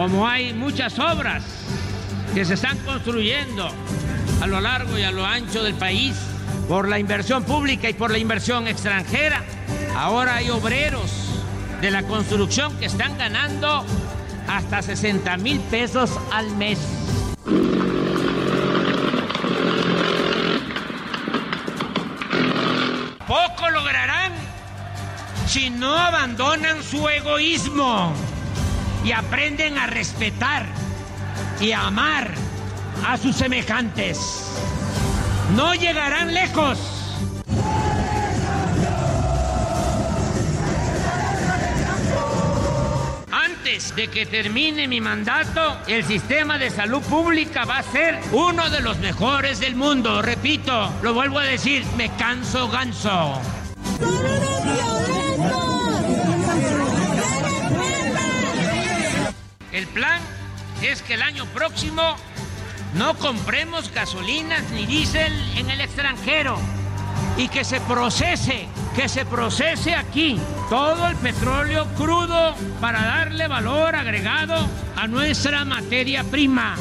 Como hay muchas obras que se están construyendo a lo largo y a lo ancho del país por la inversión pública y por la inversión extranjera, ahora hay obreros de la construcción que están ganando hasta 60 mil pesos al mes. Poco lograrán si no abandonan su egoísmo y aprenden a respetar y a amar a sus semejantes. No llegarán lejos. Antes de que termine mi mandato, el sistema de salud pública va a ser uno de los mejores del mundo. Repito, lo vuelvo a decir, me canso ganso. El plan es que el año próximo no compremos gasolinas ni diésel en el extranjero y que se procese, que se procese aquí todo el petróleo crudo para darle valor agregado a nuestra materia prima.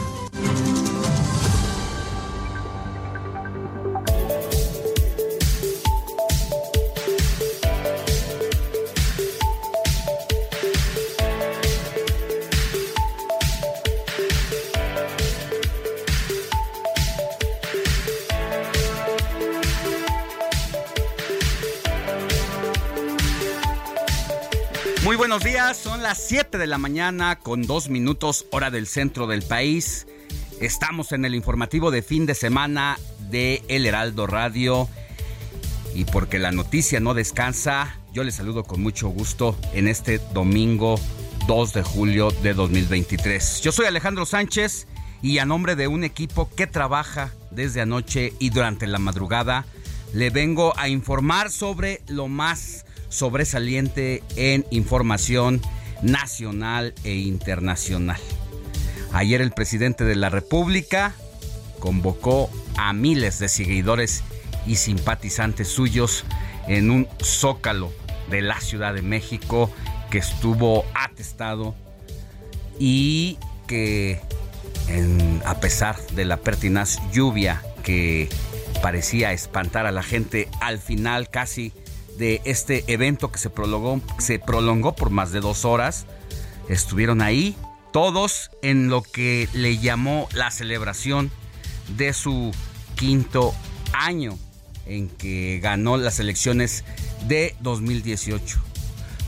Buenos días, son las 7 de la mañana con dos minutos hora del centro del país. Estamos en el informativo de fin de semana de El Heraldo Radio. Y porque la noticia no descansa, yo les saludo con mucho gusto en este domingo 2 de julio de 2023. Yo soy Alejandro Sánchez y a nombre de un equipo que trabaja desde anoche y durante la madrugada, le vengo a informar sobre lo más sobresaliente en información nacional e internacional. Ayer el presidente de la República convocó a miles de seguidores y simpatizantes suyos en un zócalo de la Ciudad de México que estuvo atestado y que a pesar de la pertinaz lluvia que parecía espantar a la gente, al final casi de este evento que se prolongó, se prolongó por más de dos horas. Estuvieron ahí todos en lo que le llamó la celebración de su quinto año en que ganó las elecciones de 2018.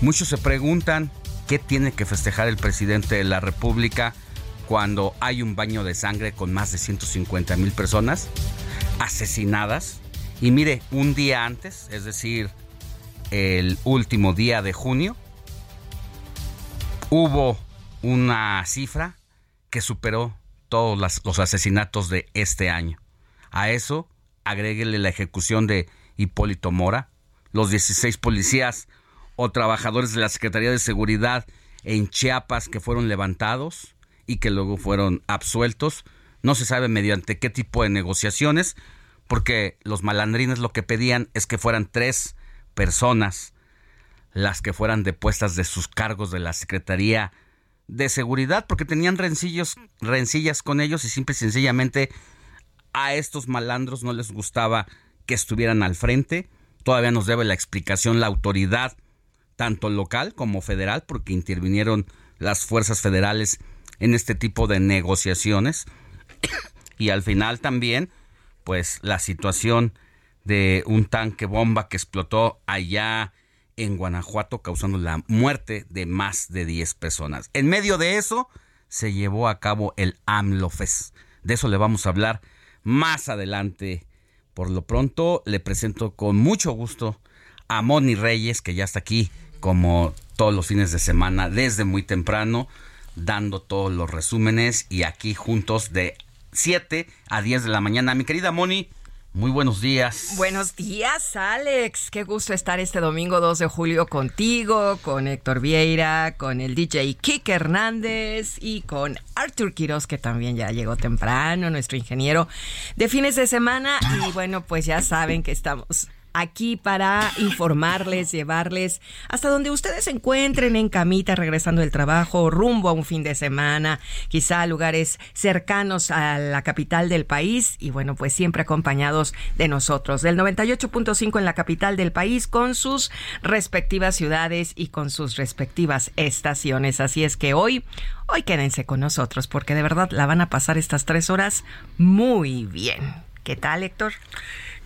Muchos se preguntan qué tiene que festejar el presidente de la República cuando hay un baño de sangre con más de 150 mil personas asesinadas. Y mire, un día antes, es decir, el último día de junio, hubo una cifra que superó todos los asesinatos de este año. A eso agréguele la ejecución de Hipólito Mora, los 16 policías o trabajadores de la Secretaría de Seguridad en Chiapas que fueron levantados y que luego fueron absueltos. No se sabe mediante qué tipo de negociaciones, porque los malandrines lo que pedían es que fueran tres personas las que fueran depuestas de sus cargos de la Secretaría de Seguridad, porque tenían rencillas con ellos y simple y sencillamente a estos malandros no les gustaba que estuvieran al frente. Todavía nos debe la explicación la autoridad, tanto local como federal, porque intervinieron las fuerzas federales en este tipo de negociaciones. y al final también, pues la situación de un tanque bomba que explotó allá en Guanajuato causando la muerte de más de 10 personas. En medio de eso se llevó a cabo el AMLOFES. De eso le vamos a hablar más adelante. Por lo pronto le presento con mucho gusto a Moni Reyes, que ya está aquí como todos los fines de semana desde muy temprano, dando todos los resúmenes y aquí juntos de 7 a 10 de la mañana. Mi querida Moni, muy buenos días. Buenos días, Alex. Qué gusto estar este domingo 2 de julio contigo, con Héctor Vieira, con el DJ Kike Hernández y con Arthur Quiroz, que también ya llegó temprano, nuestro ingeniero de fines de semana. Y bueno, pues ya saben que estamos aquí para informarles, llevarles hasta donde ustedes se encuentren en camita, regresando del trabajo, rumbo a un fin de semana, quizá a lugares cercanos a la capital del país y bueno, pues siempre acompañados de nosotros, del 98.5 en la capital del país con sus respectivas ciudades y con sus respectivas estaciones. Así es que hoy, hoy quédense con nosotros porque de verdad la van a pasar estas tres horas muy bien. ¿Qué tal, Héctor?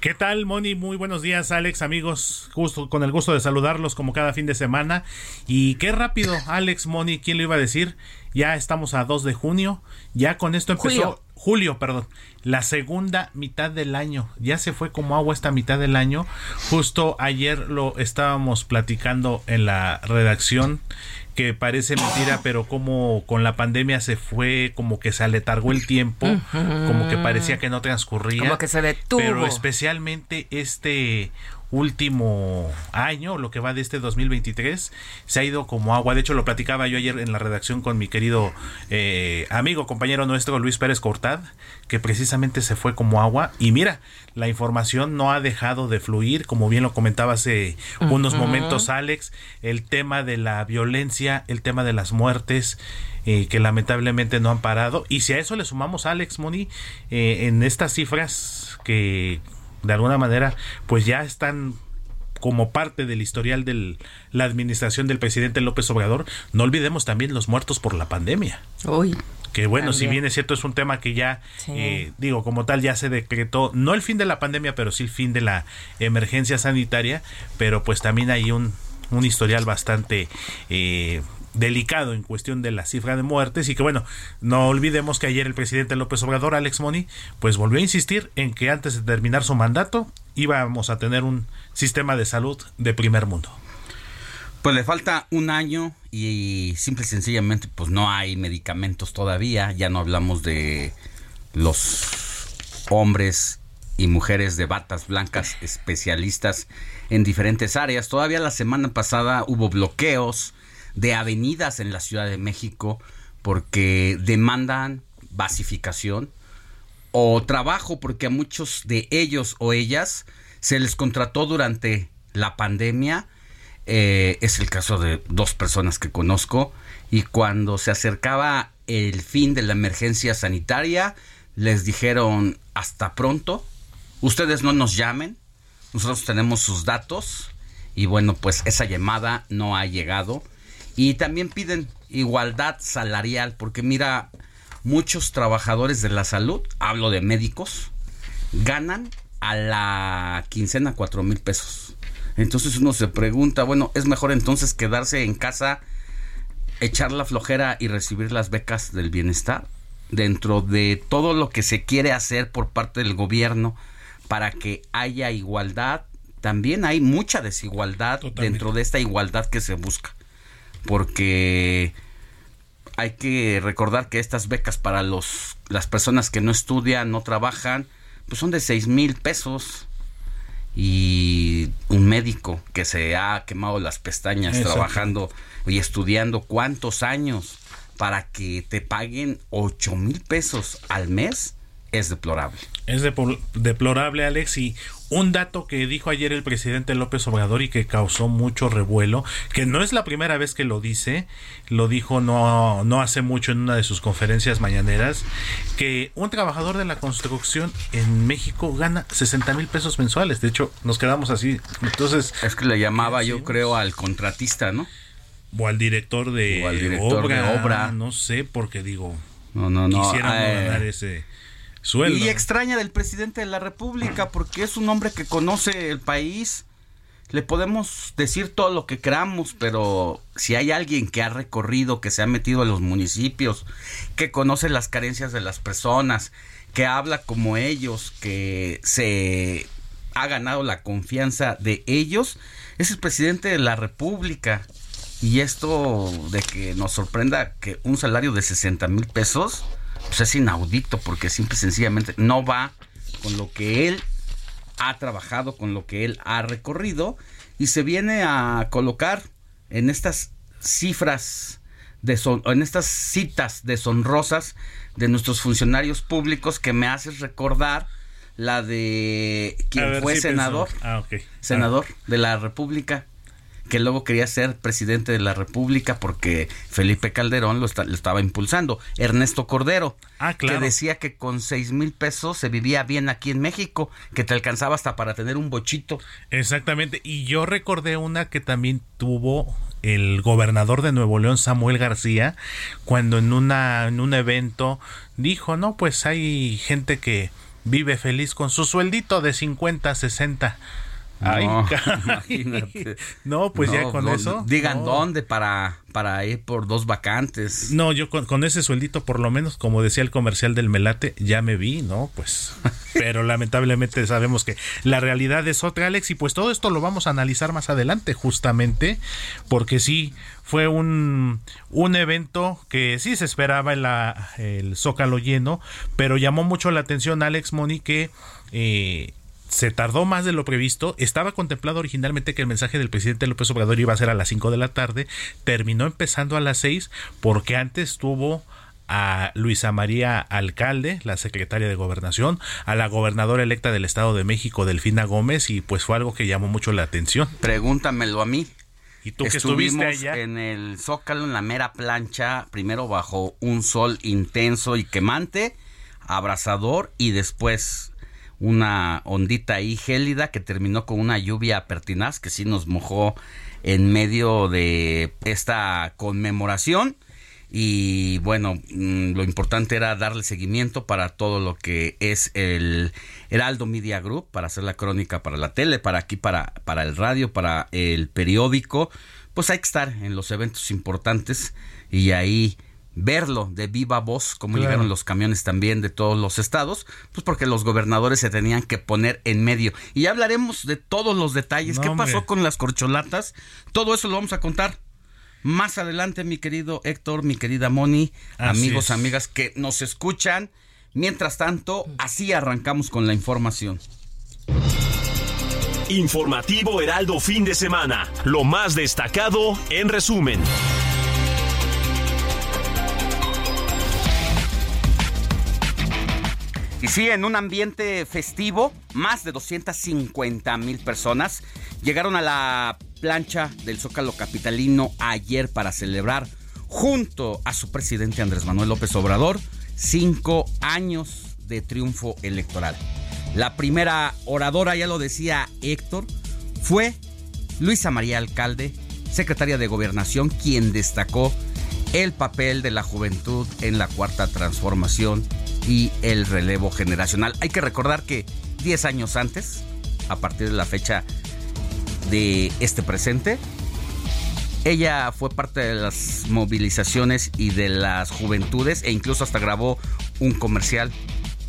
¿Qué tal, Moni? Muy buenos días, Alex, amigos. Justo con el gusto de saludarlos como cada fin de semana. Y qué rápido, Alex, Moni, ¿quién lo iba a decir? Ya estamos a 2 de junio. Ya con esto empezó. Julio. Julio, perdón. La segunda mitad del año. Ya se fue como agua esta mitad del año. Justo ayer lo estábamos platicando en la redacción que parece mentira, pero como con la pandemia se fue, como que se aletargó el tiempo, como que parecía que no transcurría. Como que se detuvo. Pero especialmente este último año, lo que va de este 2023, se ha ido como agua. De hecho, lo platicaba yo ayer en la redacción con mi querido eh, amigo, compañero nuestro, Luis Pérez Cortad, que precisamente se fue como agua. Y mira, la información no ha dejado de fluir, como bien lo comentaba hace unos momentos Alex, el tema de la violencia, el tema de las muertes. Eh, que lamentablemente no han parado. Y si a eso le sumamos, Alex Moni, eh, en estas cifras que de alguna manera, pues ya están como parte del historial de la administración del presidente López Obrador, no olvidemos también los muertos por la pandemia. Uy. Que bueno, si bien es cierto, es un tema que ya, eh, digo, como tal, ya se decretó, no el fin de la pandemia, pero sí el fin de la emergencia sanitaria, pero pues también hay un, un historial bastante eh, delicado en cuestión de la cifra de muertes y que bueno, no olvidemos que ayer el presidente López Obrador, Alex Moni, pues volvió a insistir en que antes de terminar su mandato íbamos a tener un sistema de salud de primer mundo. Pues le falta un año y simple y sencillamente pues no hay medicamentos todavía, ya no hablamos de los hombres y mujeres de batas blancas especialistas en diferentes áreas. Todavía la semana pasada hubo bloqueos de avenidas en la Ciudad de México porque demandan basificación o trabajo porque a muchos de ellos o ellas se les contrató durante la pandemia. Eh, es el caso de dos personas que conozco. Y cuando se acercaba el fin de la emergencia sanitaria les dijeron hasta pronto, ustedes no nos llamen, nosotros tenemos sus datos y bueno pues esa llamada no ha llegado y también piden igualdad salarial, porque mira, muchos trabajadores de la salud, hablo de médicos, ganan a la quincena cuatro mil pesos. Entonces uno se pregunta, bueno, ¿es mejor entonces quedarse en casa, echar la flojera y recibir las becas del bienestar? Dentro de todo lo que se quiere hacer por parte del gobierno para que haya igualdad, también hay mucha desigualdad dentro de esta igualdad que se busca porque hay que recordar que estas becas para los las personas que no estudian, no trabajan, pues son de seis mil pesos. Y un médico que se ha quemado las pestañas trabajando y estudiando cuántos años para que te paguen ocho mil pesos al mes es deplorable. Es deplorable, Alex, y un dato que dijo ayer el presidente López Obrador y que causó mucho revuelo, que no es la primera vez que lo dice, lo dijo no, no hace mucho en una de sus conferencias mañaneras, que un trabajador de la construcción en México gana 60 mil pesos mensuales. De hecho, nos quedamos así. Entonces... Es que le llamaba, yo creo, al contratista, ¿no? O al director de, obra, No sé, porque digo... No, no, no. Quisiéramos eh, ganar ese Y extraña del presidente de la República, porque es un hombre que conoce el país. Le podemos decir todo lo que queramos, pero si hay alguien que ha recorrido, que se ha metido a los municipios, que conoce las carencias de las personas, que habla como ellos, que se ha ganado la confianza de ellos, es el presidente de la República. Y esto de que nos sorprenda que un salario de 60 mil pesos, pues es inaudito porque simple y sencillamente no va con lo que él ha trabajado, con lo que él ha recorrido y se viene a colocar en estas cifras de son, en estas citas deshonrosas de nuestros funcionarios públicos que me haces recordar la de quien fue senador, ah, senador de la República, que luego quería ser presidente de la República porque Felipe Calderón lo, estaba impulsando. Ernesto Cordero, ah, que decía que con seis mil pesos se vivía bien aquí en México, que te alcanzaba hasta para tener un bochito. Exactamente, y yo recordé una que también tuvo el gobernador de Nuevo León, Samuel García, cuando en, una, en un evento dijo, no, pues hay gente que vive feliz con su sueldito de 50, 60 Ay, no, no pues ya con eso. Digan dónde para, para ir por dos vacantes. No, yo con, ese sueldito, por lo menos, como decía el comercial del Melate, ya me vi, ¿no? Pues. Pero lamentablemente sabemos que la realidad es otra, Alex, y pues todo esto lo vamos a analizar más adelante, justamente, porque sí, fue un, un evento que sí se esperaba en la, el Zócalo lleno, pero llamó mucho la atención, Alex Moni, que. Eh, se tardó más de lo previsto. Estaba contemplado originalmente que el mensaje del presidente López Obrador iba a ser a las 5 de la tarde. Terminó empezando a las 6 porque antes tuvo a Luisa María Alcalde, la secretaria de Gobernación, a la gobernadora electa del Estado de México, Delfina Gómez, y pues fue algo que llamó mucho la atención. Pregúntamelo a mí. ¿Y tú que estuviste allá? En el Zócalo, en la mera plancha, primero bajo un sol intenso y quemante, abrasador, y después una ondita ahí gélida que terminó con una lluvia pertinaz que sí nos mojó en medio de esta conmemoración. Y bueno, mm, lo importante era darle seguimiento para todo lo que es el Heraldo Media Group, para hacer la crónica para la tele, para aquí, para, para el radio, para el periódico, pues hay que estar en los eventos importantes y ahí verlo de viva voz, como llegaron los camiones también de todos los estados, pues porque los gobernadores se tenían que poner en medio. Y ya hablaremos de todos los detalles. ¿Qué pasó con las corcholatas? Todo eso lo vamos a contar más adelante, mi querido Héctor, mi querida Moni, amigos, amigas que nos escuchan. Mientras tanto, así arrancamos con la información. Informativo Heraldo fin de semana. Lo más destacado en resumen. Y sí, en un ambiente festivo, más de 250 mil personas llegaron a la plancha del Zócalo Capitalino ayer para celebrar, junto a su presidente Andrés Manuel López Obrador, cinco años de triunfo electoral. La primera oradora, ya lo decía Héctor, fue Luisa María Alcalde, secretaria de Gobernación, quien destacó el papel de la juventud en la cuarta transformación y el relevo generacional. Hay que recordar que 10 años antes, a partir de la fecha de este presente, ella fue parte de las movilizaciones y de las juventudes e incluso hasta grabó un comercial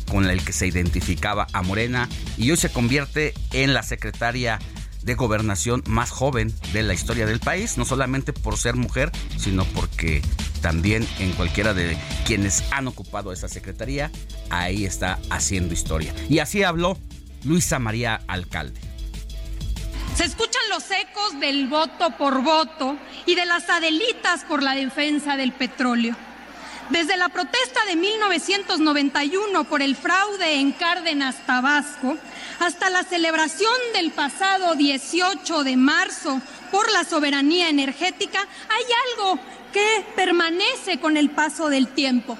con el que se identificaba a Morena y hoy se convierte en la secretaria de gobernación más joven de la historia del país, no solamente por ser mujer, sino porque también en cualquiera de quienes han ocupado esa secretaría, ahí está haciendo historia. Y así habló Luisa María Alcalde. Se escuchan los ecos del voto por voto y de las adelitas por la defensa del petróleo Desde la protesta de 1991 por el fraude en Cárdenas, Tabasco, hasta la celebración del pasado 18 de marzo por la soberanía energética, hay algo que permanece con el paso del tiempo.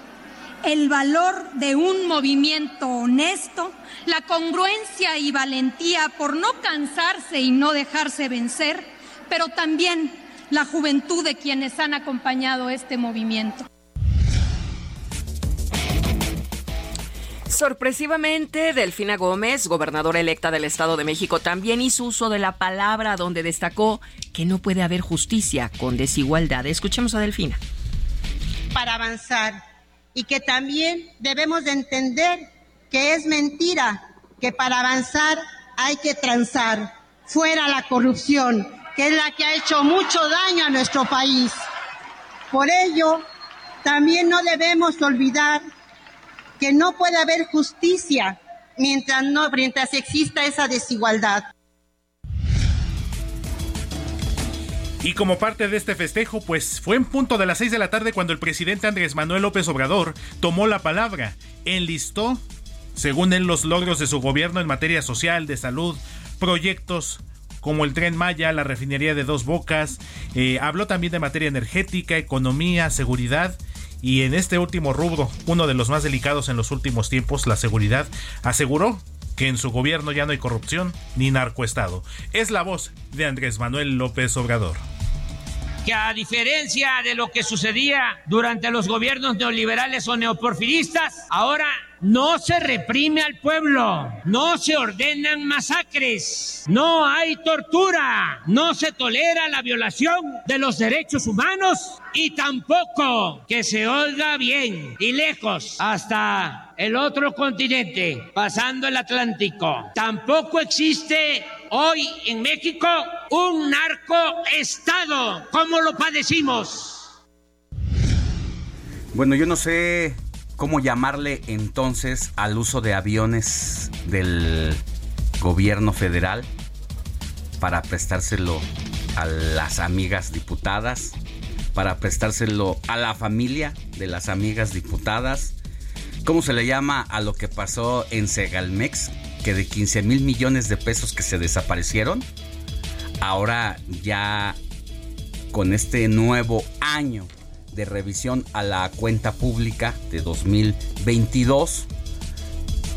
El valor de un movimiento honesto, la congruencia y valentía por no cansarse y no dejarse vencer, pero también la juventud de quienes han acompañado este movimiento. Sorpresivamente, Delfina Gómez, gobernadora electa del Estado de México, también hizo uso de la palabra donde destacó que no puede haber justicia con desigualdad. Escuchemos a Delfina. Para avanzar y que también debemos de entender que es mentira que para avanzar hay que transar fuera la corrupción, que es la que ha hecho mucho daño a nuestro país. Por ello, también no debemos olvidar que no puede haber justicia mientras, no, mientras exista esa desigualdad. Y como parte de este festejo, pues fue en punto de las 6 de la tarde cuando el presidente Andrés Manuel López Obrador tomó la palabra, enlistó, según él, los logros de su gobierno en materia social, de salud, proyectos como el tren Maya, la refinería de dos bocas, eh, habló también de materia energética, economía, seguridad y en este último rubro, uno de los más delicados en los últimos tiempos, la seguridad, aseguró que en su gobierno ya no hay corrupción ni narcoestado. Es la voz de Andrés Manuel López Obrador que a diferencia de lo que sucedía durante los gobiernos neoliberales o neoporfiristas, ahora no se reprime al pueblo, no se ordenan masacres, no hay tortura, no se tolera la violación de los derechos humanos y tampoco que se oiga bien y lejos hasta el otro continente, pasando el Atlántico. Tampoco existe hoy en México un narcoestado como lo padecimos. Bueno, yo no sé cómo llamarle entonces al uso de aviones del gobierno federal para prestárselo a las amigas diputadas, para prestárselo a la familia de las amigas diputadas. ¿Cómo se le llama a lo que pasó en Segalmex? Que de 15 mil millones de pesos que se desaparecieron, ahora ya con este nuevo año de revisión a la cuenta pública de 2022,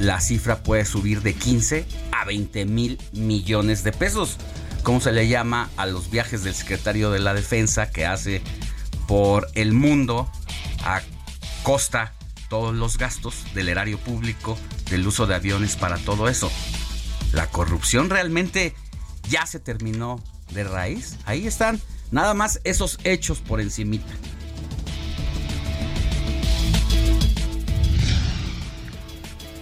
la cifra puede subir de 15 a 20 mil millones de pesos. ¿Cómo se le llama a los viajes del secretario de la Defensa que hace por el mundo a costa todos los gastos del erario público, del uso de aviones para todo eso? La corrupción realmente ya se terminó de raíz. Ahí están, nada más esos hechos por encimita.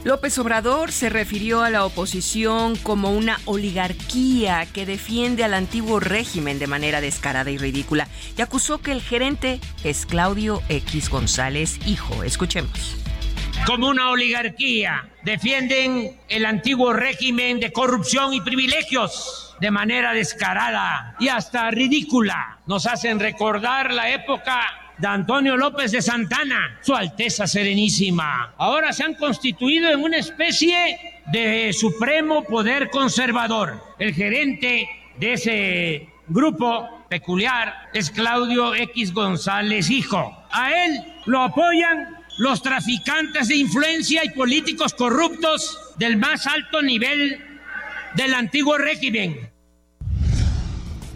López Obrador se refirió a la oposición como una oligarquía que defiende al antiguo régimen de manera descarada y ridícula y acusó que el gerente es Claudio X González, hijo. Escuchemos. Como una oligarquía defienden el antiguo régimen de corrupción y privilegios de manera descarada y hasta ridícula. Nos hacen recordar la época de Antonio López de Santana, Su Alteza Serenísima. Ahora se han constituido en una especie de supremo poder conservador. El gerente de ese grupo peculiar es Claudio X González Hijo. A él lo apoyan los traficantes de influencia y políticos corruptos del más alto nivel del antiguo régimen.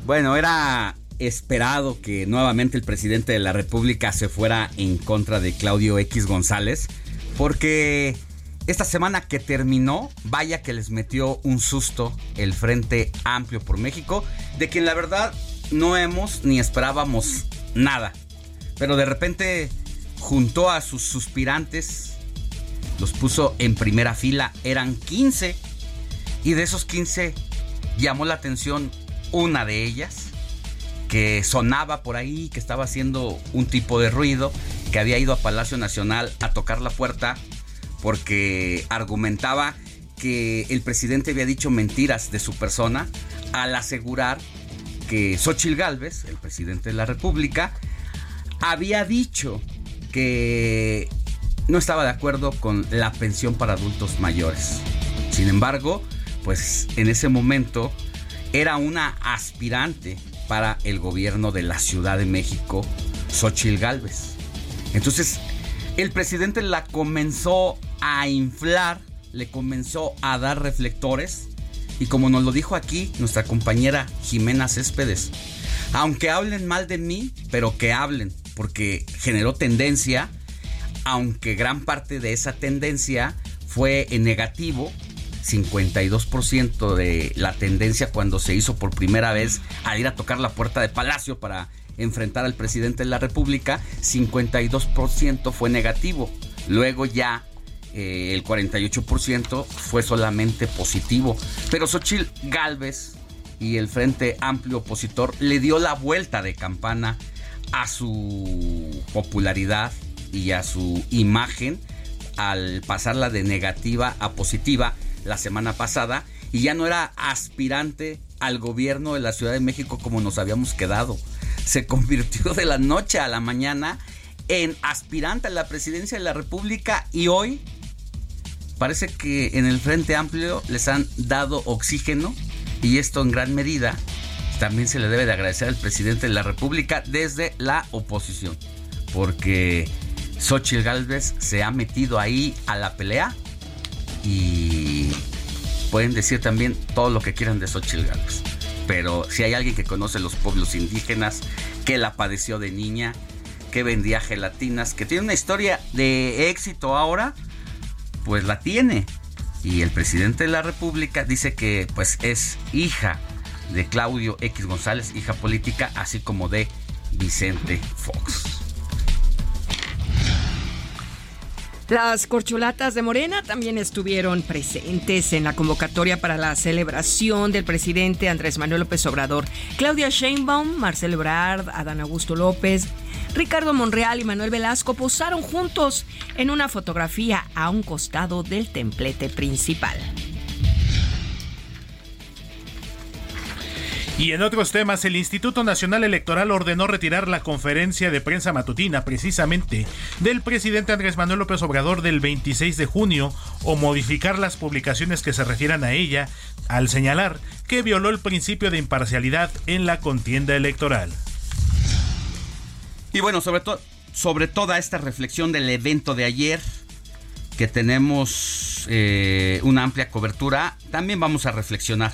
Bueno, era esperado que nuevamente el presidente de la República se fuera en contra de Claudio X González, porque esta semana que terminó, vaya que les metió un susto el Frente Amplio por México, de quien la verdad no hemos ni esperábamos nada. Pero de repente juntó a sus suspirantes, los puso en primera fila, eran 15, y de esos 15 llamó la atención una de ellas, que sonaba por ahí, que estaba haciendo un tipo de ruido, que había ido a Palacio Nacional a tocar la puerta porque argumentaba que el presidente había dicho mentiras de su persona al asegurar que Xochil Gálvez, el presidente de la República, había dicho que no estaba de acuerdo con la pensión para adultos mayores. Sin embargo, pues en ese momento era una aspirante para el gobierno de la Ciudad de México, Xochil Gálvez. Entonces, el presidente la comenzó a inflar, le comenzó a dar reflectores y como nos lo dijo aquí nuestra compañera Jimena Céspedes, aunque hablen mal de mí, pero que hablen, porque generó tendencia, aunque gran parte de esa tendencia fue en negativo, 52% de la tendencia cuando se hizo por primera vez al ir a tocar la puerta de Palacio para enfrentar al presidente de la República, 52% fue negativo. Luego ya eh, el 48% fue solamente positivo. Pero Xochitl Galvez y el Frente Amplio Opositor le dio la vuelta de campana a su popularidad y a su imagen al pasarla de negativa a positiva la semana pasada y ya no era aspirante al gobierno de la Ciudad de México como nos habíamos quedado. Se convirtió de la noche a la mañana en aspirante a la presidencia de la República y hoy parece que en el Frente Amplio les han dado oxígeno y esto en gran medida también se le debe de agradecer al presidente de la República desde la oposición, porque Xochitl Galvez se ha metido ahí a la pelea y pueden decir también todo lo que quieran de Xochitl. Pero si hay alguien que conoce los pueblos indígenas, que la padeció de niña, que vendía gelatinas, que tiene una historia de éxito ahora, pues la tiene. Y el presidente de la República dice que pues es hija de Claudio X González, hija política, así como de Vicente Fox. Las corcholatas de Morena también estuvieron presentes en la convocatoria para la celebración del presidente Andrés Manuel López Obrador. Claudia Sheinbaum, Marcelo Ebrard, Adán Augusto López, Ricardo Monreal y Manuel Velasco posaron juntos en una fotografía a un costado del templete principal. Y en otros temas, el Instituto Nacional Electoral ordenó retirar la conferencia de prensa matutina precisamente del presidente Andrés Manuel López Obrador del 26 de junio o modificar las publicaciones que se refieran a ella al señalar que violó el principio de imparcialidad en la contienda electoral. Y bueno, sobre, todo sobre toda esta reflexión del evento de ayer, que tenemos eh, una amplia cobertura, también vamos a reflexionar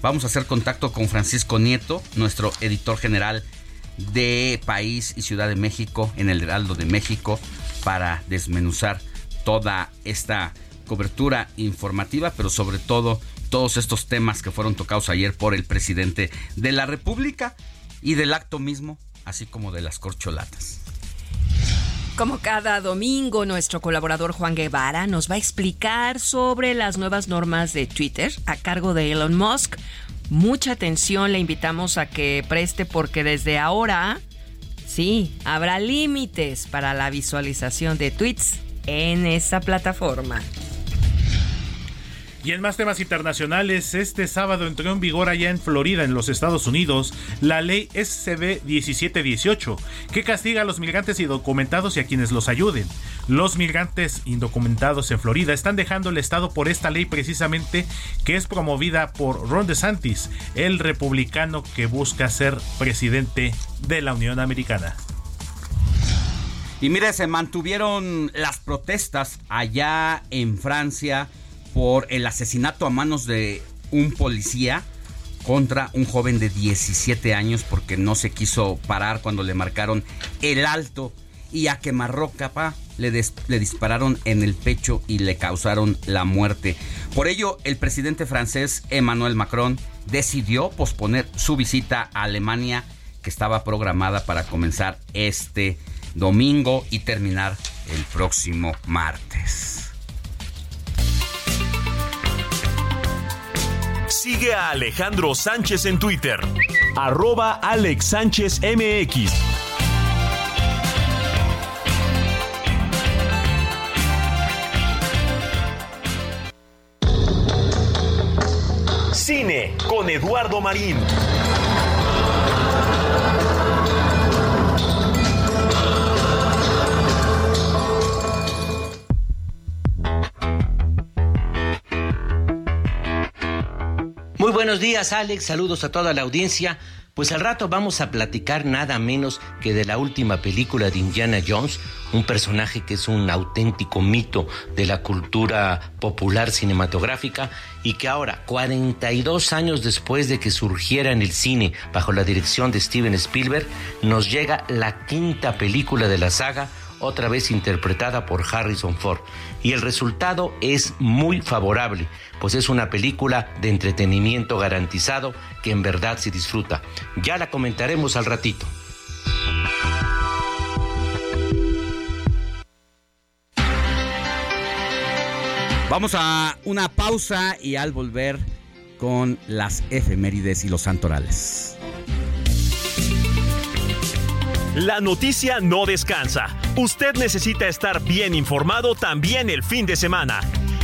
Vamos a hacer contacto con Francisco Nieto, nuestro editor general de País y Ciudad de México en el Heraldo de México, para desmenuzar toda esta cobertura informativa, pero sobre todo todos estos temas que fueron tocados ayer por el presidente de la República y del acto mismo, así como de las corcholatas. Como cada domingo, nuestro colaborador Juan Guevara nos va a explicar sobre las nuevas normas de Twitter a cargo de Elon Musk. Mucha atención le invitamos a que preste porque desde ahora, sí, habrá límites para la visualización de tweets en esa plataforma. Y en más temas internacionales, este sábado entró en vigor allá en Florida, en los Estados Unidos, la ley SCB 1718, que castiga a los migrantes indocumentados y a quienes los ayuden. Los migrantes indocumentados en Florida están dejando el Estado por esta ley precisamente que es promovida por Ron DeSantis, el republicano que busca ser presidente de la Unión Americana. Y mire, se mantuvieron las protestas allá en Francia por el asesinato a manos de un policía contra un joven de 17 años porque no se quiso parar cuando le marcaron el alto y a quemarroca le, le dispararon en el pecho y le causaron la muerte. Por ello, el presidente francés Emmanuel Macron decidió posponer su visita a Alemania que estaba programada para comenzar este domingo y terminar el próximo martes. Sigue a Alejandro Sánchez en Twitter. Arroba Alex Sánchez MX. Cine con Eduardo Marín. Buenos días, Alex. Saludos a toda la audiencia. Pues al rato vamos a platicar nada menos que de la última película de Indiana Jones, un personaje que es un auténtico mito de la cultura popular cinematográfica y que ahora, 42 años después de que surgiera en el cine bajo la dirección de Steven Spielberg, nos llega la quinta película de la saga otra vez interpretada por Harrison Ford. Y el resultado es muy favorable, pues es una película de entretenimiento garantizado que en verdad se disfruta. Ya la comentaremos al ratito. Vamos a una pausa y al volver con las efemérides y los santorales. La noticia no descansa. Usted necesita estar bien informado también el fin de semana.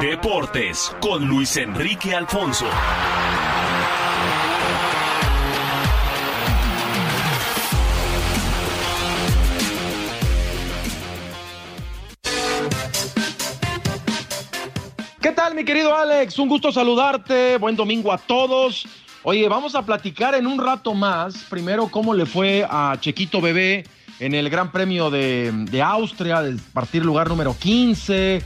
Deportes con Luis Enrique Alfonso. ¿Qué tal, mi querido Alex? Un gusto saludarte. Buen domingo a todos. Oye, vamos a platicar en un rato más. Primero, cómo le fue a Chequito Bebé en el Gran Premio de, Austria, de partir lugar número 15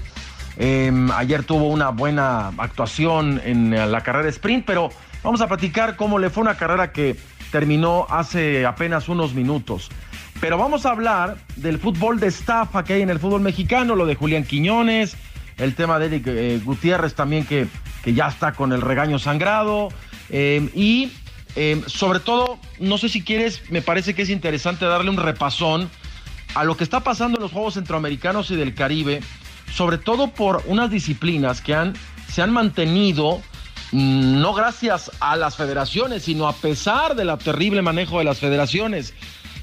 Em, ayer tuvo una buena actuación en la carrera sprint, pero vamos a platicar cómo le fue una carrera que terminó hace apenas unos minutos. Pero vamos a hablar del fútbol de estafa que hay en el fútbol mexicano, lo de Julián Quiñones, el tema de Eric eh, Gutiérrez también que, que, ya está con el regaño sangrado. Em, y em, sobre todo, no sé si quieres, me parece que es interesante darle un repasón a lo que está pasando en los Juegos Centroamericanos y del Caribe sobre todo por unas disciplinas que han, se han mantenido mm, no gracias a las federaciones, sino a pesar del terrible manejo de las federaciones.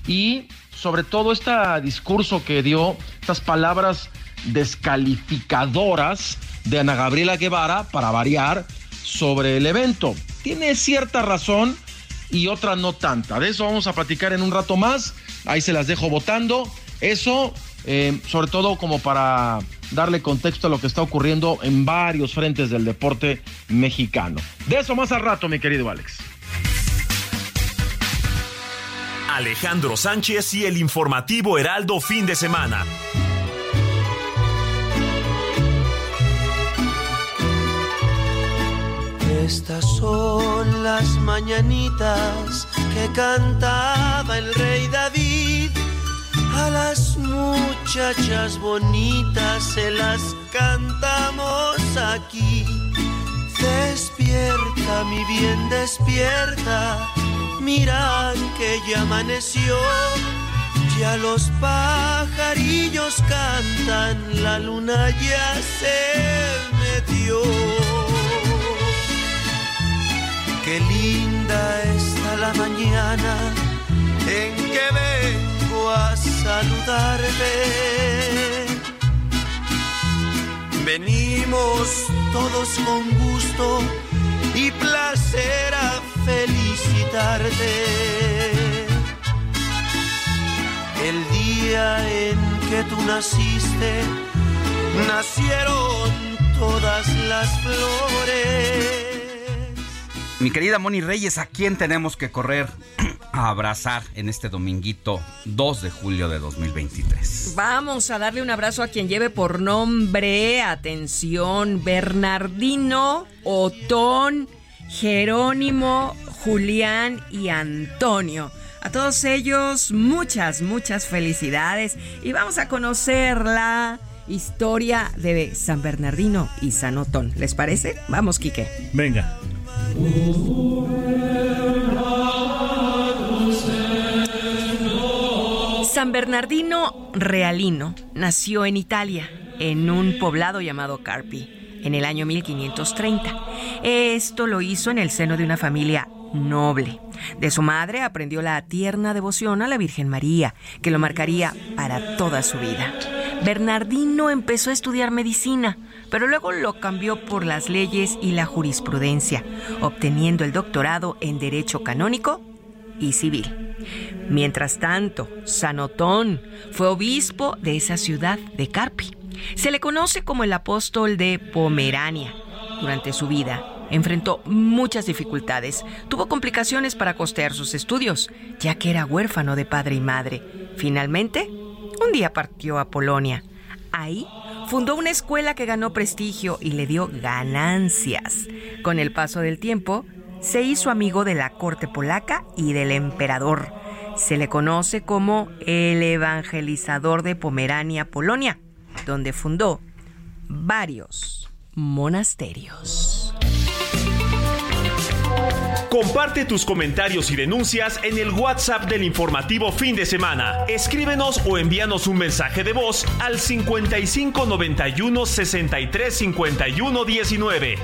Y sobre todo este discurso que dio, estas palabras descalificadoras de Ana Gabriela Guevara, para variar, sobre el evento. Tiene cierta razón y otra no tanta. De eso vamos a platicar en un rato más. Ahí se las dejo votando. Eso, eh, sobre todo como para darle contexto a lo que está ocurriendo en varios frentes del deporte mexicano. De eso más al rato, mi querido Alex. Alejandro Sánchez y el informativo Heraldo fin de semana. Estas son las mañanitas que cantaba el rey David a las muchachas bonitas se las cantamos aquí. Despierta, mi bien, despierta. Mira que ya amaneció. Ya los pajarillos cantan, la luna ya se metió. Qué linda está la mañana en que a saludarte. Venimos todos con gusto y placer a felicitarte. El día en que tú naciste, nacieron todas las flores. Mi querida Moni Reyes, ¿a quién tenemos que correr a abrazar en este dominguito 2 de julio de 2023? Vamos a darle un abrazo a quien lleve por nombre, atención, Bernardino, Otón, Jerónimo, Julián y Antonio. A todos ellos, muchas, muchas felicidades y vamos a conocer la historia de San Bernardino y San Otón. ¿Les parece? Vamos, Quique. Venga. San Bernardino Realino nació en Italia, en un poblado llamado Carpi, en el año 1530. Esto lo hizo en el seno de una familia noble. De su madre aprendió la tierna devoción a la Virgen María, que lo marcaría para toda su vida. Bernardino empezó a estudiar medicina, pero luego lo cambió por las leyes y la jurisprudencia, obteniendo el doctorado en Derecho Canónico y Civil. Mientras tanto, Sanotón fue obispo de esa ciudad de Carpi. Se le conoce como el apóstol de Pomerania. Durante su vida, enfrentó muchas dificultades. Tuvo complicaciones para costear sus estudios, ya que era huérfano de padre y madre. Finalmente, un día partió a Polonia. Ahí fundó una escuela que ganó prestigio y le dio ganancias. Con el paso del tiempo, se hizo amigo de la corte polaca y del emperador. Se le conoce como el evangelizador de Pomerania, Polonia, donde fundó varios monasterios. Comparte tus comentarios y denuncias en el WhatsApp del informativo fin de semana. Escríbenos o envíanos un mensaje de voz al 55 91 63 51 19.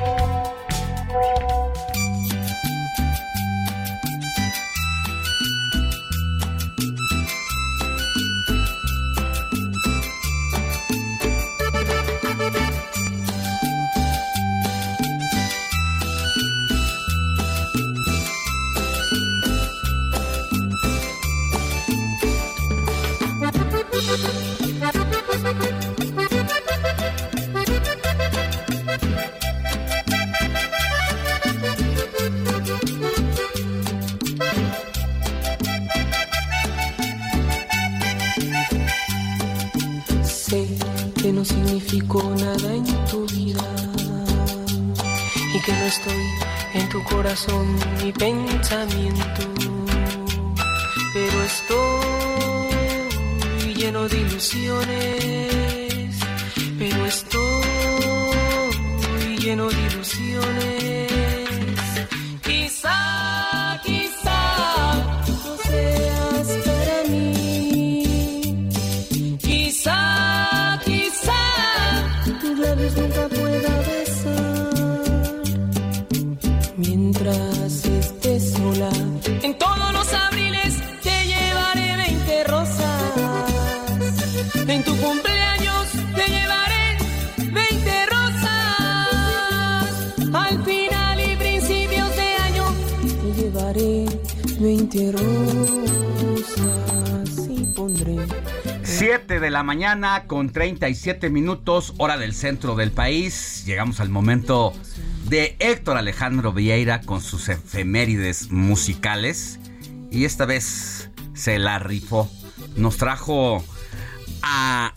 Corazón ni pensamiento, pero estoy lleno de ilusiones, la mañana con 37 minutos, hora del centro del país. Llegamos al momento de Héctor Alejandro Vieira con sus efemérides musicales. Y esta vez se la rifó. Nos trajo a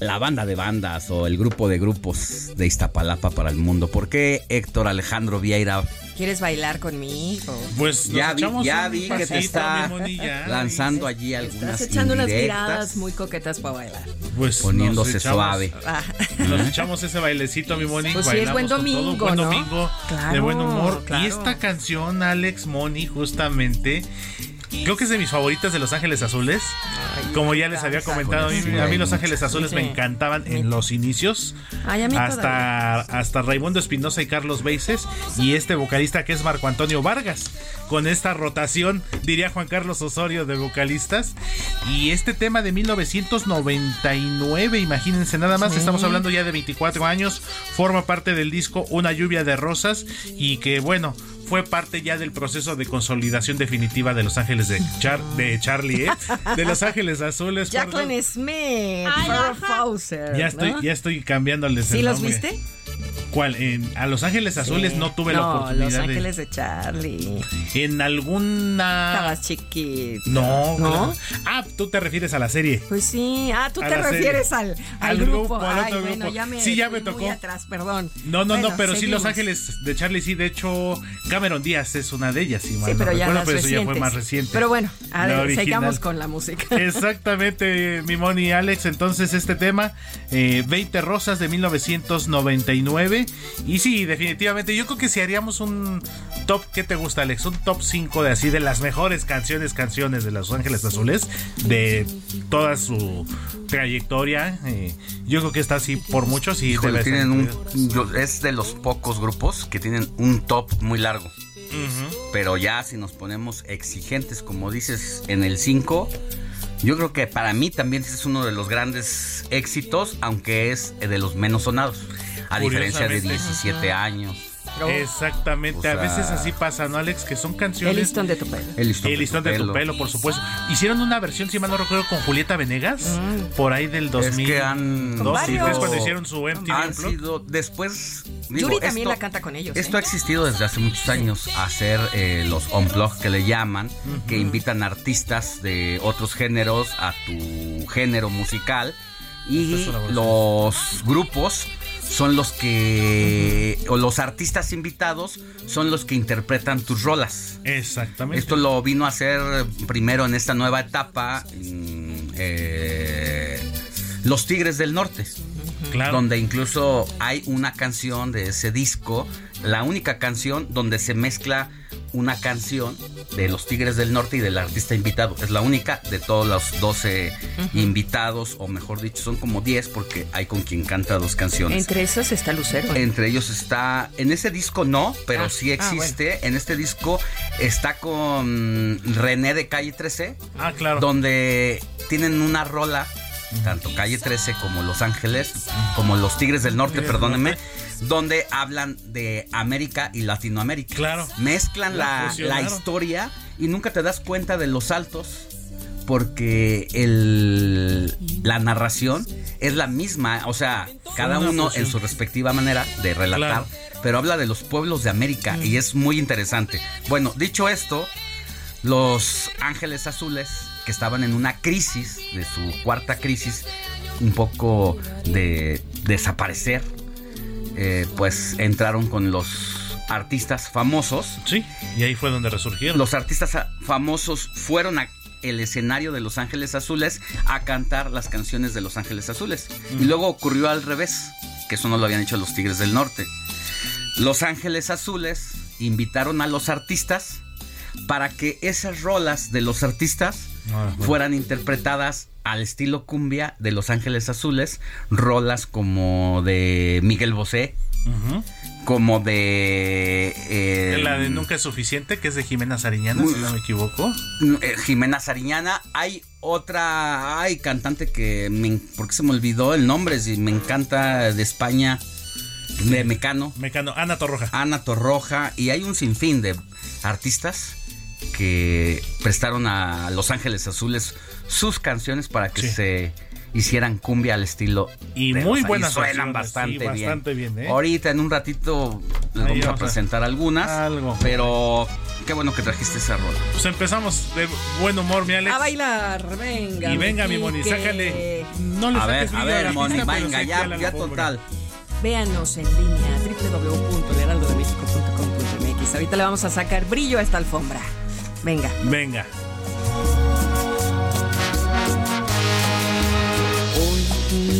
la banda de bandas o el grupo de grupos de Iztapalapa para el mundo. ¿Por qué Héctor Alejandro Vieira? ¿Quieres bailar conmigo? Pues nos Ya vi, ya un vi que te está mi Moni, ya. lanzando allí algunas Estás echando unas miradas muy coquetas para bailar. Pues poniéndose nos echamos- suave. Ah, Nos echamos ese bailecito, mi Moni. Pues sí, es buen con todo, domingo, Buen ¿no? domingo, de Claro, buen humor. claro. Y esta canción, Alex Moni, justamente, creo que es de mis favoritas de Los Ángeles Azules. Como ya les había comentado, a mí, a mí Los Ángeles Azules me encantaban en los inicios. Ay, hasta, hasta Raimundo Espinosa y Carlos Beises. Y este vocalista que es Marco Antonio Vargas. Con esta rotación, diría Juan Carlos Osorio, de vocalistas. Y este tema de 1999, imagínense nada más, Sí. estamos hablando ya de 24 años. Forma parte del disco Una lluvia de rosas. Y que bueno. Fue parte ya del proceso de consolidación definitiva de Los Ángeles de, Char- de Charlie, ¿eh? De Los Ángeles Azules. perdón. Jacqueline Smith, Farrah. Fawcett, Ya estoy, ¿no? ya estoy cambiándoles ¿Sí el los nombre. viste? ¿Cuál? En- a Los Ángeles Azules Sí. no tuve la No, oportunidad Los Ángeles de. de Charlie. En alguna. Estabas chiquito. No, ¿No? claro. Ah, tú te refieres a la serie. Pues sí. Ah, tú A te refieres al, al, Al grupo. grupo, al Ay, otro bueno, grupo. ya me, Sí, ya me tocó. atrás, perdón. No, no, no, pero sí. Los Ángeles de Charlie, sí, de hecho, Cameron Díaz es una de ellas, si mal Sí, no pero ya recuerdo, pero eso ya fue más reciente. Pero bueno, a ver, sigamos con la música. Exactamente, mi Moni y Alex. Entonces, este tema, eh, 20 Rosas de 1999. Y sí, definitivamente, yo creo que si haríamos un top, ¿qué te gusta, Alex? Un top 5 de así, de las mejores canciones, canciones de Los Ángeles Azules, de toda su trayectoria. eh, yo creo que está así por muchos y Híjole, debe estar tienen incluido. un, yo- es de los pocos grupos que tienen un top muy largo. pero ya si nos ponemos exigentes, como dices, en el 5, yo creo que para mí también es uno de los grandes éxitos, aunque es de los menos sonados, a diferencia de 17 años. Exactamente, a veces así pasa, ¿no, Alex? Que son canciones. El listón de tu pelo. El listón, El listón de tu pelo, por supuesto. Hicieron una versión, si mal no recuerdo, con Julieta Venegas, por ahí del 2000. Es que han dos, cuando hicieron su MTV han sido después digo, Yuri también esto- la canta con ellos. Esto ha ¿eh? existido desde hace muchos años, hacer eh, los unplug que le llaman, que invitan artistas de otros géneros a tu género musical y es los grupos son los que o los artistas invitados son los que interpretan tus rolas. Exactamente. Esto lo vino a hacer primero en esta nueva etapa mm, eh, Los Tigres del Norte. Claro. Donde incluso hay una canción de ese disco, la única canción donde se mezcla una canción de los Tigres del Norte y del artista invitado. Es la única de todos los 12 invitados, o mejor dicho, son como 10 porque hay con quien canta dos canciones. Entre esas está Lucero. Entre ellos está, en ese disco no, pero Ah, sí ah, existe. En este disco está con René de Calle 13, Ah, claro. donde tienen una rola, tanto Calle 13 como Los Ángeles, como Los Tigres del Norte, Tigres del perdónenme, Norte. Donde hablan de América y Latinoamérica. Claro. Mezclan La la, la fusionaron. historia y nunca te das cuenta de los saltos. Porque el, la narración es la misma, o sea, cada uno en su respectiva manera de relatar, Claro. pero habla de los pueblos de América y es muy interesante. Bueno, dicho esto, los Ángeles Azules, que estaban en una crisis, de su cuarta crisis, un poco de desaparecer, eh, pues entraron con los artistas famosos. Sí, y ahí fue donde resurgieron. Los artistas famosos fueron a el escenario de Los Ángeles Azules a cantar las canciones de Los Ángeles Azules. Y luego ocurrió al revés, que eso no lo habían hecho los Tigres del Norte. Los Ángeles Azules invitaron a los artistas para que esas rolas de los artistas Ah, bueno. fueran interpretadas al estilo cumbia de Los Ángeles Azules, rolas como de Miguel Bosé, como de... eh, La de Nunca es Suficiente, que es de Jimena Sariñana, si no me equivoco. eh, Jimena Sariñana. Hay otra, hay cantante que, me, ¿por qué se me olvidó el nombre? Si me encanta de España, de Mecano, Mecano, Ana Torroja. Ana Torroja, y hay un sinfín de artistas que prestaron a Los Ángeles Azules sus canciones para que Sí. se hicieran cumbia al estilo Y de muy los- buenas suenan versiones, bastante, sí, bastante bien, ¿eh? Ahorita en un ratito les Ahí vamos a presentar algunas, Algo. pero qué bueno que trajiste esa rola. Pues empezamos de buen humor, mi Alex. A bailar, venga. Y venga, mi Moni, sácale. No le A saques ver, a ver, Moni, venga, ya, ya total. Véanos en línea www.heraldodemexico.com.mx. Ahorita le vamos a sacar brillo a esta alfombra. Venga. Venga.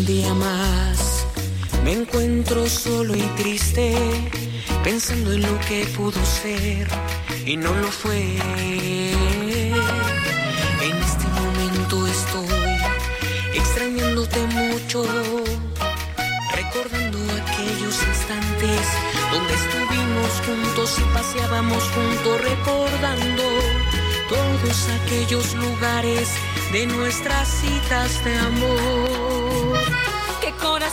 Un día más me encuentro solo y triste, pensando en lo que pudo ser y no lo fue. En este momento estoy extrañándote mucho, recordando aquellos instantes donde estuvimos juntos y paseábamos juntos, recordando todos aquellos lugares de nuestras citas de amor.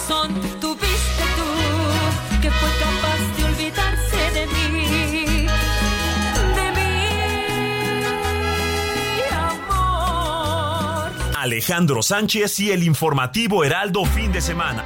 ¿Qué corazón tuviste tú que fue capaz de olvidarse de mí? De mí, amor. Alejandro Sánchez y el informativo Heraldo fin de semana.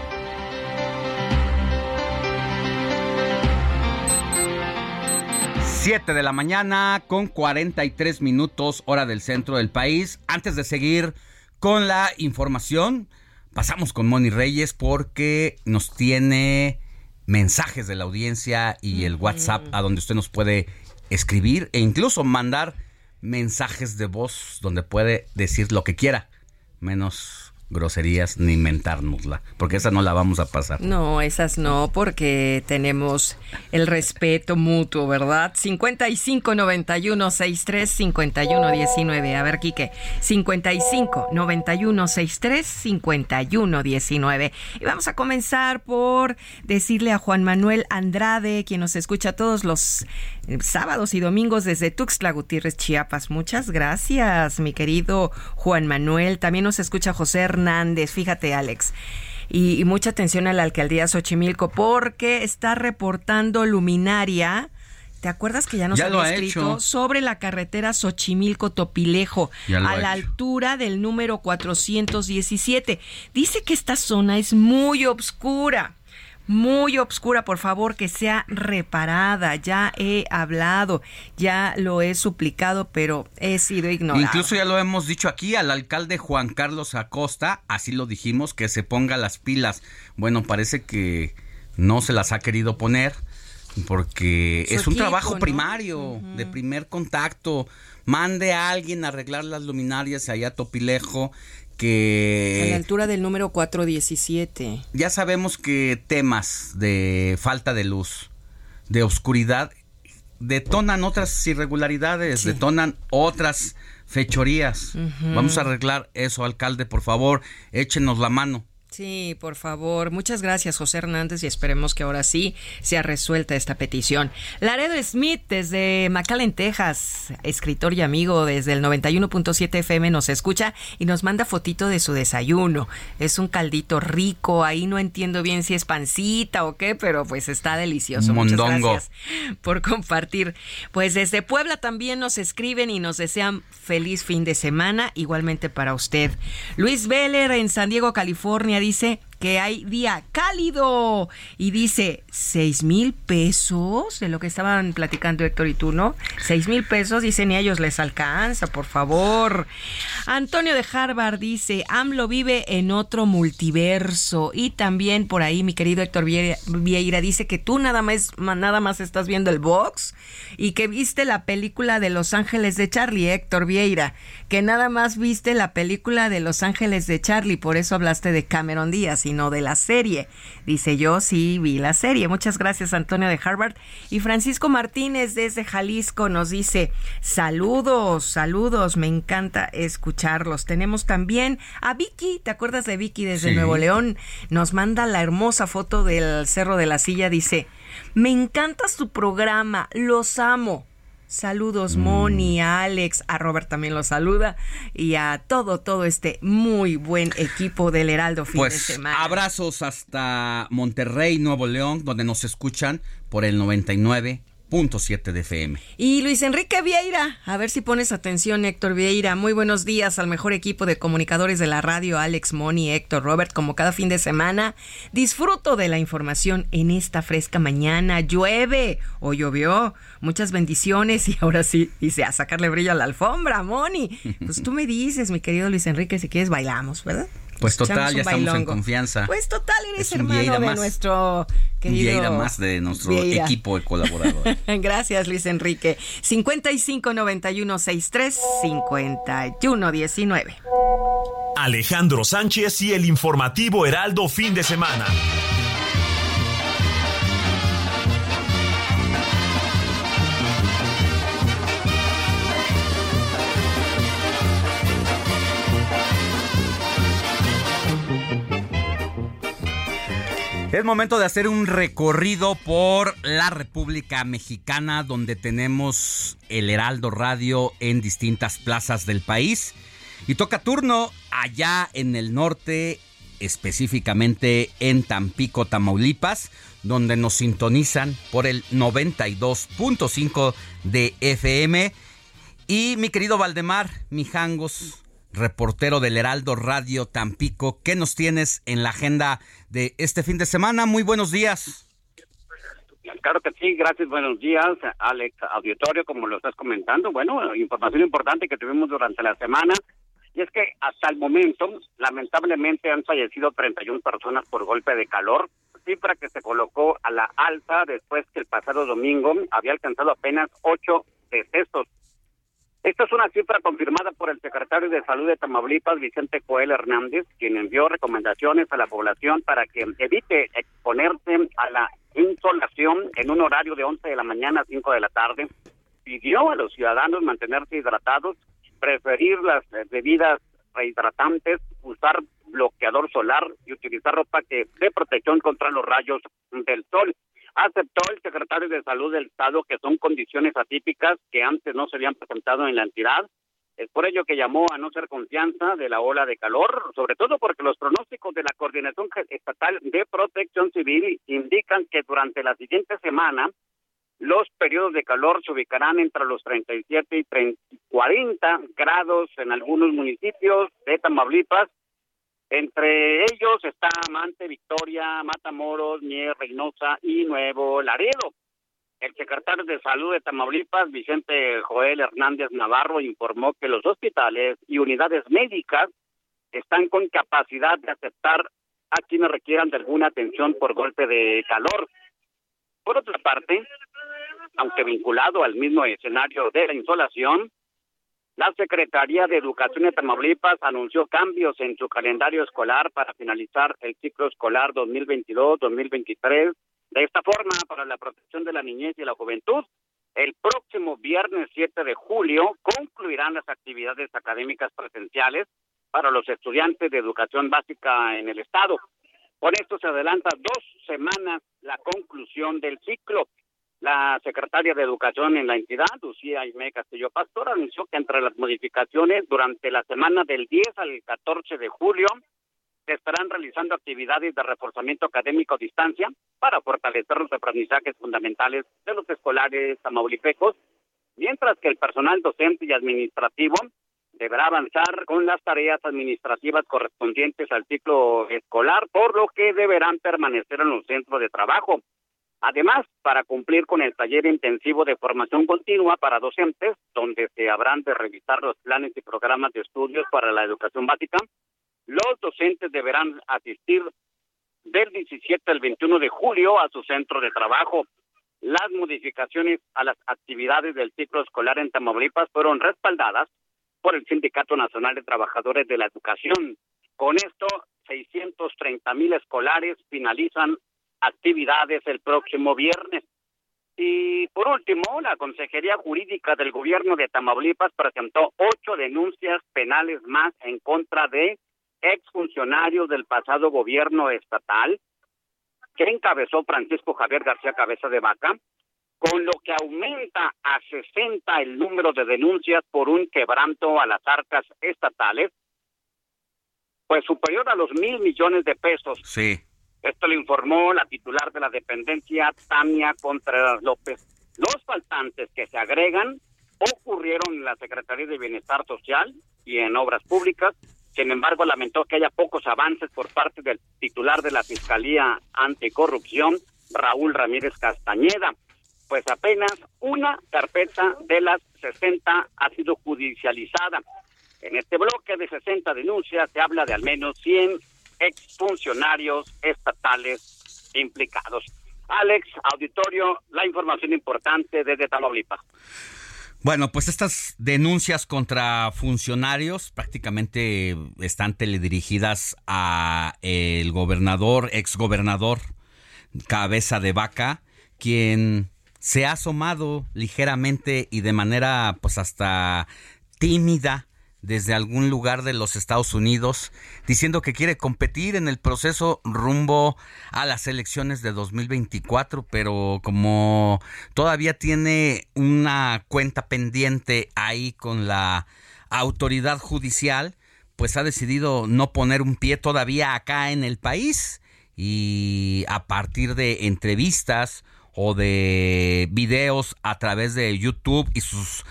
Siete de la mañana con 43 minutos hora del centro del país. Antes de seguir con la información, pasamos con Moni Reyes porque nos tiene mensajes de la audiencia y el WhatsApp a donde usted nos puede escribir e incluso mandar mensajes de voz donde puede decir lo que quiera, menos groserías ni mentárnosla, porque esa no la vamos a pasar. No, esas no, porque tenemos el respeto mutuo, ¿verdad? 55 91 63 51 19. A ver, Quique. 55 91 63 51 19. Y vamos a comenzar por decirle a Juan Manuel Andrade, quien nos escucha todos los sábados y domingos desde Tuxtla Gutiérrez, Chiapas. Muchas gracias, mi querido Juan Manuel. También nos escucha José Hernández, fíjate Alex. Y, mucha atención a la alcaldía Xochimilco porque está reportando luminaria. ¿Te acuerdas que ya nos ya había escrito sobre la carretera Xochimilco-Topilejo a la altura del número 417? Dice que esta zona es muy oscura muy obscura, por favor, que sea reparada. Ya he hablado, ya lo he suplicado, pero he sido ignorado. Incluso ya lo hemos dicho aquí al alcalde Juan Carlos Acosta, así lo dijimos, que se ponga las pilas. Bueno, parece que no se las ha querido poner porque es un trabajo primario, de primer contacto. Mande a alguien a arreglar las luminarias allá a Topilejo que... A la altura del número 417. Ya sabemos que temas de falta de luz, de oscuridad, detonan otras irregularidades, detonan otras fechorías. Vamos a arreglar eso, alcalde, por favor, échenos la mano. Sí, por favor. Muchas gracias, José Hernández, y esperemos que ahora sí sea resuelta esta petición. Laredo Smith, desde McAllen, Texas, escritor y amigo desde el 91.7 FM, nos escucha y nos manda fotito de su desayuno. Es un caldito rico, ahí no entiendo bien si es pancita o qué, pero pues está delicioso. Muchas gracias por compartir. Pues desde Puebla también nos escriben y nos desean feliz fin de semana, igualmente para usted. Luis Veller en San Diego, California, dice que hay día cálido y dice seis mil pesos de lo que estaban platicando Héctor y tú, ¿no? Seis mil pesos, dicen y a ellos les alcanza, por favor. Antonio de Harvard dice, AMLO vive en otro multiverso y también por ahí mi querido Héctor Vieira dice que tú nada más, nada más estás viendo el box y que viste la película de Los Ángeles de Charlie, Héctor Vieira, que nada más viste la película de Los Ángeles de Charlie, por eso hablaste de Cameron Díaz sino de la serie. Dice yo sí vi la serie. Muchas gracias Antonio de Harvard. Y Francisco Martínez desde Jalisco nos dice saludos, saludos, me encanta escucharlos. Tenemos también a Vicky, ¿te acuerdas de Vicky desde Nuevo León? Nos manda la hermosa foto del Cerro de la Silla, dice, me encanta su programa, los amo. Saludos, Moni, a mm. Alex, a Robert también los saluda y a todo, todo este muy buen equipo del Heraldo fin pues, de semana. Abrazos hasta Monterrey, Nuevo León, donde nos escuchan por el 99 Y Luis Enrique Vieira, a ver si pones atención, Héctor Vieira. Muy buenos días al mejor equipo de comunicadores de la radio, Alex Moni, Héctor Robert, como cada fin de semana. Disfruto de la información en esta fresca mañana. Llueve o llovió. Muchas bendiciones y ahora sí, dice a sacarle brillo a la alfombra, Moni. Pues tú me dices, mi querido Luis Enrique, si quieres bailamos, ¿verdad? Pues total, ya estamos en confianza. Pues total, eres hermano de nuestro querido... Más de nuestro equipo de colaboradores. Gracias, Luis Enrique. 559163 5119. Alejandro Sánchez y el informativo Heraldo fin de semana. Es momento de hacer un recorrido por la República Mexicana, donde tenemos el Heraldo Radio en distintas plazas del país. Y toca turno allá en el norte, específicamente en Tampico, Tamaulipas, donde nos sintonizan por el 92.5 de FM. Y mi querido Valdemar Mijangos, reportero del Heraldo Radio Tampico. ¿Qué nos tienes en la agenda de este fin de semana? Muy buenos días. Claro que sí, gracias, buenos días, Alex Auditorio, como lo estás comentando. Bueno, información importante que tuvimos durante la semana, y es que hasta el momento, lamentablemente, han fallecido 31 personas por golpe de calor, cifra que se colocó a la alta después que el pasado domingo había alcanzado apenas 8 decesos Esta es una cifra confirmada por el secretario de Salud de Tamaulipas, Vicente Joel Hernández, quien envió recomendaciones a la población para que evite exponerse a la insolación en un horario de 11 de la mañana a 5 de la tarde. Pidió a los ciudadanos mantenerse hidratados, preferir las eh, bebidas rehidratantes, usar bloqueador solar y utilizar ropa que dé protección contra los rayos del sol aceptó el secretario de Salud del Estado que son condiciones atípicas que antes no se habían presentado en la entidad. Es por ello que llamó a no ser confianza de la ola de calor, sobre todo porque los pronósticos de la Coordinación Estatal de Protección Civil indican que durante la siguiente semana los periodos de calor se ubicarán entre los 37 y 40 grados en algunos municipios de Tamaulipas entre ellos está Amante, Victoria, Matamoros, Mier, Reynosa y Nuevo Laredo. El secretario de Salud de Tamaulipas, Vicente Joel Hernández Navarro, informó que los hospitales y unidades médicas están con capacidad de aceptar a quienes requieran de alguna atención por golpe de calor. Por otra parte, aunque vinculado al mismo escenario de la insolación, la Secretaría de Educación de Tamaulipas anunció cambios en su calendario escolar para finalizar el ciclo escolar 2022-2023. De esta forma, para la protección de la niñez y la juventud, el próximo viernes 7 de julio concluirán las actividades académicas presenciales para los estudiantes de educación básica en el Estado. Con esto se adelanta dos semanas la conclusión del ciclo. La secretaria de Educación en la entidad, Lucía Aime Castillo Pastor, anunció que entre las modificaciones durante la semana del 10 al 14 de julio se estarán realizando actividades de reforzamiento académico a distancia para fortalecer los aprendizajes fundamentales de los escolares tamaulipecos, mientras que el personal docente y administrativo deberá avanzar con las tareas administrativas correspondientes al ciclo escolar, por lo que deberán permanecer en los centros de trabajo. Además, para cumplir con el taller intensivo de formación continua para docentes, donde se habrán de revisar los planes y programas de estudios para la educación básica, los docentes deberán asistir del 17 al 21 de julio a su centro de trabajo. Las modificaciones a las actividades del ciclo escolar en Tamaulipas fueron respaldadas por el Sindicato Nacional de Trabajadores de la Educación. Con esto, 630 mil escolares finalizan actividades el próximo viernes. Y por último, la Consejería Jurídica del Gobierno de Tamaulipas presentó ocho denuncias penales más en contra de exfuncionarios del pasado gobierno estatal que encabezó Francisco Javier García Cabeza de Vaca, con lo que aumenta a 60 el número de denuncias por un quebranto a las arcas estatales, pues superior a los mil millones de pesos. Sí. Esto lo informó la titular de la dependencia, Tania Contreras López. Los faltantes que se agregan ocurrieron en la Secretaría de Bienestar Social y en Obras Públicas. Sin embargo, lamentó que haya pocos avances por parte del titular de la Fiscalía Anticorrupción, Raúl Ramírez Castañeda. Pues apenas una carpeta de las 60 ha sido judicializada. En este bloque de 60 denuncias se habla de al menos 100 exfuncionarios estatales implicados. Alex, auditorio, la información importante desde Tamaulipas. Bueno, pues estas denuncias contra funcionarios prácticamente están teledirigidas a el gobernador, exgobernador Cabeza de Vaca, quien se ha asomado ligeramente y de manera pues hasta tímida desde algún lugar de los Estados Unidos diciendo que quiere competir en el proceso rumbo a las elecciones de 2024, pero como todavía tiene una cuenta pendiente ahí con la autoridad judicial, pues ha decidido no poner un pie todavía acá en el país. Y a partir de entrevistas o de videos a través de YouTube y sus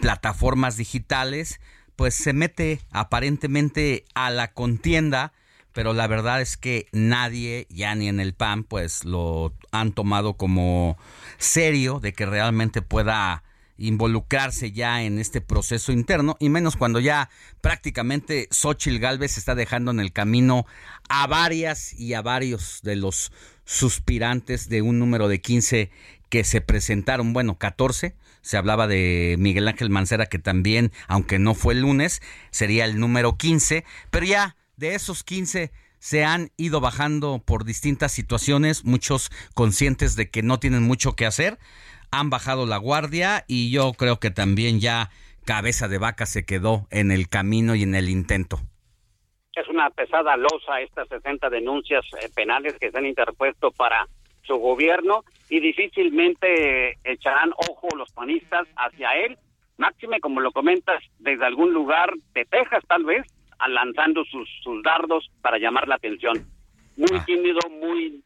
plataformas digitales, pues se mete aparentemente a la contienda, pero la verdad es que nadie, ya ni en el PAN, pues lo han tomado como serio de que realmente pueda involucrarse ya en este proceso interno y menos cuando ya prácticamente Xochitl Galvez está dejando en el camino a varias y a varios de los suspirantes de un número de 15 que se presentaron, bueno, 14, se hablaba de Miguel Ángel Mancera que también, aunque no fue el lunes, sería el número 15, pero ya de esos 15 se han ido bajando por distintas situaciones, muchos conscientes de que no tienen mucho que hacer, han bajado la guardia y yo creo que también ya cabeza de vaca se quedó en el camino y en el intento. Es una pesada losa estas 60 denuncias eh, penales que se han interpuesto para su gobierno y difícilmente echarán ojo los panistas hacia él, máxime como lo comentas desde algún lugar de Texas tal vez, lanzando sus, sus dardos para llamar la atención. Muy ah. tímido, muy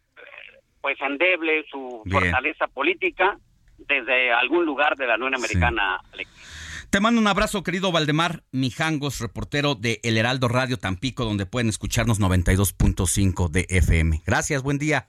pues endeble su fortaleza política desde algún lugar de la Unión Americana. Te mando un abrazo, querido Valdemar Mijangos, reportero de El Heraldo Radio Tampico, donde pueden escucharnos 92.5 de FM. Gracias, buen día.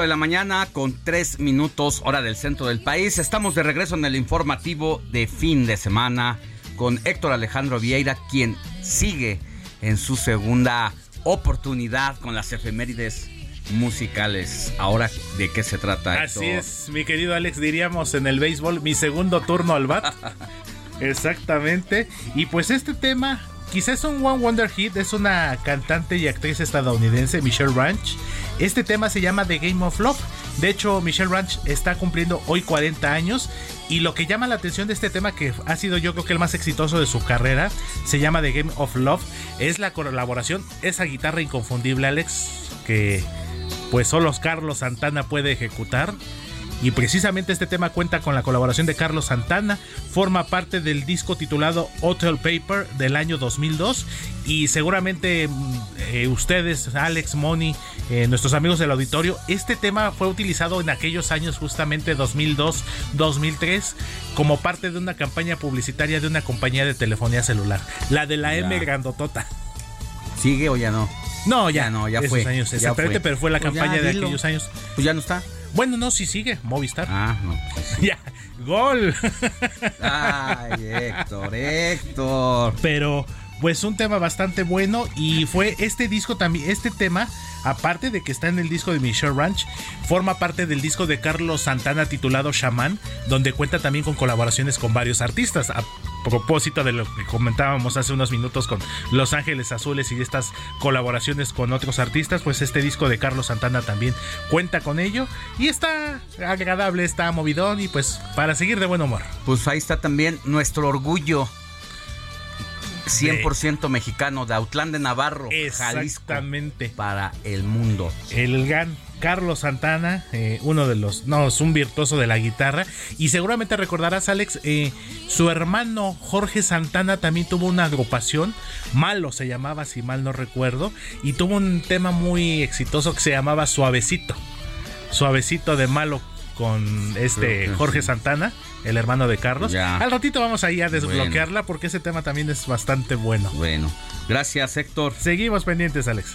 De la mañana con 3 minutos hora del centro del país. Estamos de regreso en el informativo de fin de semana con Héctor Alejandro Vieira, quien sigue en su segunda oportunidad con las efemérides musicales. Ahora, ¿de qué se trata? Así es, mi querido Alex, diríamos en el béisbol, mi segundo turno al bat. Exactamente. Y pues este tema quizás un One Wonder Hit, es una cantante y actriz estadounidense, Michelle Ranch. Este tema se llama The Game of Love. De hecho, Michelle Ranch está cumpliendo hoy 40 años y lo que llama la atención de este tema, que ha sido yo creo que el más exitoso de su carrera, se llama The Game of Love, es la colaboración, esa guitarra inconfundible, Alex, que pues solo Carlos Santana puede ejecutar. Y precisamente este tema cuenta con la colaboración de Carlos Santana, forma parte del disco titulado Hotel Paper del año 2002 y seguramente mm, eh, ustedes, Alex, Moni, eh, nuestros amigos del auditorio, este tema fue utilizado en aquellos años justamente 2002-2003 como parte de una campaña publicitaria de una compañía de telefonía celular, la de la M Grandotota. ¿Sigue o ya no? No, ya, no, ya fue. Años, ya fue. pero fue la pues campaña de aquellos años. Pues ya no está. Bueno, no, sí sigue, Movistar. Ah, no. Pues ya, gol. Ay, Héctor, Héctor. Pero, pues un tema bastante bueno y fue este disco también, este tema aparte de que está en el disco de Michelle Ranch, forma parte del disco de Carlos Santana titulado Shaman, donde cuenta también con colaboraciones con varios artistas. A propósito de lo que comentábamos hace unos minutos con Los Ángeles Azules y estas colaboraciones con otros artistas, pues este disco de Carlos Santana también cuenta con ello y está agradable, está movidón y pues para seguir de buen humor. Pues ahí está también nuestro orgullo 100% mexicano de Autlán de Navarro, Exactamente. para el mundo. El gran Carlos Santana, eh, uno de los, no, es un virtuoso de la guitarra. Y seguramente recordarás, Alex, eh, su hermano Jorge Santana también tuvo una agrupación, Malo se llamaba, si mal no recuerdo, y tuvo un tema muy exitoso que se llamaba Suavecito. Suavecito de Malo con este Jorge Santana el hermano de Carlos. Al ratito vamos ahí a desbloquearla porque ese tema también es bastante bueno. Bueno, gracias Héctor. Seguimos pendientes, Alex.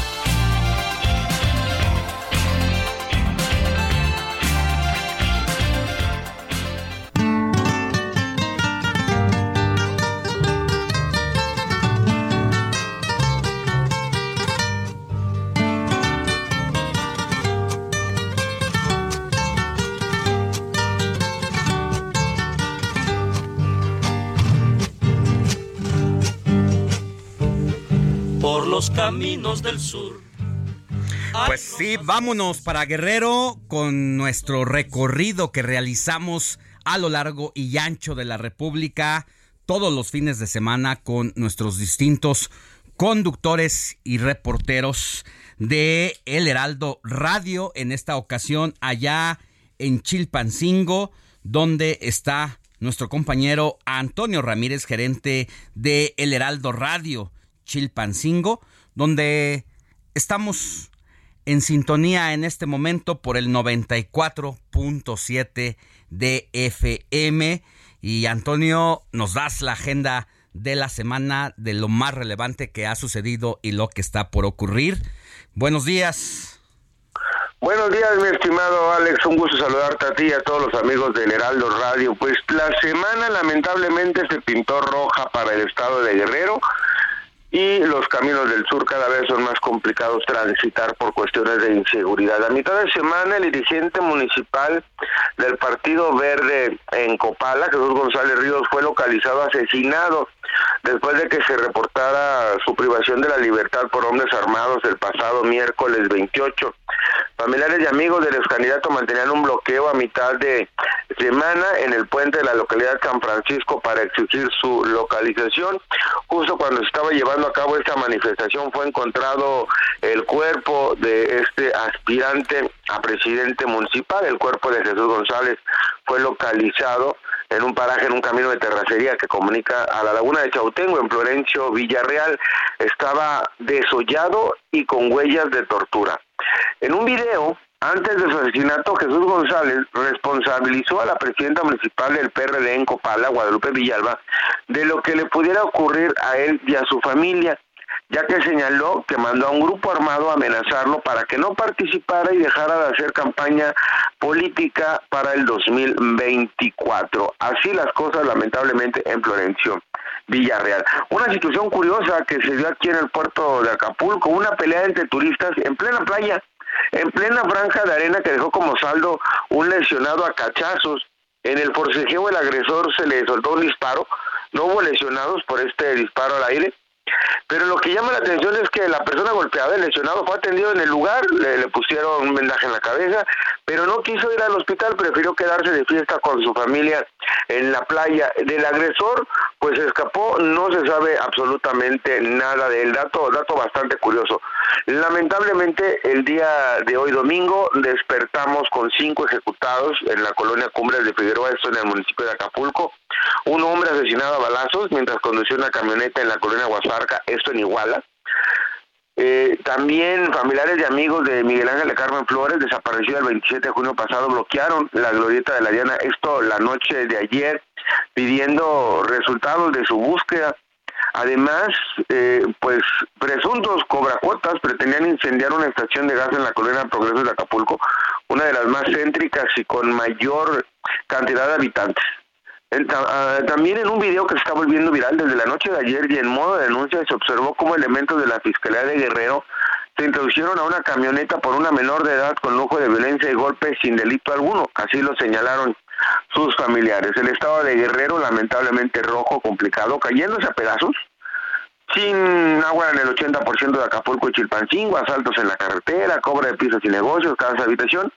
Los caminos del sur. Pues sí, vámonos para Guerrero con nuestro recorrido que realizamos a lo largo y ancho de la República todos los fines de semana con nuestros distintos conductores y reporteros de El Heraldo Radio, en esta ocasión allá en Chilpancingo, donde está nuestro compañero Antonio Ramírez, gerente de El Heraldo Radio Chilpancingo, donde estamos en sintonía en este momento por el 94.7 de FM. Y Antonio, nos das la agenda de la semana de lo más relevante que ha sucedido y lo que está por ocurrir. Buenos días. Buenos días, mi estimado Alex. Un gusto saludarte a ti y a todos los amigos del Heraldo Radio. Pues la semana lamentablemente se pintó roja para el estado de Guerrero y los caminos del sur cada vez son más complicados transitar por cuestiones de inseguridad. A mitad de semana el dirigente municipal del Partido Verde en Copala, Jesús González Ríos, fue localizado asesinado después de que se reportara su privación de la libertad por hombres armados el pasado miércoles 28. Familiares y amigos del ex candidato mantenían un bloqueo a mitad de semana en el puente de la localidad San Francisco para exigir su localización. Justo cuando se estaba llevando a cabo esta manifestación fue encontrado el cuerpo de este aspirante a presidente municipal, el cuerpo de Jesús González fue localizado en un paraje, en un camino de terracería que comunica a la laguna de Chautengo, en Florencio, Villarreal. Estaba desollado y con huellas de tortura. En un video, antes de su asesinato, Jesús González responsabilizó a la presidenta municipal del PRD en Copala, Guadalupe Villalba, de lo que le pudiera ocurrir a él y a su familia, ya que señaló que mandó a un grupo armado a amenazarlo para que no participara y dejara de hacer campaña política para el 2024. Así las cosas, lamentablemente, en Florencio. Villarreal. Una situación curiosa que se dio aquí en el puerto de Acapulco, una pelea entre turistas en plena playa, en plena franja de arena que dejó como saldo un lesionado a cachazos. En el forcejeo el agresor se le soltó un disparo, no hubo lesionados por este disparo al aire, pero lo que llama la atención es que la persona golpeada, el lesionado, fue atendido en el lugar, le, le, pusieron un vendaje en la cabeza, pero no quiso ir al hospital, prefirió quedarse de fiesta con su familia en la playa. Del agresor, pues escapó, no se sabe absolutamente nada del dato, dato bastante curioso. Lamentablemente, el día de hoy domingo despertamos con cinco ejecutados en la colonia Cumbres de Figueroa, esto en el municipio de Acapulco. Un hombre asesinado a balazos mientras conducía una camioneta en la colonia Guasarca, esto en Iguala. Eh, también familiares y amigos de Miguel Ángel de Carmen Flores, desaparecido el 27 de junio pasado, bloquearon la glorieta de la Diana, esto la noche de ayer, pidiendo resultados de su búsqueda. Además, eh, pues presuntos cobracuotas pretendían incendiar una estación de gas en la colonia Progreso de Acapulco, una de las más céntricas y con mayor cantidad de habitantes. También en un video que se está volviendo viral desde la noche de ayer y en modo de denuncia se observó cómo elementos de la Fiscalía de Guerrero se introdujeron a una camioneta por una menor de edad con lujo de violencia y golpes sin delito alguno, así lo señalaron sus familiares. El estado de Guerrero lamentablemente rojo, complicado, cayéndose a pedazos, sin agua en el 80% de Acapulco y Chilpancingo, asaltos en la carretera, cobra de pisos y negocios, casa habitación.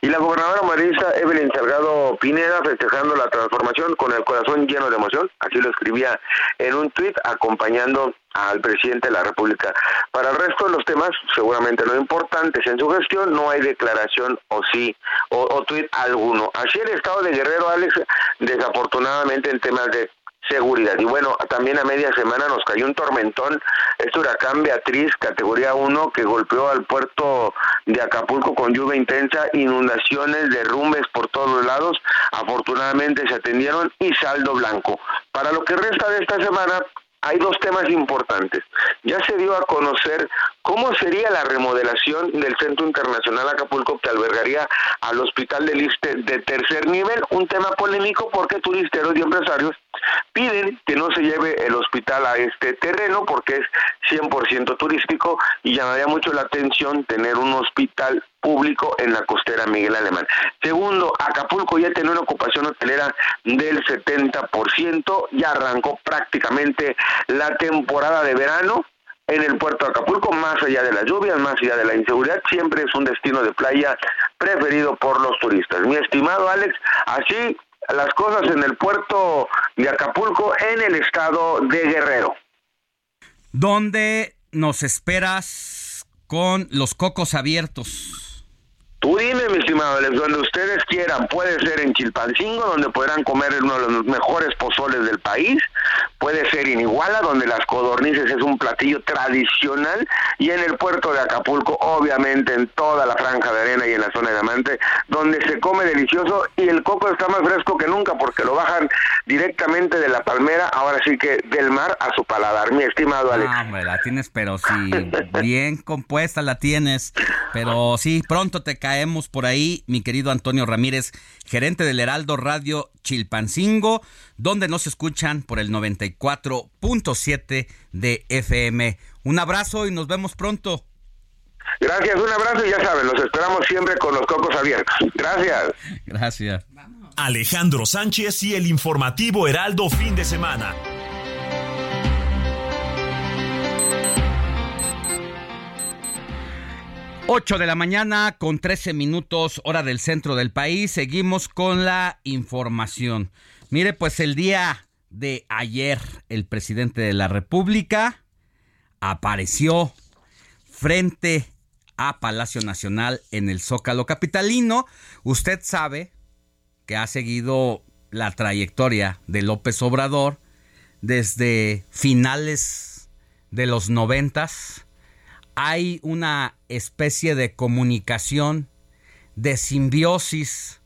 Y la gobernadora marista Evelyn Salgado Pineda festejando la transformación con el corazón lleno de emoción, así lo escribía en un tuit acompañando al presidente de la República. Para el resto de los temas, seguramente no importantes en su gestión, no hay declaración o sí, o, o tuit alguno. Así el estado de Guerrero, Alex, desafortunadamente en temas de seguridad. Y bueno, también a media semana nos cayó un tormentón, este huracán Beatriz, categoría 1, que golpeó al puerto de Acapulco con lluvia intensa, inundaciones, derrumbes por todos lados. Afortunadamente se atendieron y saldo blanco. Para lo que resta de esta semana, hay dos temas importantes. Ya se dio a conocer cómo sería la remodelación del Centro Internacional Acapulco que albergaría al Hospital del Iste de tercer nivel, un tema polémico porque turisteros y empresarios piden que no se lleve el hospital a este terreno porque es 100% turístico y llamaría mucho la atención tener un hospital público en la costera Miguel Alemán. Segundo, Acapulco ya tiene una ocupación hotelera del 70%, ya arrancó prácticamente la temporada de verano en el puerto de Acapulco, más allá de las lluvias, más allá de la inseguridad, siempre es un destino de playa preferido por los turistas. Mi estimado Alex, así las cosas en el puerto de Acapulco en el estado de Guerrero. ¿Dónde nos esperas con los cocos abiertos? Tú dime, mi estimado Alex, donde ustedes quieran. Puede ser en Chilpancingo, donde podrán comer uno de los mejores pozoles del país. Puede ser en Iguala, donde las codornices es un platillo tradicional. Y en el puerto de Acapulco, obviamente en toda la franja de arena y en la zona de Amante, donde se come delicioso y el coco está más fresco que nunca porque lo bajan directamente de la palmera, ahora sí que del mar a su paladar, mi estimado Alex. Ah, hombre, la tienes, pero sí, bien compuesta la tienes. Pero sí, pronto te caemos por ahí, mi querido Antonio Ramírez, gerente del Heraldo Radio Chilpancingo, donde nos escuchan por el 94.7 de FM. Un abrazo y nos vemos pronto. Gracias, un abrazo y ya saben, los esperamos siempre con los cocos abiertos. Gracias. Gracias. Alejandro Sánchez y el informativo Heraldo fin de semana. 8 de la mañana con 13 minutos hora del centro del país. Seguimos con la información. Mire, pues el día de ayer el presidente de la República apareció frente a Palacio Nacional en el Zócalo Capitalino. Usted sabe que ha seguido la trayectoria de López Obrador desde finales de los noventas hay una especie de comunicación, de simbiosis,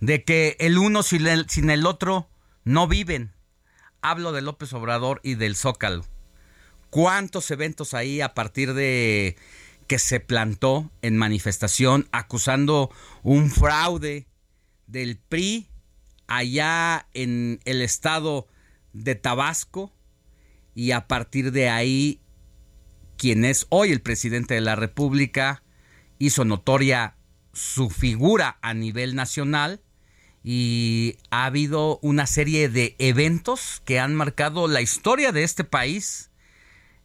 de que el uno sin el, otro no viven. Hablo de López Obrador y del Zócalo. ¿Cuántos eventos ahí a partir de que se plantó en manifestación acusando un fraude del PRI allá en el estado de Tabasco? Y a partir de ahí quien es hoy el presidente de la República, hizo notoria su figura a nivel nacional y ha habido una serie de eventos que han marcado la historia de este país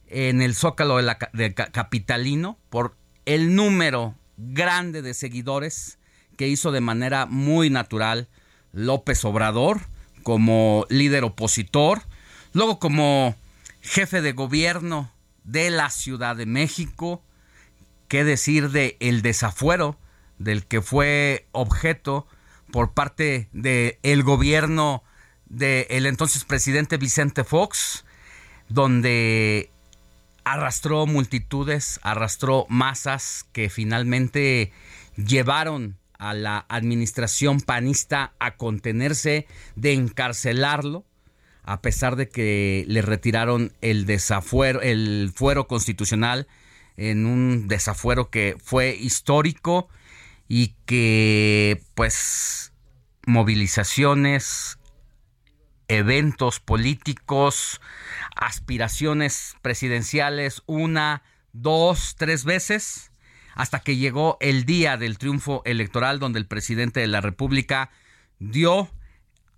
en el zócalo de la, capitalino por el número grande de seguidores que hizo de manera muy natural López Obrador como líder opositor, luego como jefe de gobierno de la Ciudad de México, qué decir de el desafuero del que fue objeto por parte del el gobierno del entonces presidente Vicente Fox, donde arrastró multitudes, arrastró masas que finalmente llevaron a la administración panista a contenerse, de encarcelarlo, a pesar de que le retiraron el desafuero, el fuero constitucional en un desafuero que fue histórico y que pues movilizaciones, eventos políticos, aspiraciones presidenciales una, dos, tres veces, hasta que llegó el día del triunfo electoral donde el presidente de la República dio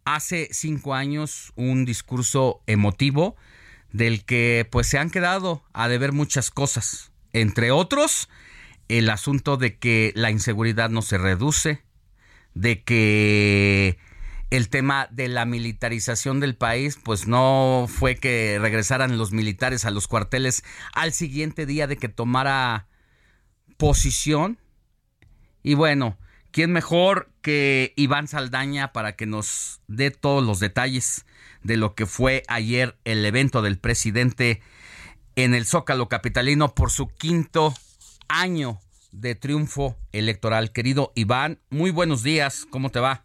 hace cinco años un discurso emotivo del que pues se han quedado a deber muchas cosas, entre otros el asunto de que la inseguridad no se reduce, de que el tema de la militarización del país, pues no fue que regresaran los militares a los cuarteles al siguiente día de que tomara posición. Y bueno, ¿quién mejor que Iván Saldaña para que nos dé todos los detalles de lo que fue ayer el evento del presidente en el Zócalo Capitalino por su quinto año de triunfo electoral. Querido Iván, muy buenos días, ¿cómo te va?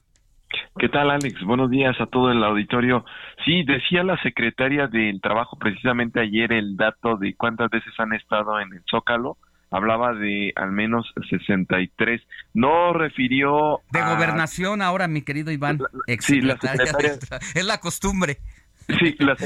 ¿Qué tal, Alex? Buenos días a todo el auditorio. Sí, decía la secretaria del Trabajo precisamente ayer el dato de cuántas veces han estado en el Zócalo. Hablaba de al menos 63. No refirió. De gobernación ahora, mi querido Iván. sí, la secretaria. Es la costumbre. Sí, la,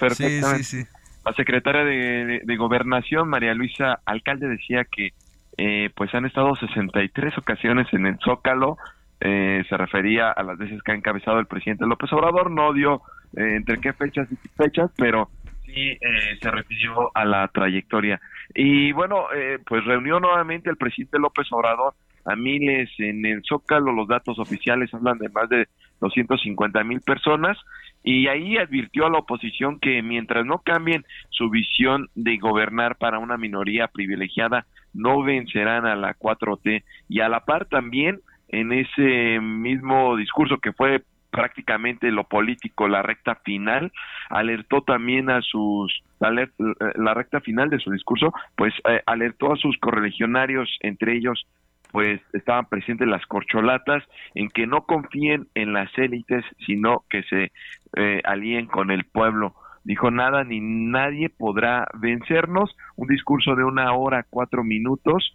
perfectamente. Sí, sí, sí. La secretaria de, de, Gobernación, María Luisa Alcalde, decía que eh, pues han estado 63 ocasiones en el Zócalo eh, se refería a las veces que ha encabezado el presidente López Obrador, no dio eh, entre qué fechas y qué fechas, pero sí eh, se refirió a la trayectoria. Y bueno, pues reunió nuevamente el presidente López Obrador a miles en el Zócalo, los datos oficiales hablan de más de 250 mil personas. Y ahí advirtió a la oposición que mientras no cambien su visión de gobernar para una minoría privilegiada, no vencerán a la 4T y a la par también en ese mismo discurso que fue prácticamente lo político, la recta final, alertó también a sus, la recta final de su discurso, pues eh, alertó a sus correligionarios, entre ellos pues estaban presentes las corcholatas, en que no confíen en las élites, sino que se eh, alíen con el pueblo. Dijo nada ni nadie podrá vencernos, un discurso de una hora, cuatro minutos,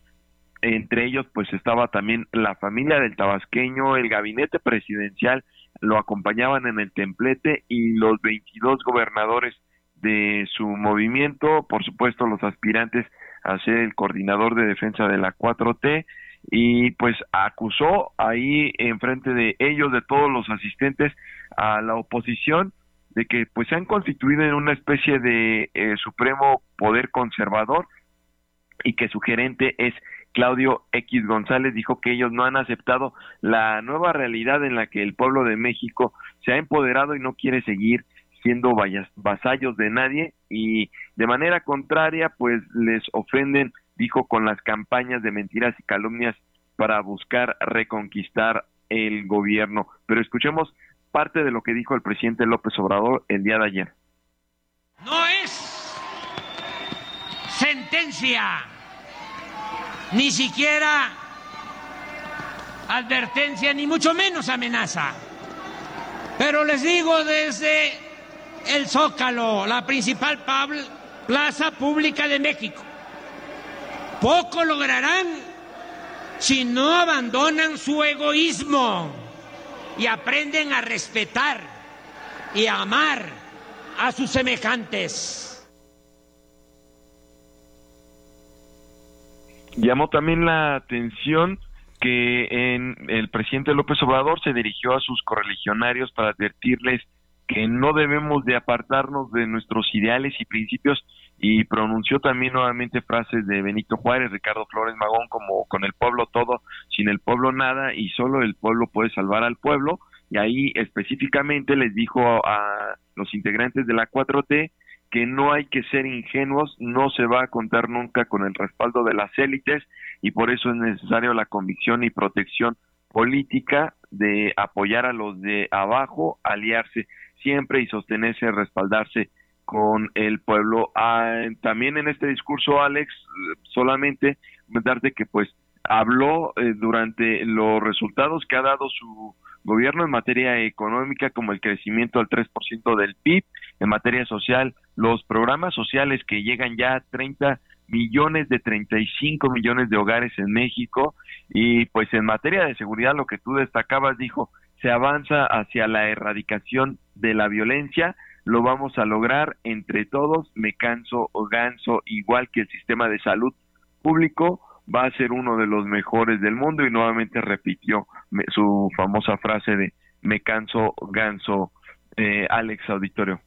entre ellos pues estaba también la familia del tabasqueño, el gabinete presidencial, lo acompañaban en el templete y los 22 gobernadores de su movimiento, por supuesto los aspirantes a ser el coordinador de defensa de la 4T y pues acusó ahí en frente de ellos, de todos los asistentes a la oposición, de que pues se han constituido en una especie de eh, supremo poder conservador y que su gerente es Claudio X González dijo que ellos no han aceptado la nueva realidad en la que el pueblo de México se ha empoderado y no quiere seguir siendo vasallos de nadie y de manera contraria pues les ofenden, dijo, con las campañas de mentiras y calumnias para buscar reconquistar el gobierno. Pero escuchemos parte de lo que dijo el presidente López Obrador el día de ayer. No es sentencia ni siquiera advertencia, ni mucho menos amenaza. Pero les digo desde el Zócalo, la principal plaza pública de México, poco lograrán si no abandonan su egoísmo y aprenden a respetar y a amar a sus semejantes. Llamó también la atención que en el presidente López Obrador se dirigió a sus correligionarios para advertirles que no debemos de apartarnos de nuestros ideales y principios y pronunció también nuevamente frases de Benito Juárez, Ricardo Flores Magón como con el pueblo todo, sin el pueblo nada y solo el pueblo puede salvar al pueblo y ahí específicamente les dijo a los integrantes de la 4T que no hay que ser ingenuos, no se va a contar nunca con el respaldo de las élites y por eso es necesario la convicción y protección política de apoyar a los de abajo, aliarse siempre y sostenerse, respaldarse con el pueblo. Ah, también en este discurso, Alex, solamente darte que pues habló eh, durante los resultados que ha dado su gobierno en materia económica como el crecimiento al 3% del PIB, en materia social, los programas sociales que llegan ya a 30 millones de 35 millones de hogares en México y pues en materia de seguridad lo que tú destacabas dijo se avanza hacia la erradicación de la violencia lo vamos a lograr entre todos me canso o ganso igual que el sistema de salud público va a ser uno de los mejores del mundo y nuevamente repitió su famosa frase de me canso ganso eh, Alex Auditorio.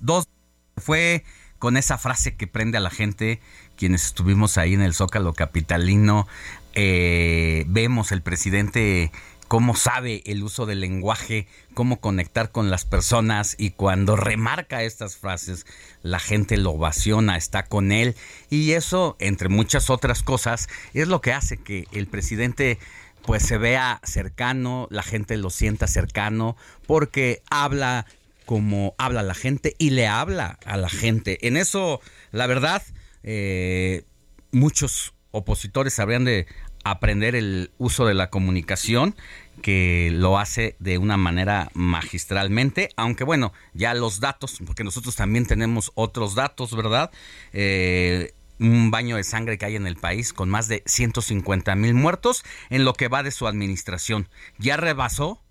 Dos fue con esa frase que prende a la gente quienes estuvimos ahí en el Zócalo Capitalino. Eh, vemos el presidente cómo sabe el uso del lenguaje, cómo conectar con las personas y cuando remarca estas frases, la gente lo ovaciona, está con él y eso, entre muchas otras cosas, es lo que hace que el presidente pues se vea cercano, la gente lo sienta cercano, porque habla como habla la gente y le habla a la gente. En eso, la verdad, eh, muchos opositores habrían de aprender el uso de la comunicación que lo hace de una manera magistralmente, aunque bueno, ya los datos, porque nosotros también tenemos otros datos, ¿verdad? Eh, un baño de sangre que hay en el país con más de 150 mil muertos en lo que va de su administración. Ya rebasó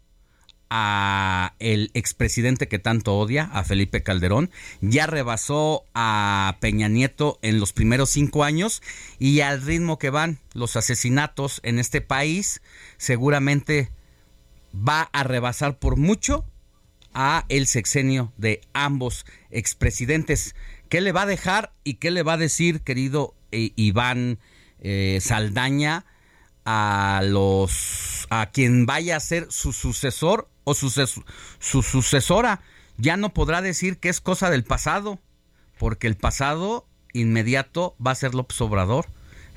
a el expresidente que tanto odia, a Felipe Calderón, ya rebasó a Peña Nieto en los primeros cinco años y al ritmo que van los asesinatos en este país, seguramente va a rebasar por mucho a el sexenio de ambos expresidentes. ¿Qué le va a dejar y qué le va a decir, querido eh, Iván eh, Saldaña, a los a quien vaya a ser su sucesor o su, su sucesora? Ya no podrá decir que es cosa del pasado, porque el pasado inmediato va a ser López Obrador.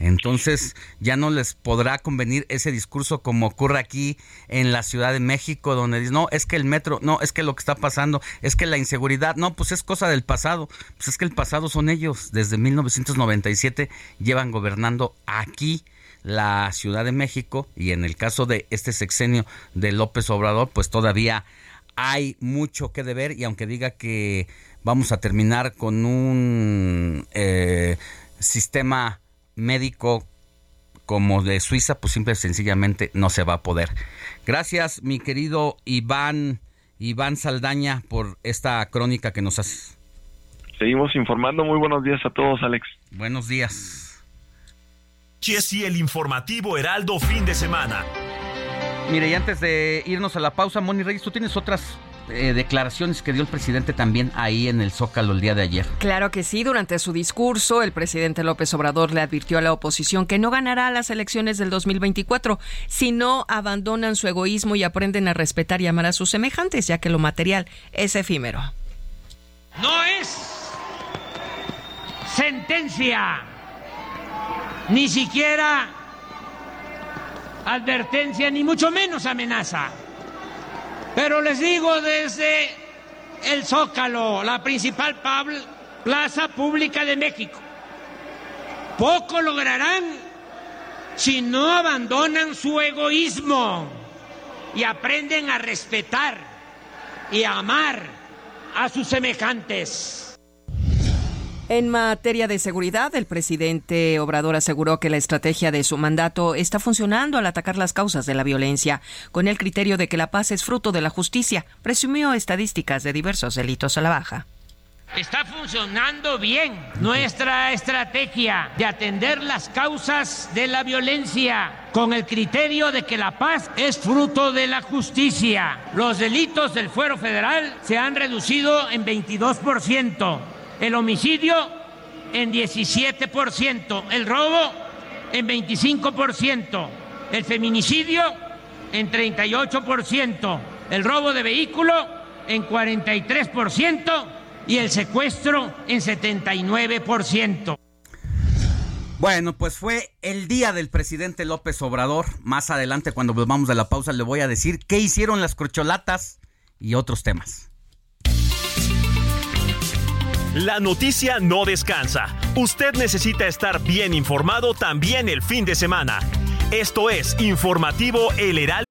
Entonces ya no les podrá convenir ese discurso como ocurre aquí en la Ciudad de México, donde dicen, no, es que el metro, no, es que lo que está pasando, es que la inseguridad, no, pues es cosa del pasado, pues es que el pasado son ellos, desde 1997 llevan gobernando aquí la Ciudad de México y en el caso de este sexenio de López Obrador, pues todavía hay mucho que deber y aunque diga que vamos a terminar con un eh, sistema médico como de Suiza, pues simple y sencillamente no se va a poder. Gracias, mi querido Iván, Iván Saldaña, por esta crónica que nos haces. Seguimos informando. Muy buenos días a todos, Alex. Buenos días. Jesse, el informativo Heraldo fin de semana. Mire, y antes de irnos a la pausa, Moni Reyes, tú tienes otras eh, declaraciones que dio el presidente también ahí en el Zócalo el día de ayer. Claro que sí, durante su discurso el presidente López Obrador le advirtió a la oposición que no ganará las elecciones del 2024 si no abandonan su egoísmo y aprenden a respetar y amar a sus semejantes, ya que lo material es efímero. No es sentencia, ni siquiera advertencia, ni mucho menos amenaza pero les digo desde el Zócalo, la principal plaza pública de México, poco lograrán si no abandonan su egoísmo y aprenden a respetar y a amar a sus semejantes. En materia de seguridad, el presidente Obrador aseguró que la estrategia de su mandato está funcionando al atacar las causas de la violencia, con el criterio de que la paz es fruto de la justicia. Presumió estadísticas de diversos delitos a la baja. Está funcionando bien nuestra estrategia de atender las causas de la violencia con el criterio de que la paz es fruto de la justicia. Los delitos del fuero federal se han reducido en 22% el homicidio en 17%, el robo en 25%, el feminicidio en 38%, el robo de vehículo en 43% y el secuestro en 79%. Bueno, pues fue el día del presidente López Obrador. Más adelante, cuando volvamos de la pausa, le voy a decir qué hicieron las corcholatas y otros temas. La noticia no descansa. Usted necesita estar bien informado también el fin de semana. Esto es Informativo El Heraldo.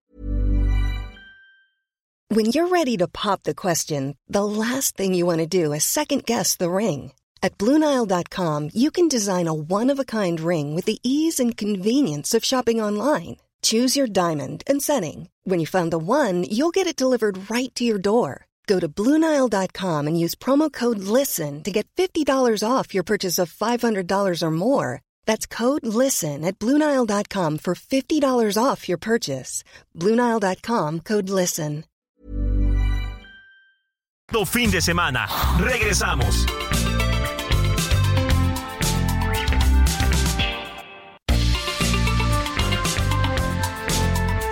When you're ready to pop the question, the last thing you want to do is second guess the ring. At BlueNile.com, you can design a one-of-a-kind ring with the ease and convenience of shopping online. Choose your diamond and setting. When you find the one, you'll get it delivered right to your door. Go to Bluenile.com and use promo code LISTEN to get $50 off your purchase of $500 or more. That's code LISTEN at Bluenile.com for $50 off your purchase. Bluenile.com code LISTEN. Fin de semana. Regresamos.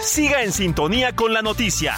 Siga en sintonía con la noticia.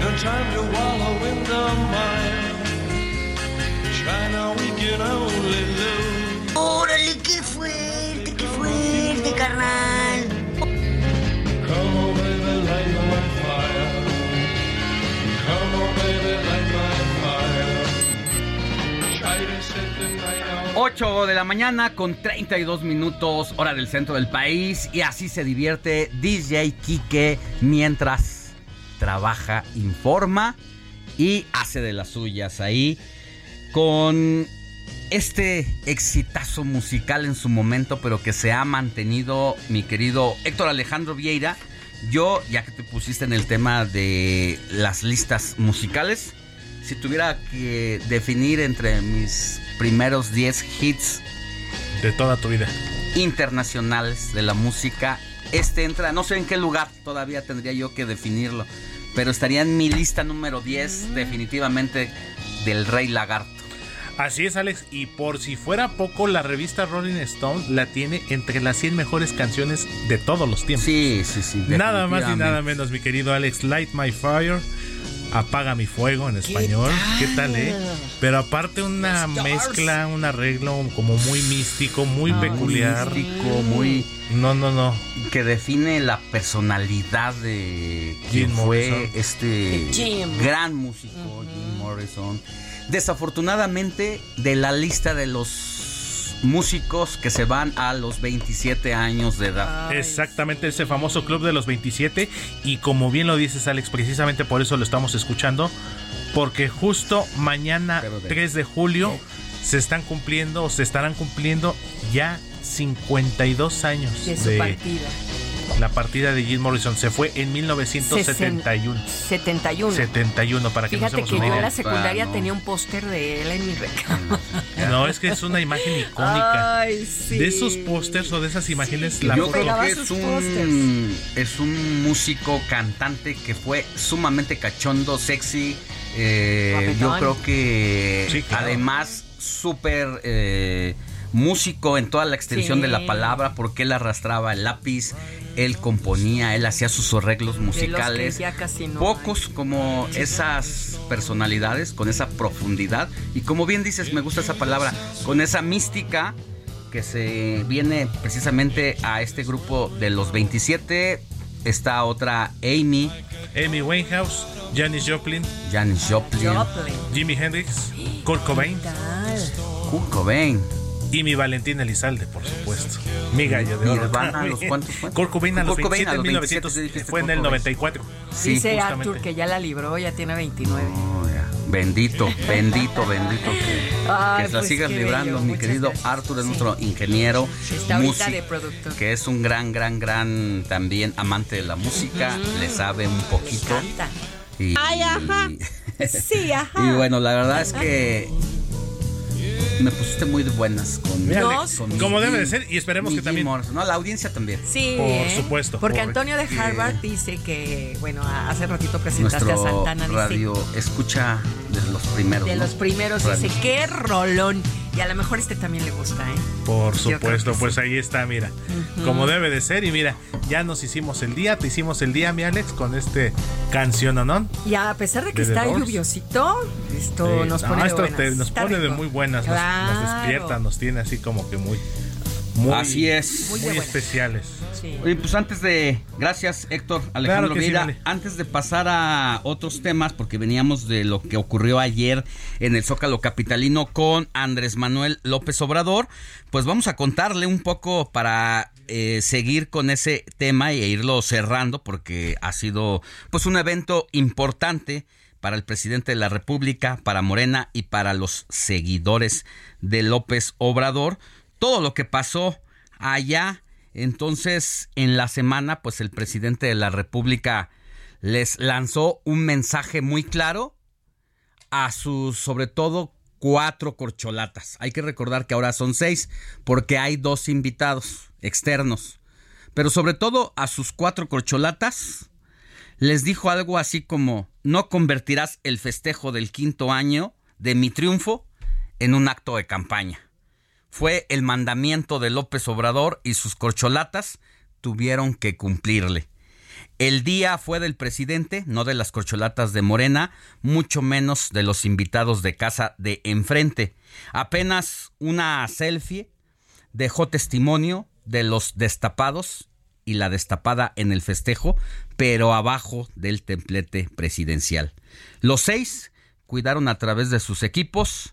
No time to wallow in the mire. Try now, we can only lose. Órale, qué fuerte, qué fuerte, carnal. Come on, baby, light my fire. Come on, baby, light my fire. Try to set the night on 8 de la mañana con 32 minutos, hora del centro del país. Y así se divierte DJ Kike mientras trabaja, informa y hace de las suyas ahí con este exitazo musical en su momento, pero que se ha mantenido, mi querido Héctor Alejandro Vieira. Yo, ya que te pusiste en el tema de las listas musicales, si tuviera que definir entre mis primeros 10 hits de toda tu vida internacionales de la música, este entra, no sé en qué lugar todavía tendría yo que definirlo, pero estaría en mi lista número 10 definitivamente del Rey Lagarto. Así es, Alex. Y por si fuera poco, la revista Rolling Stone la tiene entre las 100 mejores canciones de todos los tiempos. Sí, sí, sí. Nada más y nada menos, mi querido Alex. Light My Fire. Apaga mi fuego en español. ¿Qué tal, eh? Pero aparte una mezcla, un arreglo como muy místico, muy peculiar. Muy místico, muy... No, no, no. Que define la personalidad de quien Jim fue Morrison. este Jim. gran músico, Jim Morrison. Desafortunadamente, de la lista de los músicos que se van a los 27 años de edad. Exactamente, ese famoso club de los 27. Y como bien lo dices, Alex, precisamente por eso lo estamos escuchando. Porque justo mañana, 3 de julio, se están cumpliendo o se estarán cumpliendo ya 52 años De su partida. La partida de Jim Morrison. Se fue en 1971. 71. 71, para que Fíjate que yo en la secundaria tenía un póster de él en mi recámara. No, es que es una imagen icónica. Ay, sí. De esos pósters o de esas imágenes, la Yo foto- creo que es un, es un músico cantante que fue sumamente cachondo, sexy. eh, yo creo que Sí, claro. además súper eh, músico en toda la extensión Sí. de la palabra porque él arrastraba el lápiz, él componía, él hacía sus arreglos De los que musicales. ya casi no Pocos como esas personalidades con esa profundidad y como bien dices, me gusta esa palabra, con esa mística que se viene precisamente a este grupo de los 27. Está otra Amy, Amy Winehouse, Janis Joplin, Janis Joplin, Jimi Hendrix, Kurt Cobain, Kurt Cobain. Y mi Valentín Elizalde, por supuesto. Mi gallo de oro. Nirvana, ¿a los cuántos fue? Kurt Cobain a los Kurt Cobain 27, a los 1900, 27, dijiste fue en el Cobain. 94. Dice justamente. Arthur que ya la libró, ya tiene 29. Bendito, bendito, bendito. Ay, que se la pues, sigas librando, bello, mi querido gracias. Arthur, es nuestro ingeniero. Está ahorita músico, de productor. Que es un gran, gran, gran también amante de la música. Le sabe un poquito. Y, Ay, ajá. Sí, ajá. y bueno, la verdad es que me pusiste muy de buenas con, Mira, No, Alex, con como mi debe de ser, y esperemos que Jim también. Morrison. No, la audiencia también. Sí, Por ¿eh? supuesto. Porque Porque- Antonio de Harvard dice que, bueno, hace ratito presentaste a Santana. Dice, radio escucha de los primeros. De ¿no? los primeros, dice, qué rolón. Y a lo mejor este también le gusta, ¿eh? Por supuesto, pues sí. ahí está, mira. Como debe de ser. Y mira, ya nos hicimos el día, te hicimos el día, mi Alex, con este canción, ¿no? Y a pesar de que De está Doors. lluviosito, esto Sí, nos no, pone de buenas. te- nos Está pone de muy buenas, nos- despierta, nos tiene así como que muy, muy Así es. muy, especiales. Oye, pues antes de. Gracias, Héctor Alejandro Claro sí, vale. Antes de pasar a otros temas, porque veníamos de lo que ocurrió ayer en el Zócalo Capitalino con Andrés Manuel López Obrador, pues vamos a contarle un poco para eh, seguir con ese tema e irlo cerrando, porque ha sido pues un evento importante para el presidente de la República, para Morena y para los seguidores de López Obrador. Todo lo que pasó allá. Entonces, en la semana, pues el presidente de la República les lanzó un mensaje muy claro a sus, sobre todo, cuatro corcholatas. Hay que recordar que ahora son seis, porque hay dos invitados externos. Pero sobre todo a sus cuatro corcholatas, les dijo algo así como, no convertirás el festejo del quinto año de mi triunfo en un acto de campaña. Fue el mandamiento de López Obrador y sus corcholatas tuvieron que cumplirle. El día fue del presidente, no de las corcholatas de Morena, mucho menos de los invitados de casa de enfrente. Apenas una selfie dejó testimonio de los destapados y la destapada en el festejo, pero abajo del templete presidencial. Los seis cuidaron a través de sus equipos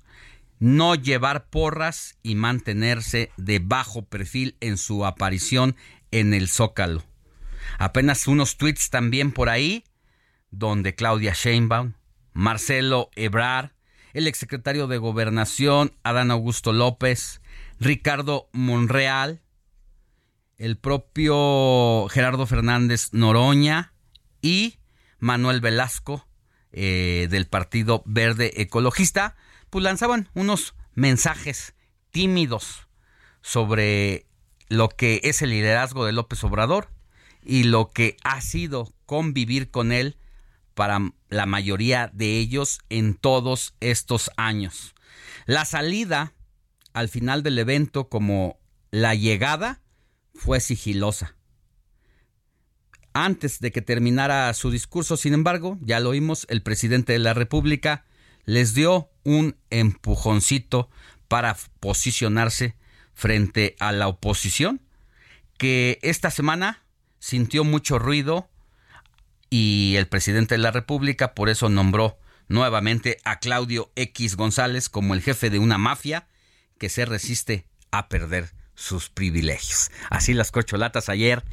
no llevar porras y mantenerse de bajo perfil en su aparición en el Zócalo. Apenas unos tweets también por ahí, donde Claudia Sheinbaum, Marcelo Ebrard, el exsecretario de Gobernación, Adán Augusto López, Ricardo Monreal, el propio Gerardo Fernández Noroña y Manuel Velasco eh, del Partido Verde Ecologista, pues lanzaban unos mensajes tímidos sobre lo que es el liderazgo de López Obrador y lo que ha sido convivir con él para la mayoría de ellos en todos estos años. La salida al final del evento como la llegada fue sigilosa. Antes de que terminara su discurso, sin embargo, ya lo oímos, el presidente de la República les dio un empujoncito para posicionarse frente a la oposición, que esta semana sintió mucho ruido y el presidente de la República por eso nombró nuevamente a Claudio X González como el jefe de una mafia que se resiste a perder sus privilegios. Así las corcholatas ayer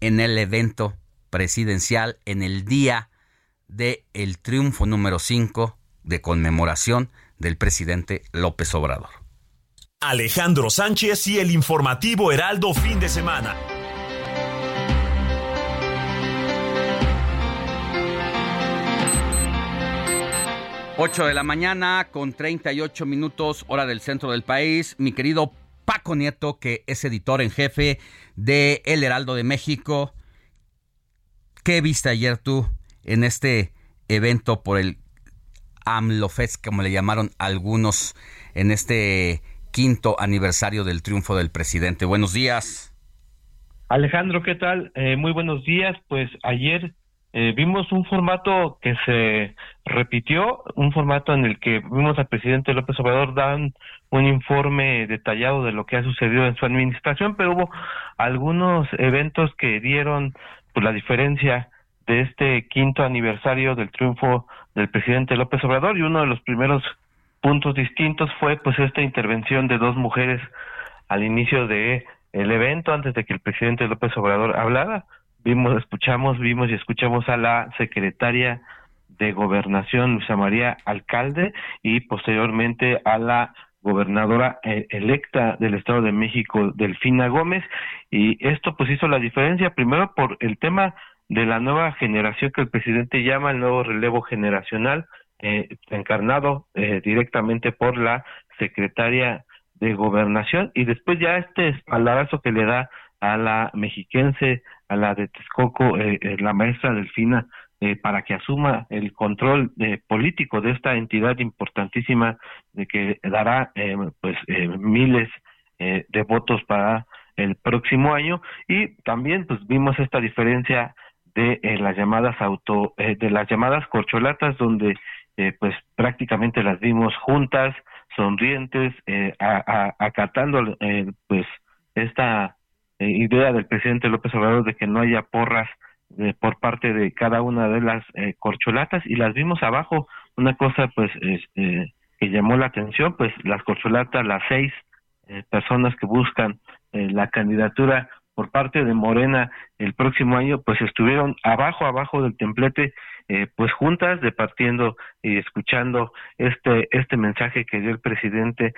en el evento presidencial en el día de el triunfo número 5 de conmemoración del presidente López Obrador. Alejandro Sánchez y el informativo Heraldo fin de semana. Ocho de la mañana con 38 minutos hora del centro del país. Mi querido Paco Nieto, que es editor en jefe de El Heraldo de México. ¿Qué viste ayer tú en este evento por el AMLOFEST, como le llamaron algunos, en este quinto aniversario del triunfo del presidente? Buenos días. Alejandro, ¿qué tal? Eh, muy buenos días. Pues ayer eh, vimos un formato que se repitió, un formato en el que vimos al presidente López Obrador dar un informe detallado de lo que ha sucedido en su administración, pero hubo algunos eventos que dieron pues la diferencia de este quinto aniversario del triunfo del presidente López Obrador y uno de los primeros puntos distintos fue pues esta intervención de dos mujeres al inicio de el evento antes de que el presidente López Obrador hablara. Vimos escuchamos vimos y escuchamos a la secretaria de gobernación Luisa María Alcalde y posteriormente a la gobernadora eh, electa del Estado de México Delfina Gómez. Y esto pues hizo la diferencia primero por el tema de la nueva generación que el presidente llama el nuevo relevo generacional eh, encarnado eh, directamente por la secretaria de gobernación. Y después ya este espaldarazo que le da a la mexiquense, a la de Texcoco, eh, eh, la maestra Delfina eh, para que asuma el control eh, político de esta entidad importantísima de que dará pues miles de votos para el próximo año. Y también pues vimos esta diferencia de las llamadas auto de las llamadas corcholatas donde pues prácticamente las vimos juntas sonrientes acatando pues esta idea del presidente López Obrador de que no haya porras por parte de cada una de las eh, corcholatas y las vimos abajo. Una cosa pues que llamó la atención, pues las corcholatas, las seis eh, personas que buscan eh, la candidatura por parte de Morena el próximo año, pues estuvieron abajo, abajo del templete, pues juntas, departiendo y escuchando este este mensaje que dio el presidente,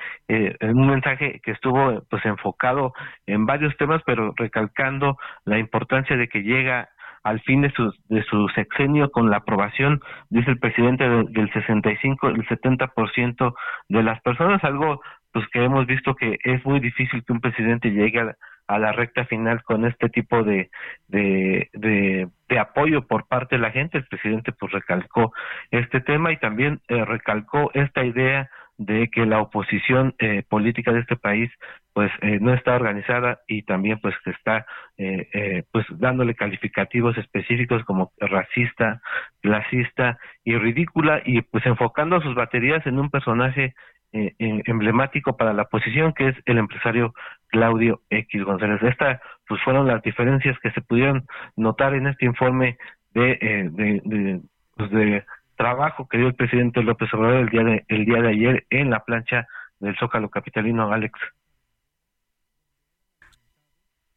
un mensaje que estuvo pues enfocado en varios temas, pero recalcando la importancia de que llega al fin de su, de su sexenio con la aprobación, dice el presidente, del 65, el 70% de las personas, algo pues que hemos visto que es muy difícil que un presidente llegue a, la recta final con este tipo de, de, de, apoyo por parte de la gente. El presidente pues recalcó este tema y también eh, recalcó esta idea de que la oposición eh, política de este país pues eh, no está organizada y también pues que está eh, eh, pues dándole calificativos específicos como racista, clasista y ridícula y pues enfocando sus baterías en un personaje emblemático para la oposición que es el empresario Claudio X González. Estas pues fueron las diferencias que se pudieron notar en este informe de, de, pues, de trabajo que dio el presidente López Obrador el día de, el día de ayer en la plancha del Zócalo Capitalino, Alex.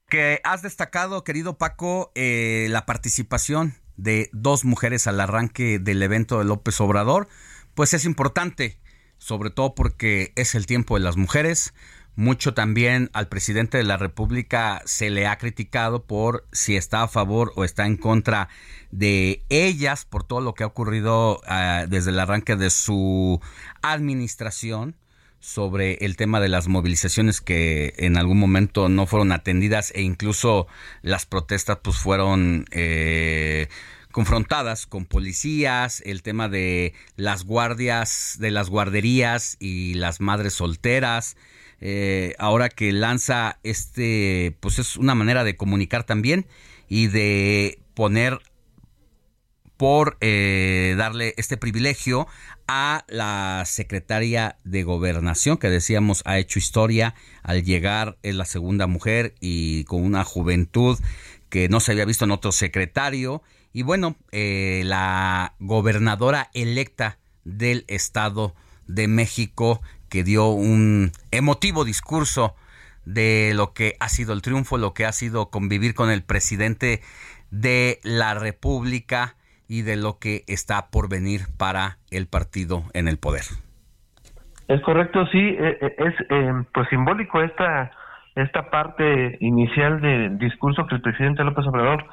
Que has destacado, querido Paco, eh, la participación de dos mujeres al arranque del evento de López Obrador, pues es importante, sobre todo porque es el tiempo de las mujeres, mucho también al presidente de la República se le ha criticado por si está a favor o está en contra de ellas, por todo lo que ha ocurrido ah, desde el arranque de su administración sobre el tema de las movilizaciones que en algún momento no fueron atendidas e incluso las protestas pues fueron eh, confrontadas con policías, el tema de las guardias, de las guarderías y las madres solteras, eh, ahora que lanza este, pues es una manera de comunicar también y de poner por eh, darle este privilegio a la secretaria de gobernación que decíamos ha hecho historia al llegar es la segunda mujer y con una juventud que no se había visto en otro secretario y bueno eh, la gobernadora electa del estado de México que dio un emotivo discurso de lo que ha sido el triunfo, lo que ha sido convivir con el presidente de la República y de lo que está por venir para el partido en el poder. Es correcto, sí, e, e, es eh, pues simbólico esta esta parte inicial del discurso que el presidente López Obrador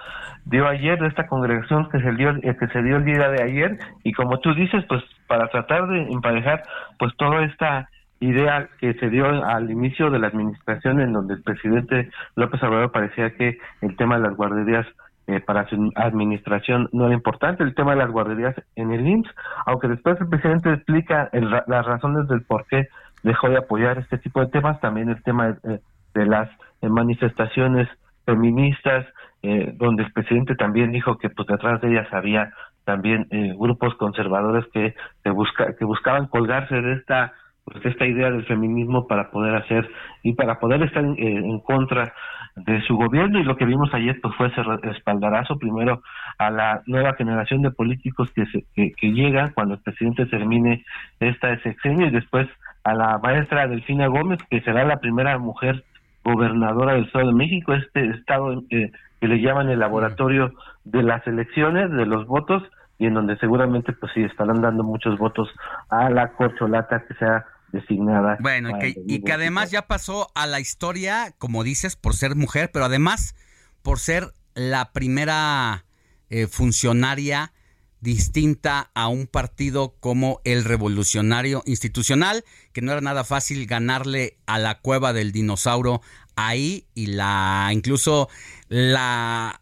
dio ayer de esta congregación que se dio eh, que se dio el día de ayer y como tú dices pues para tratar de emparejar pues toda esta idea que se dio al inicio de la administración en donde el presidente López Obrador parecía que el tema de las guarderías eh, para su administración no era importante, el tema de las guarderías en el IMSS, aunque después el presidente explica las razones del por qué dejó de apoyar este tipo de temas, también el tema de, de las eh, manifestaciones feministas, eh, donde el presidente también dijo que pues detrás de ellas había también eh, grupos conservadores que, que, busca, que buscaban colgarse de esta pues esta idea del feminismo para poder hacer y para poder estar en, contra de su gobierno. Y lo que vimos ayer pues fue ese espaldarazo primero a la nueva generación de políticos que, se, que, que llega cuando el presidente termine esta sexenio y después a la maestra Delfina Gómez que será la primera mujer gobernadora del Estado de México, este estado eh, que le llaman el laboratorio de las elecciones, de los votos, y en donde seguramente pues sí estarán dando muchos votos a la corcholata que sea designada. Bueno, y que, además ya pasó a la historia, como dices, por ser mujer, pero además por ser la primera eh, funcionaria distinta a un partido como el Revolucionario Institucional, que no era nada fácil ganarle a la cueva del dinosaurio ahí y la incluso la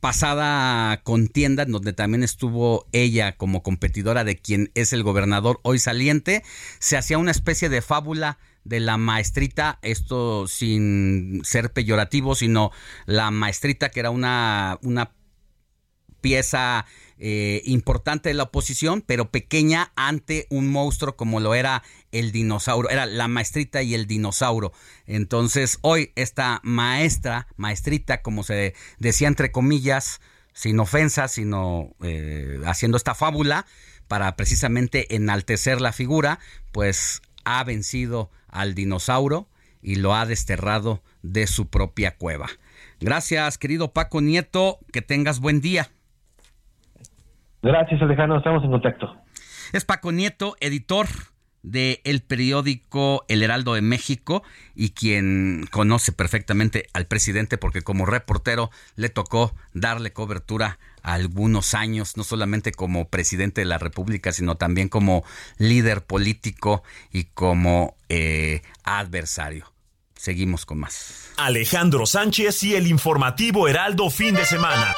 pasada contienda, en donde también estuvo ella como competidora de quien es el gobernador hoy saliente, se hacía una especie de fábula de la maestrita, esto sin ser peyorativo, sino la maestrita que era una, una pieza eh, importante de la oposición, pero pequeña ante un monstruo como lo era el dinosaurio, era la maestrita y el dinosaurio. Entonces hoy esta maestra, maestrita, como se decía entre comillas, sin ofensa, sino eh, haciendo esta fábula para precisamente enaltecer la figura, pues ha vencido al dinosaurio y lo ha desterrado de su propia cueva. Gracias, querido Paco Nieto, que tengas buen día. Gracias, Alejandro. Estamos en contacto. Es Paco Nieto, editor de el periódico El Heraldo de México y quien conoce perfectamente al presidente porque como reportero le tocó darle cobertura a algunos años, no solamente como presidente de la República, sino también como líder político y como eh, adversario. Seguimos con más. Alejandro Sánchez y el informativo Heraldo fin de semana.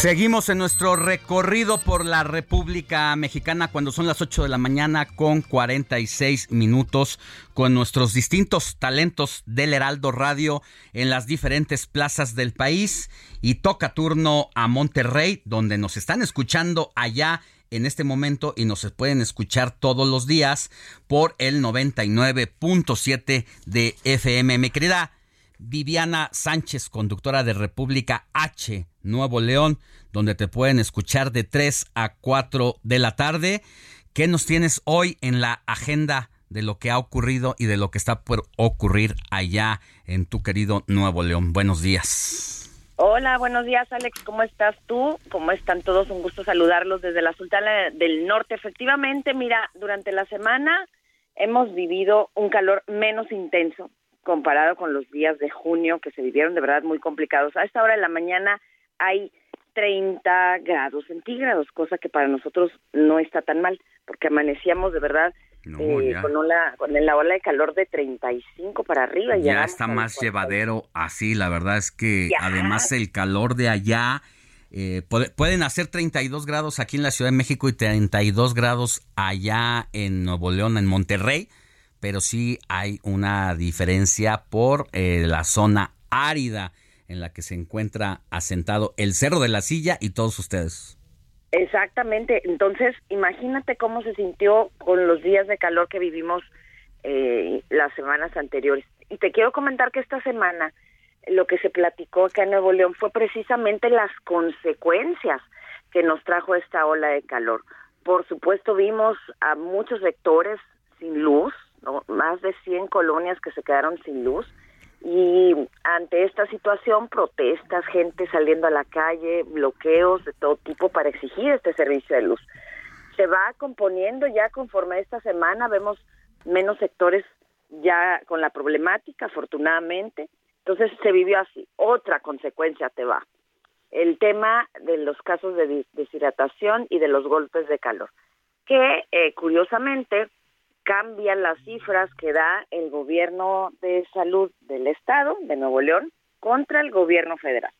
Seguimos en nuestro recorrido por la República Mexicana cuando son las 8 de la mañana con 46 minutos con nuestros distintos talentos del Heraldo Radio en las diferentes plazas del país y toca turno a Monterrey donde nos están escuchando allá en este momento y nos pueden escuchar todos los días por el 99.7 de FM. Mi querida Viviana Sánchez, conductora de República H, Nuevo León, donde te pueden escuchar de 3 a 4 de la tarde. ¿Qué nos tienes hoy en la agenda de lo que ha ocurrido y de lo que está por ocurrir allá en tu querido Nuevo León? Buenos días. Hola, buenos días Alex, ¿cómo estás tú? ¿Cómo están todos? Un gusto saludarlos desde la Sultana del Norte. Efectivamente, mira, durante la semana hemos vivido un calor menos intenso comparado con los días de junio que se vivieron de verdad muy complicados. A esta hora de la mañana hay 30 grados centígrados, cosa que para nosotros no está tan mal, porque amanecíamos de verdad eh, con, una, con la ola de calor de 35 para arriba. Ya está más llevadero así, la verdad es que además el calor de allá... Eh, pueden hacer 32 grados aquí en la Ciudad de México y 32 grados allá en Nuevo León, en Monterrey pero sí hay una diferencia por eh, la zona árida en la que se encuentra asentado el Cerro de la Silla y todos ustedes. Exactamente, entonces imagínate cómo se sintió con los días de calor que vivimos eh, las semanas anteriores. Y te quiero comentar que esta semana lo que se platicó acá en Nuevo León fue precisamente las consecuencias que nos trajo esta ola de calor. Por supuesto, vimos a muchos sectores sin luz, más de 100 colonias que se quedaron sin luz y ante esta situación protestas, gente saliendo a la calle, bloqueos de todo tipo para exigir este servicio de luz. Se va componiendo ya conforme esta semana, vemos menos sectores ya con la problemática, afortunadamente. Entonces se vivió así. Otra consecuencia te va. El tema de los casos de deshidratación y de los golpes de calor, que eh, curiosamente cambian las cifras que da el gobierno de salud del estado de Nuevo León contra el gobierno federal.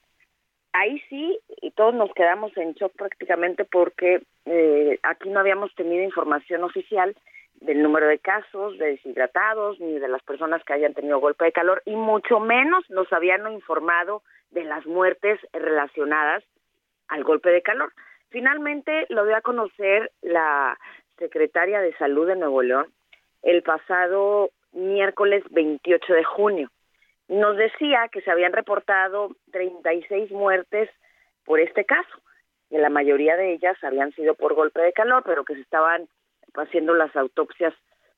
Ahí sí, y todos nos quedamos en shock prácticamente porque eh, aquí no habíamos tenido información oficial del número de casos de deshidratados ni de las personas que hayan tenido golpe de calor y mucho menos nos habían informado de las muertes relacionadas al golpe de calor. Finalmente lo dio a conocer la secretaria de Salud de Nuevo León, el pasado miércoles 28 de junio. Nos decía que se habían reportado 36 muertes por este caso, que la mayoría de ellas habían sido por golpe de calor, pero que se estaban haciendo las autopsias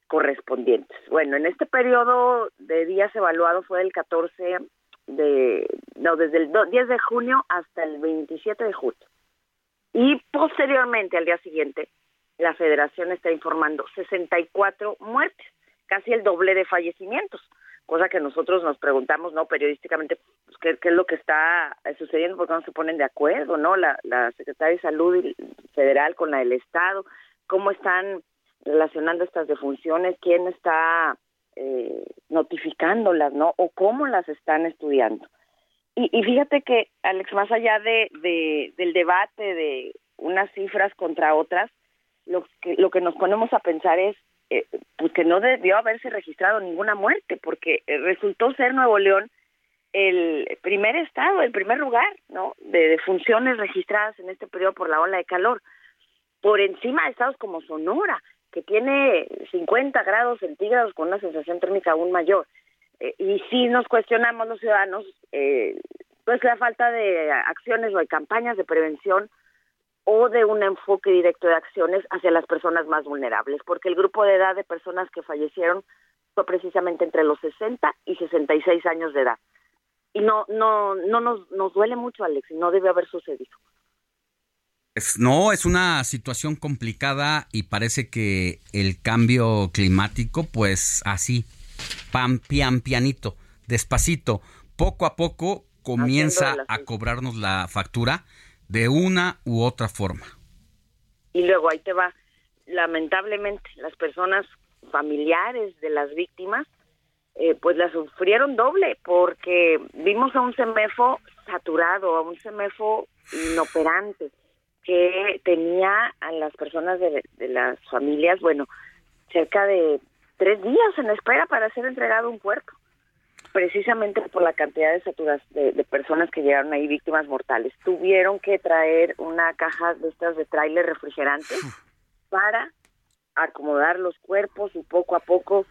correspondientes. Bueno, en este periodo de días evaluado fue del 14 de, no, desde el 10 de junio hasta el 27 de julio. Y posteriormente, al día siguiente, la federación está informando 64 muertes, casi el doble de fallecimientos, cosa que nosotros nos preguntamos, ¿no? Periodísticamente, pues, ¿qué, es lo que está sucediendo? ¿Por qué no se ponen de acuerdo, ¿no? La, la Secretaría de Salud Federal con la del Estado, ¿cómo están relacionando estas defunciones, quién está eh, notificándolas, ¿no? O cómo las están estudiando. Y, y fíjate que, Alex, más allá de, de, del debate de unas cifras contra otras, lo que, lo que nos ponemos a pensar es eh, pues que no debió haberse registrado ninguna muerte, porque eh, resultó ser Nuevo León el primer estado, el primer lugar, ¿no? De, de funciones registradas en este periodo por la ola de calor, por encima de estados como Sonora, que tiene 50 grados centígrados con una sensación térmica aún mayor. Eh, y si nos cuestionamos los ciudadanos, eh, pues la falta de acciones o de campañas de prevención o de un enfoque directo de acciones hacia las personas más vulnerables, porque el grupo de edad de personas que fallecieron fue precisamente entre los 60 y 66 años de edad. Y no no no nos, nos duele mucho, Alex, y no debe haber sucedido. Es- no, es una situación complicada y parece que el cambio climático, pues así, pam, pian, pianito, despacito, poco a poco comienza a cobrarnos la factura de una u otra forma. Y luego ahí te va, lamentablemente, las personas familiares de las víctimas, eh, pues la sufrieron doble, porque vimos a un CEMEFO saturado, a un CEMEFO inoperante, que tenía a las personas de, de las familias, bueno, cerca de tres días en espera para ser entregado un cuerpo, precisamente por la cantidad de saturas de, de personas que llegaron ahí víctimas mortales. Tuvieron que traer una caja de estas de tráiler refrigerante para acomodar los cuerpos y poco a poco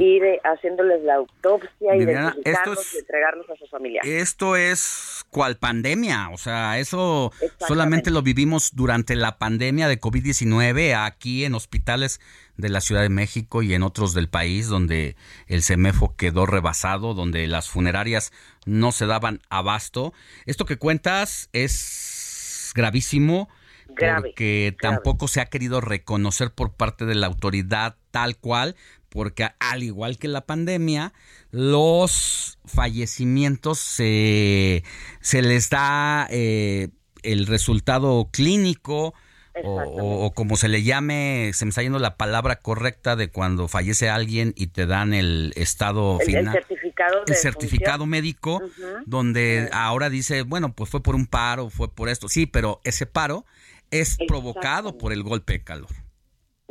ir eh, haciéndoles la autopsia y identificarlos es- y entregarlos a sus familiares. Esto es cual pandemia, o sea, eso solamente lo vivimos durante la pandemia de COVID-19 aquí en hospitales de la Ciudad de México y en otros del país donde el CEMEFO quedó rebasado, donde las funerarias no se daban abasto. Esto que cuentas es gravísimo Grave, porque tampoco se ha querido reconocer por parte de la autoridad tal cual, porque al igual que la pandemia, los fallecimientos se, se les da eh, el resultado clínico. O, como se le llame, se me está yendo la palabra correcta de cuando fallece alguien y te dan el estado El, el final certificado de el certificado médico donde ahora dice, bueno, pues fue por un paro, fue por esto. Sí, pero ese paro es provocado por el golpe de calor.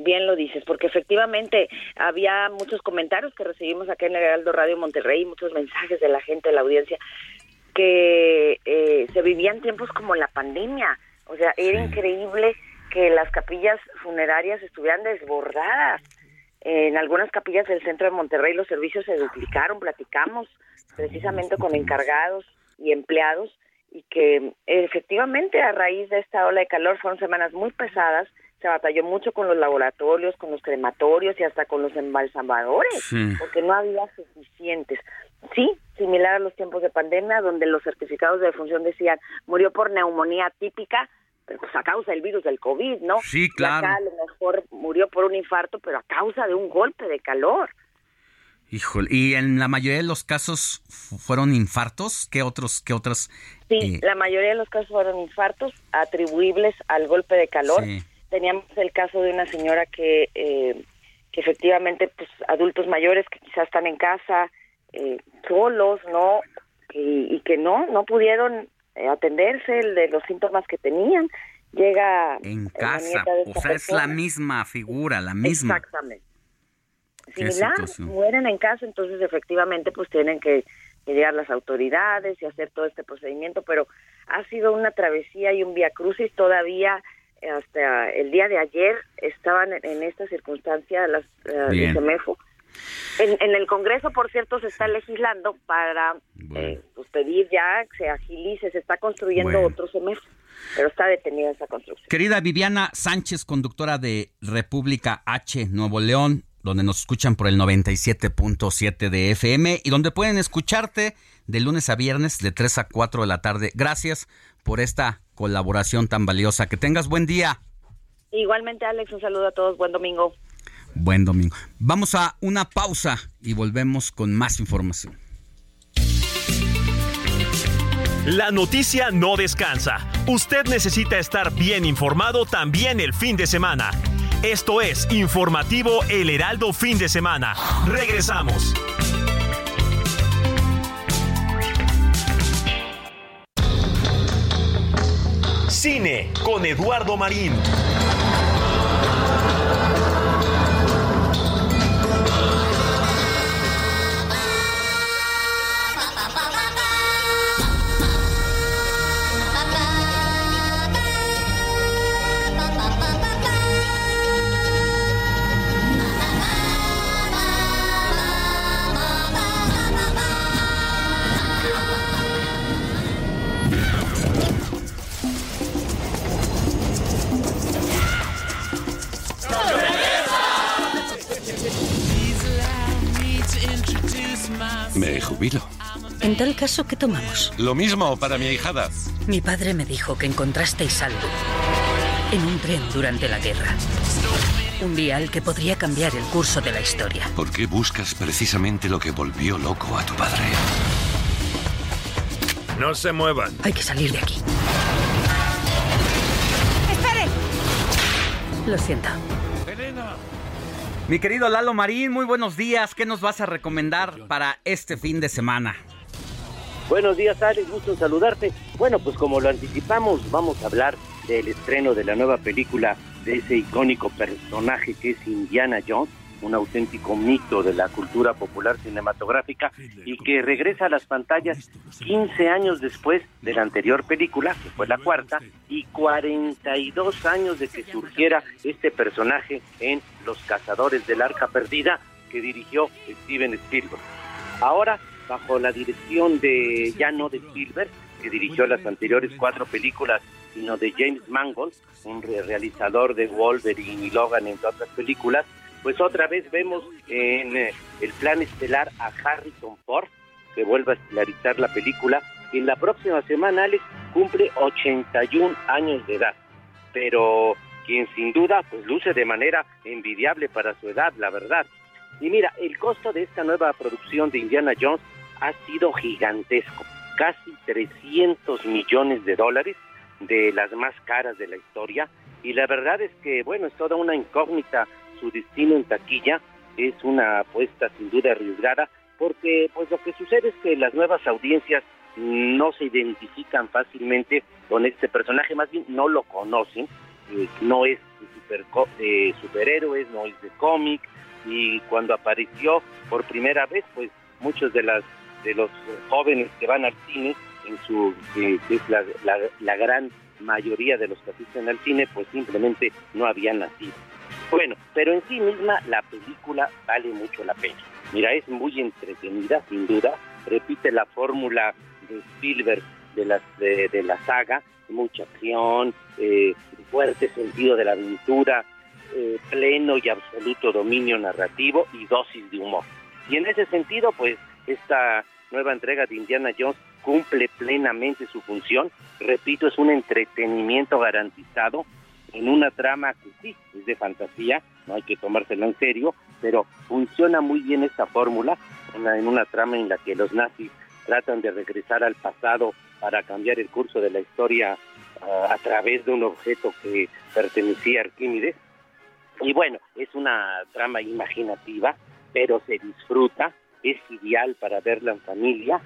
Bien lo dices, porque efectivamente había muchos comentarios que recibimos acá en el Heraldo Radio Monterrey, muchos mensajes de la gente, de la audiencia, que eh, se vivían tiempos como la pandemia. O sea, era increíble que las capillas funerarias estuvieran desbordadas. En algunas capillas del centro de Monterrey los servicios se duplicaron, platicamos precisamente con encargados y empleados y que efectivamente a raíz de esta ola de calor fueron semanas muy pesadas, se batalló mucho con los laboratorios, con los crematorios y hasta con los embalsamadores, Sí. porque no había suficientes. Sí, similar a los tiempos de pandemia, donde los certificados de defunción decían murió por neumonía típica, pero pues a causa del virus del COVID, ¿no? Sí, Y claro. acá a lo mejor murió por un infarto, pero a causa de un golpe de calor. Híjole, y en la mayoría de los casos fu- fueron infartos, ¿qué otros qué otros? Sí, eh, la mayoría de los casos fueron infartos atribuibles al golpe de calor. Sí. Teníamos el caso de una señora que, eh, que efectivamente, pues adultos mayores que quizás están en casa eh, solos, ¿no? Y, y que no, no pudieron eh, atenderse de los síntomas que tenían. Llega en casa, o sea, es la misma figura, la misma. Exactamente. Similar, mueren en casa, entonces efectivamente pues tienen que, que llegar las autoridades y hacer todo este procedimiento, pero ha sido una travesía y un via crucis todavía hasta el día de ayer estaban en, esta circunstancia las de CEMEFO. En, en el Congreso, por cierto, se está legislando para eh, pues, pedir ya que se agilice, se está construyendo Bueno. otro CEMEFO, pero está detenida esa construcción. Querida Viviana Sánchez, conductora de República H Nuevo León, donde nos escuchan por el 97.7 de FM y donde pueden escucharte de lunes a viernes de 3 a 4 de la tarde. Gracias por esta colaboración tan valiosa. Que tengas buen día. Igualmente, Alex, un saludo a todos, buen domingo. Buen domingo. Vamos a una pausa y volvemos con más información. La noticia no descansa. Usted necesita estar bien informado también el fin de semana. Esto es Informativo El Heraldo Fin de Semana. Regresamos. Cine con Eduardo Marín. Me jubilo. En tal caso, ¿qué tomamos? Lo mismo para mi ahijada. Mi padre me dijo que encontrasteis algo en un tren durante la guerra. Un vial que podría cambiar el curso de la historia. ¿Por qué buscas precisamente lo que volvió loco a tu padre? No se muevan. Hay que salir de aquí. ¡Esperen! Lo siento. Mi querido Lalo Marín, muy buenos días. ¿Qué nos vas a recomendar para este fin de semana? Buenos días, Alex. Gusto en saludarte. Bueno, pues como lo anticipamos, vamos a hablar del estreno de la nueva película de ese icónico personaje que es Indiana Jones, un auténtico mito de la cultura popular cinematográfica y que regresa a las pantallas 15 años después de la anterior película, que fue la cuarta, y 42 años de que surgiera este personaje en Los Cazadores del Arca Perdida que dirigió Steven Spielberg. Ahora, bajo la dirección de, ya no de Spielberg, que dirigió las anteriores cuatro películas, sino de James Mangold, un re- realizador de Wolverine y Logan, entre otras películas, pues otra vez vemos en eh, el plan estelar a Harrison Ford, que vuelve a estelarizar la película, y en la próxima semana, Alex, cumple 81 años de edad, pero quien sin duda pues luce de manera envidiable para su edad, la verdad. Y mira, el costo de esta nueva producción de Indiana Jones ha sido gigantesco, casi 300 millones de dólares, de las más caras de la historia, y la verdad es que, bueno, es toda una incógnita su destino en taquilla, es una apuesta sin duda arriesgada, porque pues lo que sucede es que las nuevas audiencias no se identifican fácilmente con este personaje, más bien no lo conocen, eh, no es de, superco- de superhéroes, no es de cómic, y cuando apareció por primera vez, pues muchos de las de los jóvenes que van al cine, en su que es la, la, la gran mayoría de los que asisten al cine, pues simplemente no habían nacido. Bueno, pero en sí misma la película vale mucho la pena. Mira, es muy entretenida, sin duda. Repite la fórmula de Spielberg de, las, de, de la saga, mucha acción, eh, fuerte sentido de la aventura, eh, pleno y absoluto dominio narrativo y dosis de humor. Y en ese sentido, pues esta nueva entrega de Indiana Jones cumple plenamente su función. Repito, es un entretenimiento garantizado en una trama que sí es de fantasía, no hay que tomársela en serio, pero funciona muy bien esta fórmula en, la- en una trama en la que los nazis tratan de regresar al pasado para cambiar el curso de la historia ah, a través de un objeto que pertenecía a Arquímedes. Y bueno, es una trama imaginativa, pero se disfruta, es ideal para verla en familia,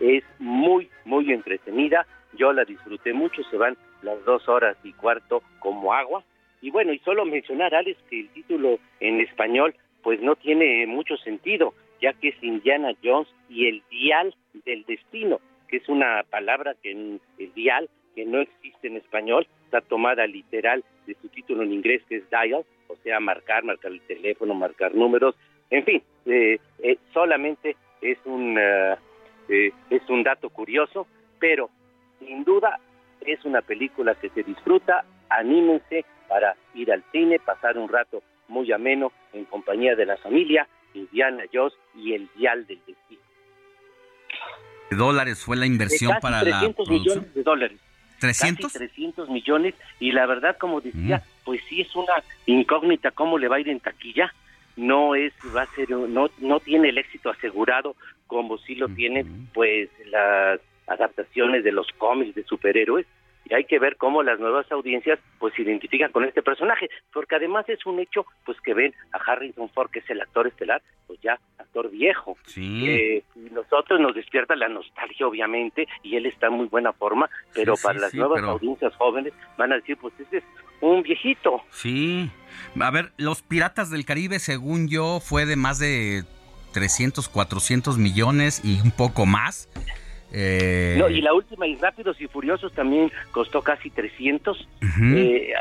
es muy, muy entretenida. Yo la disfruté mucho, se van las dos horas y cuarto como agua. Y bueno, y solo mencionar, Alex, que el título en español pues no tiene mucho sentido, ya que es Indiana Jones y el dial del destino, que es una palabra que en el dial que no existe en español, está tomada literal de su título en inglés que es dial, o sea, marcar, marcar el teléfono, marcar números, en fin, eh, eh, solamente es un eh, eh, es un dato curioso, pero sin duda es una película que se disfruta, anímense para ir al cine, pasar un rato muy ameno en compañía de la familia, Indiana Jones y el Dial del Destino. ¿Qué dólares fue la inversión casi para la 300 producción? millones de dólares. ¿300? Casi 300 millones y la verdad, como decía, pues sí es una incógnita cómo le va a ir en taquilla. No es, va a ser, no, no tiene el éxito asegurado como sí lo tienen, pues las adaptaciones de los cómics de superhéroes y hay que ver cómo las nuevas audiencias pues se identifican con este personaje, porque además es un hecho pues que ven a Harrison Ford, que es el actor estelar, pues ya actor viejo. Eh, y nosotros nos despierta la nostalgia obviamente y él está en muy buena forma, pero Sí, para sí, las sí, nuevas pero- audiencias jóvenes van a decir pues este es un viejito. Sí. A ver, Los Piratas del Caribe, según yo, fue de más de 300, 400 millones y un poco más. Eh, No, y la última, y Rápidos y Furiosos, también costó casi 300. Ujú. Eh,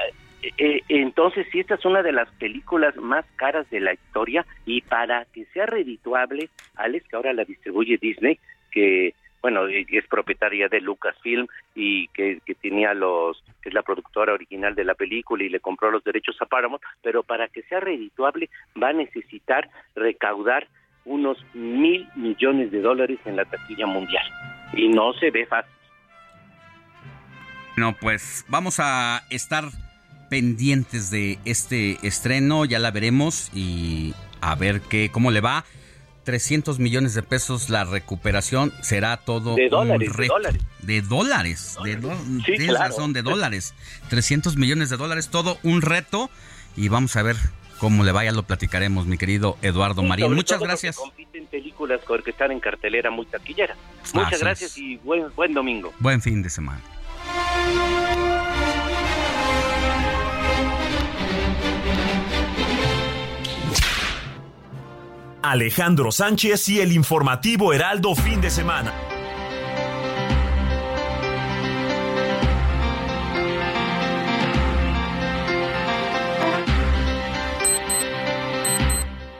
eh, entonces, sí, esta es una de las películas más caras de la historia y para que sea redituable, Alex, que ahora la distribuye Disney, que bueno, eh, es propietaria de Lucasfilm y que, que tenía los, que es la productora original de la película y le compró los derechos a Paramount, pero para que sea redituable va a necesitar recaudar unos mil millones de dólares en la taquilla mundial y no se ve fácil. No, pues vamos a estar pendientes de este estreno, ya la veremos y a ver qué, cómo le va. 300 millones de pesos la recuperación será todo De un dólares, de reto. dólares. De dólares, de do- Sí, tienes claro. razón, de dólares. 300 millones de dólares, todo un reto y vamos a ver cómo le vaya, lo platicaremos, mi querido Eduardo Marín. Sobre Muchas porque gracias. compiten películas con- que están en cartelera muy taquillera. Muchas Así gracias es. y buen, buen domingo. Buen fin de semana. Alejandro Sánchez y el informativo Heraldo fin de semana.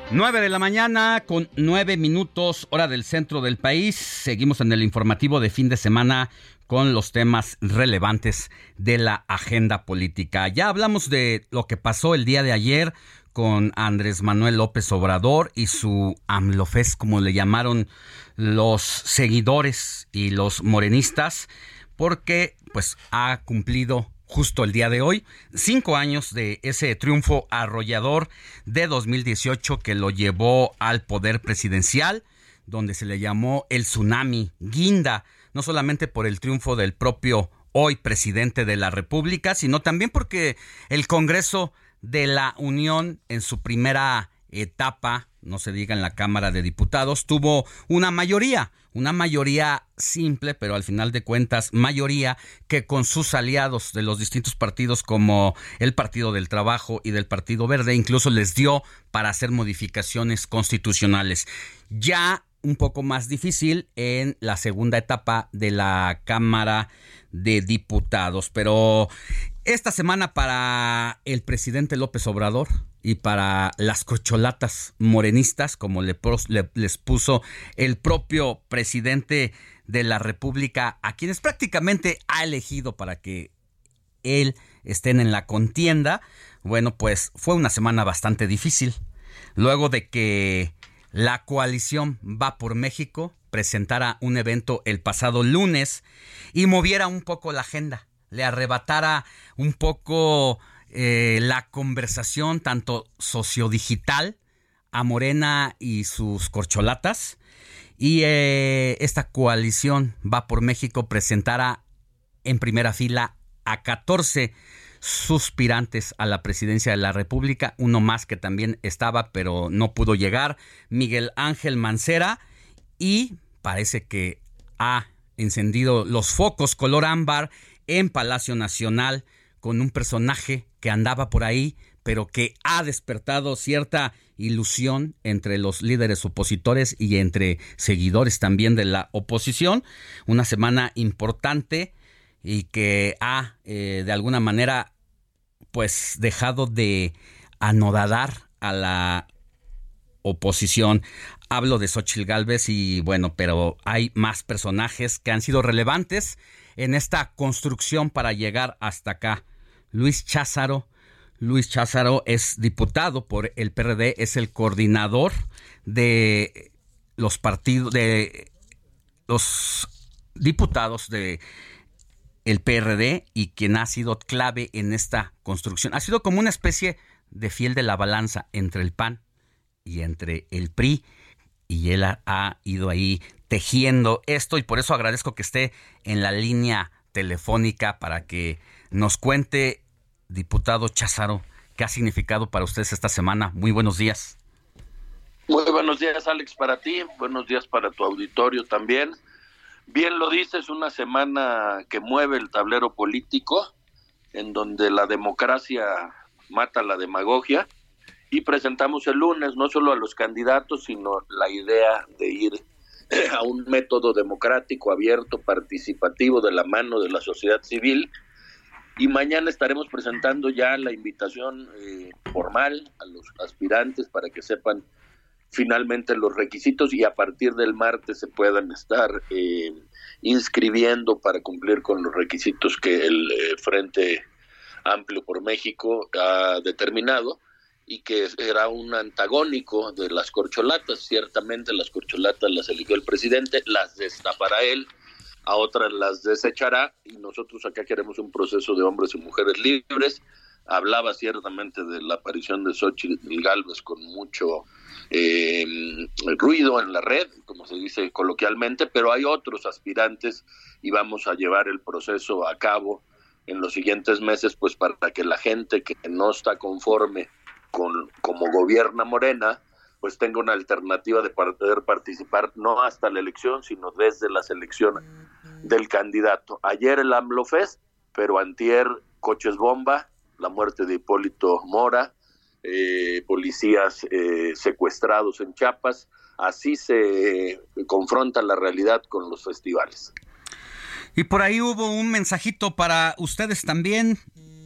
Nueve de la mañana con nueve minutos hora del centro del país. Seguimos en el informativo de fin de semana con los temas relevantes de la agenda política. Ya hablamos de lo que pasó el día de ayer con Andrés Manuel López Obrador y su AMLOFES, como le llamaron los seguidores y los morenistas, porque pues ha cumplido justo el día de hoy, cinco años de ese triunfo arrollador de 2018 que lo llevó al poder presidencial, donde se le llamó el tsunami guinda, no solamente por el triunfo del propio hoy presidente de la República, sino también porque el Congreso de la Unión en su primera etapa, no se diga en la Cámara de Diputados, tuvo una mayoría, una mayoría simple, pero al final de cuentas mayoría que con sus aliados de los distintos partidos como el Partido del Trabajo y del Partido Verde incluso les dio para hacer modificaciones constitucionales. Ya un poco más difícil en la segunda etapa de la Cámara de Diputados, pero esta semana para el presidente López Obrador y para las cocholatas morenistas, como le, les puso el propio presidente de la República, a quienes prácticamente ha elegido para que él estén en la contienda, bueno, pues fue una semana bastante difícil. Luego de que la coalición Va por México presentara un evento el pasado lunes y moviera un poco la agenda, le arrebatara un poco eh, la conversación tanto sociodigital a Morena y sus corcholatas. Y eh, esta coalición Va por México presentara en primera fila a 14 suspirantes a la presidencia de la República, uno más que también estaba pero no pudo llegar, Miguel Ángel Mancera, y parece que ha encendido los focos color ámbar en Palacio Nacional con un personaje que andaba por ahí, pero que ha despertado cierta ilusión entre los líderes opositores y entre seguidores también de la oposición. Una semana importante y que ha eh, de alguna manera pues dejado de anodadar a la oposición. Hablo de Xochitl Galvez y bueno, pero hay más personajes que han sido relevantes en esta construcción para llegar hasta acá. Luis Cházaro. Luis Cházaro es diputado por el PRD, es el coordinador de los partidos, de los diputados de el PRD y quien ha sido clave en esta construcción. Ha sido como una especie de fiel de la balanza entre el PAN y entre el PRI y él ha, ha ido ahí tejiendo esto y por eso agradezco que esté en la línea telefónica para que nos cuente, diputado Cházaro, qué ha significado para ustedes esta semana. Muy buenos días. Muy buenos días, Alex, para ti. Buenos días para tu auditorio también. Bien lo dices, una semana que mueve el tablero político, en donde la democracia mata la demagogia, y presentamos el lunes no solo a los candidatos, sino la idea de ir a un método democrático, abierto, participativo de la mano de la sociedad civil. Y mañana estaremos presentando ya la invitación eh, formal a los aspirantes para que sepan finalmente los requisitos y a partir del martes se puedan estar eh, inscribiendo para cumplir con los requisitos que el eh, Frente Amplio por México ha determinado y que era un antagónico de las corcholatas. Ciertamente las corcholatas las eligió el presidente, las destapará él, a otras las desechará y nosotros acá queremos un proceso de hombres y mujeres libres. Hablaba ciertamente de la aparición de Xochitl Galvez con mucho eh, ruido en la red, como se dice coloquialmente, pero hay otros aspirantes y vamos a llevar el proceso a cabo en los siguientes meses, pues para que la gente que no está conforme con como gobierna Morena, pues tenga una alternativa de poder participar no hasta la elección, sino desde la selección del candidato. Ayer el AMLO pero antier coches bomba, la muerte de Hipólito Mora, eh, policías eh, secuestrados en Chiapas, así se confronta la realidad con los festivales. Y por ahí hubo un mensajito para ustedes también,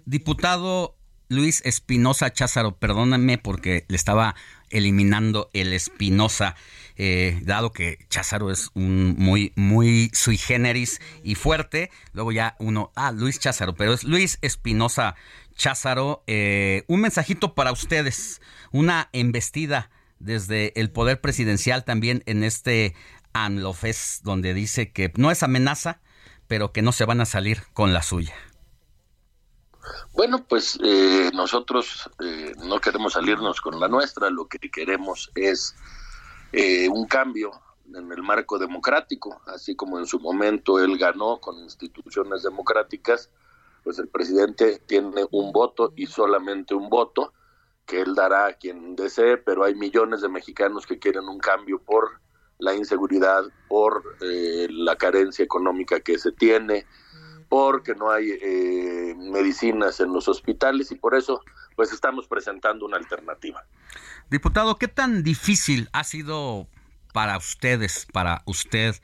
diputado Luis Espinosa Cházaro, perdóname porque le estaba eliminando el Espinosa, eh, dado que Cházaro es un muy, muy sui generis y fuerte. Luego ya uno, ah, Luis Cházaro, pero es Luis Espinosa Cházaro. Eh, un mensajito para ustedes, una embestida desde el poder presidencial también en este AMLOFES, donde dice que no es amenaza, pero que no se van a salir con la suya. Bueno, pues eh, nosotros eh, no queremos salirnos con la nuestra, lo que queremos es eh, un cambio en el marco democrático, así como en su momento él ganó con instituciones democráticas, pues el presidente tiene un voto y solamente un voto que él dará a quien desee, pero hay millones de mexicanos que quieren un cambio por la inseguridad, por la carencia económica que se tiene, porque no hay eh, medicinas en los hospitales y por eso pues estamos presentando una alternativa. Diputado, ¿qué tan difícil ha sido para ustedes, para usted,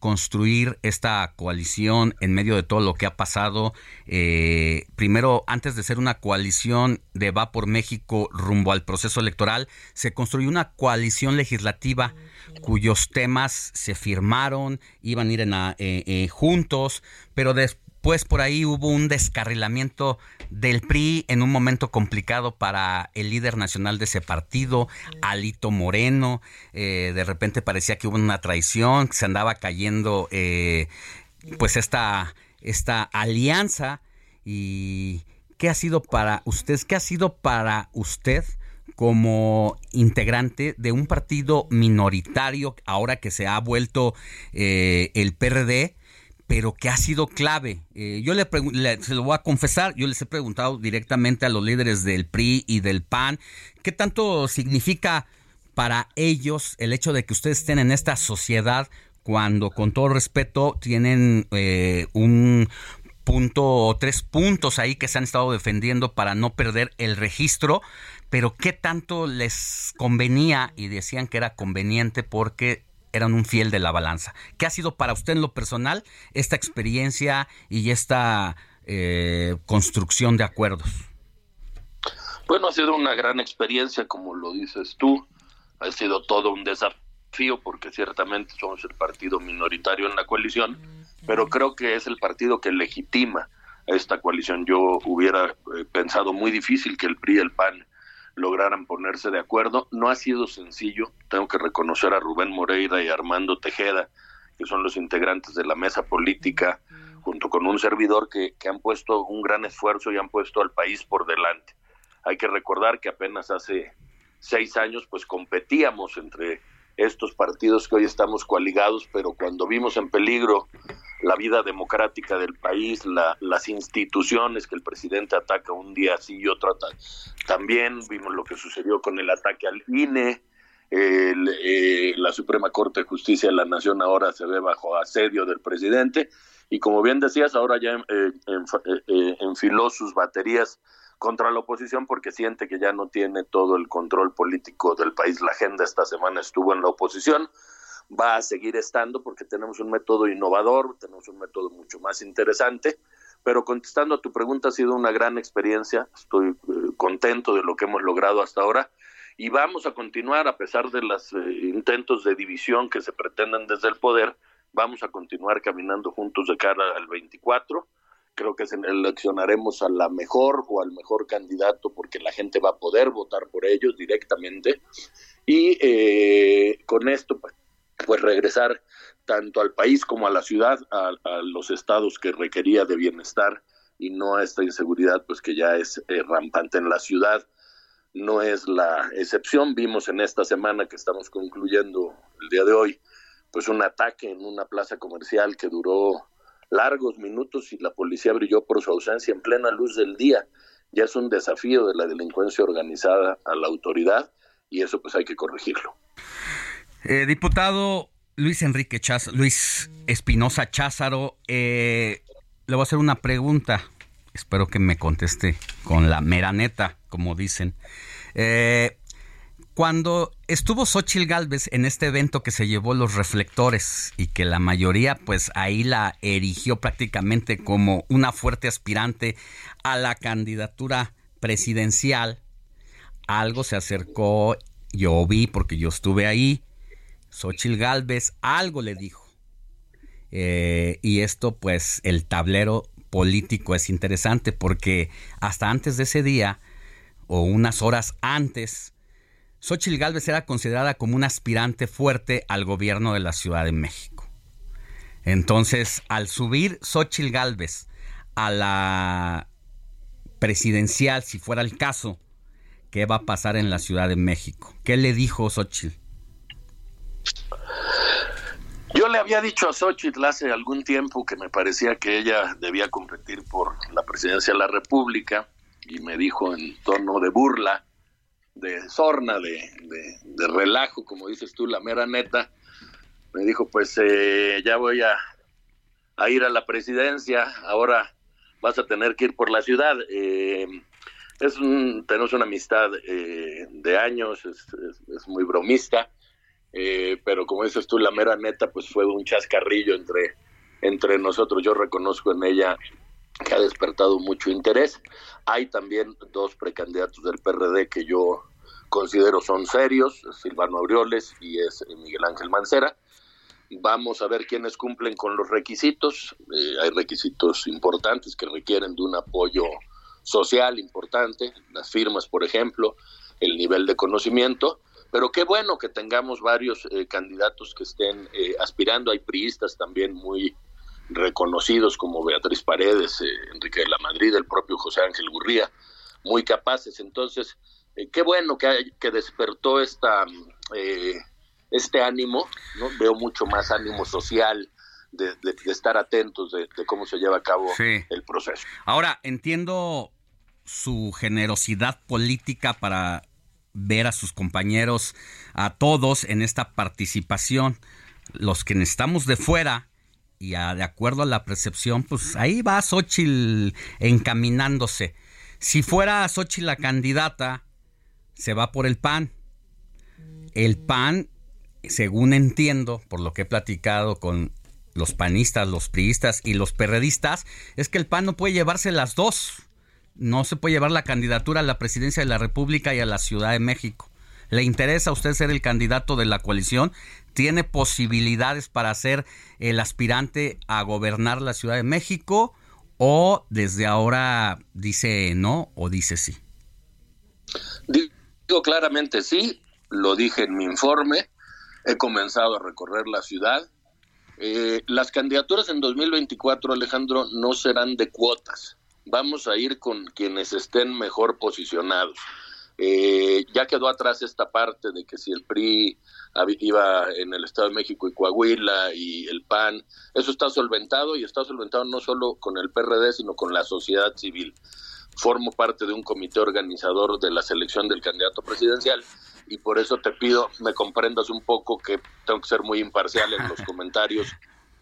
construir esta coalición en medio de todo lo que ha pasado? Eh, primero, antes de ser una coalición de Va por México rumbo al proceso electoral, se construyó una coalición legislativa cuyos temas se firmaron, iban a ir en eh, juntos, pero después pues por ahí hubo un descarrilamiento del PRI en un momento complicado para el líder nacional de ese partido, Alito Moreno. Eh, de repente parecía que hubo una traición, se andaba cayendo eh, pues esta, esta alianza. ¿Y qué ha sido para usted? ¿Qué ha sido para usted? como integrante de un partido minoritario ahora que se ha vuelto eh, el PRD pero que ha sido clave. Eh, yo le, se lo voy a confesar, yo les he preguntado directamente a los líderes del PRI y del PAN, ¿qué tanto significa para ellos el hecho de que ustedes estén en esta sociedad cuando, con todo respeto, tienen eh, un punto o tres puntos ahí que se han estado defendiendo para no perder el registro, pero qué tanto les convenía y decían que era conveniente porque eran un fiel de la balanza. ¿Qué ha sido para usted en lo personal esta experiencia y esta eh, construcción de acuerdos? Bueno, ha sido una gran experiencia, como lo dices tú. Ha sido todo un desafío porque ciertamente somos el partido minoritario en la coalición, pero creo que es el partido que legitima a esta coalición. Yo hubiera eh, pensado muy difícil que el PRI y el PAN lograran ponerse de acuerdo. No ha sido sencillo, tengo que reconocer a Rubén Moreira y Armando Tejeda, que son los integrantes de la mesa política, junto con un servidor que, que han puesto un gran esfuerzo y han puesto al país por delante. Hay que recordar que apenas hace seis años pues competíamos entre estos partidos que hoy estamos coaligados, pero cuando vimos en peligro la vida democrática del país, las instituciones que el presidente ataca un día sí y otro también. Vimos lo que sucedió con el ataque al INE. Eh, la Suprema Corte de Justicia de la Nación ahora se ve bajo asedio del presidente. Y como bien decías, ahora ya eh, eh, enfiló sus baterías contra la oposición porque siente que ya no tiene todo el control político del país. La agenda esta semana estuvo en la oposición va a seguir estando porque tenemos un método innovador, tenemos un método mucho más interesante, pero contestando a tu pregunta ha sido una gran experiencia, estoy eh, contento de lo que hemos logrado hasta ahora y vamos a continuar a pesar de los eh, intentos de división que se pretenden desde el poder, vamos a continuar caminando juntos de cara al 24. Creo que seleccionaremos a la mejor o al mejor candidato porque la gente va a poder votar por ellos directamente. Y eh, con esto, pues, pues regresar tanto al país como a la ciudad, a, los estados que requería de bienestar y no a esta inseguridad pues que ya es eh, rampante en la ciudad. No es la excepción. Vimos en esta semana que estamos concluyendo el día de hoy, pues un ataque en una plaza comercial que duró largos minutos y la policía brilló por su ausencia en plena luz del día. Ya es un desafío de la delincuencia organizada a la autoridad y eso pues hay que corregirlo. Eh, diputado Luis Enrique Cházaro, Luis Espinosa Cházaro, eh, le voy a hacer una pregunta. Espero que me conteste con la mera neta, como dicen. Eh, cuando estuvo Xochil Gálvez en este evento que se llevó los reflectores y que la mayoría, pues ahí la erigió prácticamente como una fuerte aspirante a la candidatura presidencial, algo se acercó, yo vi porque yo estuve ahí, Xochil Gálvez algo le dijo. Eh, y esto, pues, el tablero político es interesante porque hasta antes de ese día, o unas horas antes, Xochil Gálvez era considerada como un aspirante fuerte al gobierno de la Ciudad de México. Entonces, al subir Xochil Gálvez a la presidencial, si fuera el caso, ¿qué va a pasar en la Ciudad de México? ¿Qué le dijo Xochil? Yo le había dicho a Xochitl hace algún tiempo que me parecía que ella debía competir por la presidencia de la República y me dijo en tono de burla, de sorna, de, relajo, como dices tú, la mera neta, me dijo, pues eh, ya voy a, ir a la presidencia, ahora vas a tener que ir por la ciudad. Eh, es tenemos una amistad eh, de años, es muy bromista eh, pero como dices tú, la mera neta, pues fue un chascarrillo entre, entre nosotros. Yo reconozco en ella que ha despertado mucho interés. Hay también dos precandidatos del PRD que yo considero son serios, Silvano Aureoles y es Miguel Ángel Mancera. Vamos a ver quiénes cumplen con los requisitos. Eh, hay requisitos importantes que requieren de un apoyo social importante, las firmas, por ejemplo, el nivel de conocimiento pero qué bueno que tengamos varios eh, candidatos que estén eh, aspirando. Hay priistas también muy reconocidos como Beatriz Paredes, eh, Enrique de la Madrid, el propio José Ángel Gurría, muy capaces. Entonces, qué bueno que, que despertó esta, este ánimo, ¿no? Veo mucho más ánimo social, de, estar atentos de, cómo se lleva a cabo el proceso. Ahora, entiendo su generosidad política para ver a sus compañeros, a todos en esta participación. Los que estamos de fuera y de acuerdo a la percepción, pues ahí va Xochitl encaminándose. Si fuera Xochitl la candidata, se va por el PAN. El PAN, según entiendo, por lo que he platicado con los panistas, los priistas y los perredistas, es que el PAN no puede llevarse las dos no se puede llevar la candidatura a la presidencia de la República y a la Ciudad de México. ¿Le interesa a usted ser el candidato de la coalición? ¿Tiene posibilidades para ser el aspirante a gobernar la Ciudad de México? ¿O desde ahora dice no o dice sí? Digo claramente sí, lo dije en mi informe, he comenzado a recorrer la ciudad. Eh, las candidaturas en 2024, Alejandro, no serán de cuotas vamos a ir con quienes estén mejor posicionados. Eh, ya quedó atrás esta parte de que si el PRI iba en el Estado de México y Coahuila y el PAN, eso está solventado y está solventado no solo con el PRD, sino con la sociedad civil. Formo parte de un comité organizador de la selección del candidato presidencial y por eso te pido me comprendas un poco que tengo que ser muy imparcial en los comentarios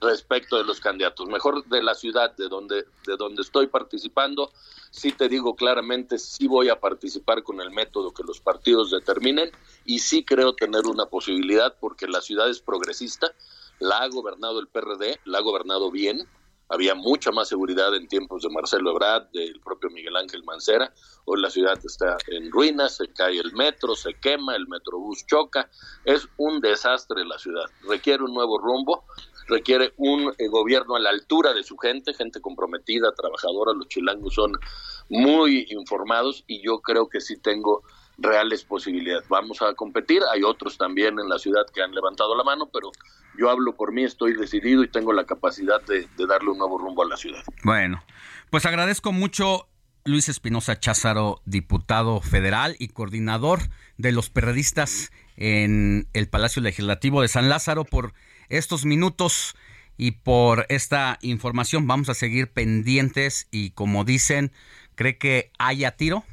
respecto de los candidatos. Mejor de la ciudad de donde, de donde estoy participando, sí te digo claramente, sí voy a participar con el método que los partidos determinen y sí creo tener una posibilidad porque la ciudad es progresista, la ha gobernado el PRD, la ha gobernado bien, había mucha más seguridad en tiempos de Marcelo Ebrard, del propio Miguel Ángel Mancera. Hoy la ciudad está en ruinas, se cae el metro, se quema, el metrobús choca. Es un desastre la ciudad. Requiere un nuevo rumbo, requiere un eh, gobierno a la altura de su gente, gente comprometida, trabajadora. Los chilangos son muy informados y yo creo que sí tengo reales posibilidades. Vamos a competir, hay otros también en la ciudad que han levantado la mano, pero yo hablo por mí, estoy decidido y tengo la capacidad de, darle un nuevo rumbo a la ciudad. Bueno, pues agradezco mucho Luis Espinosa Cházaro, diputado federal y coordinador de los periodistas en el Palacio Legislativo de San Lázaro, por estos minutos y por esta información. Vamos a seguir pendientes y como dicen, ¿cree que haya tiro?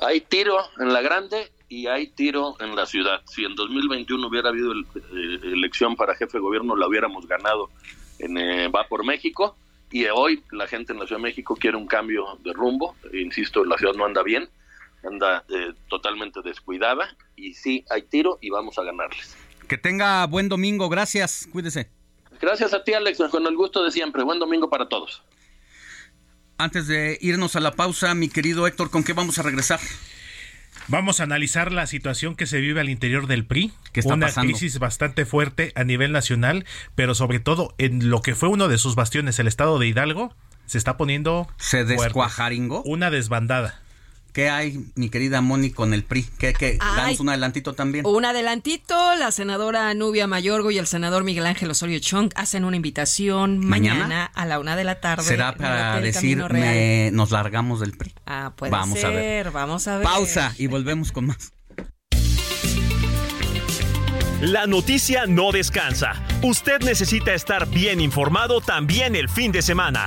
Hay tiro en la grande y hay tiro en la ciudad. Si en 2021 hubiera habido el, eh, elección para jefe de gobierno, la hubiéramos ganado en eh, Va por México. Y hoy la gente en la Ciudad de México quiere un cambio de rumbo. Insisto, la ciudad no anda bien, anda eh, totalmente descuidada. Y sí, hay tiro y vamos a ganarles. Que tenga buen domingo, gracias, cuídese. Gracias a ti, Alex, con el gusto de siempre. Buen domingo para todos. Antes de irnos a la pausa, mi querido Héctor, ¿con qué vamos a regresar? Vamos a analizar la situación que se vive al interior del PRI, una crisis bastante fuerte a nivel nacional, pero sobre todo en lo que fue uno de sus bastiones, el estado de Hidalgo, se está poniendo se descuajaringó una desbandada. ¿Qué hay, mi querida Moni, con el PRI? ¿Qué, qué? Danos un adelantito también. Un adelantito. La senadora Nubia Mayorgo y el senador Miguel Ángel Osorio Chong hacen una invitación mañana, a la una de la tarde. ¿Será para decir nos largamos del PRI? Ah, puede vamos a ver. Vamos a ver. Pausa y volvemos con más. La noticia no descansa. Usted necesita estar bien informado también el fin de semana.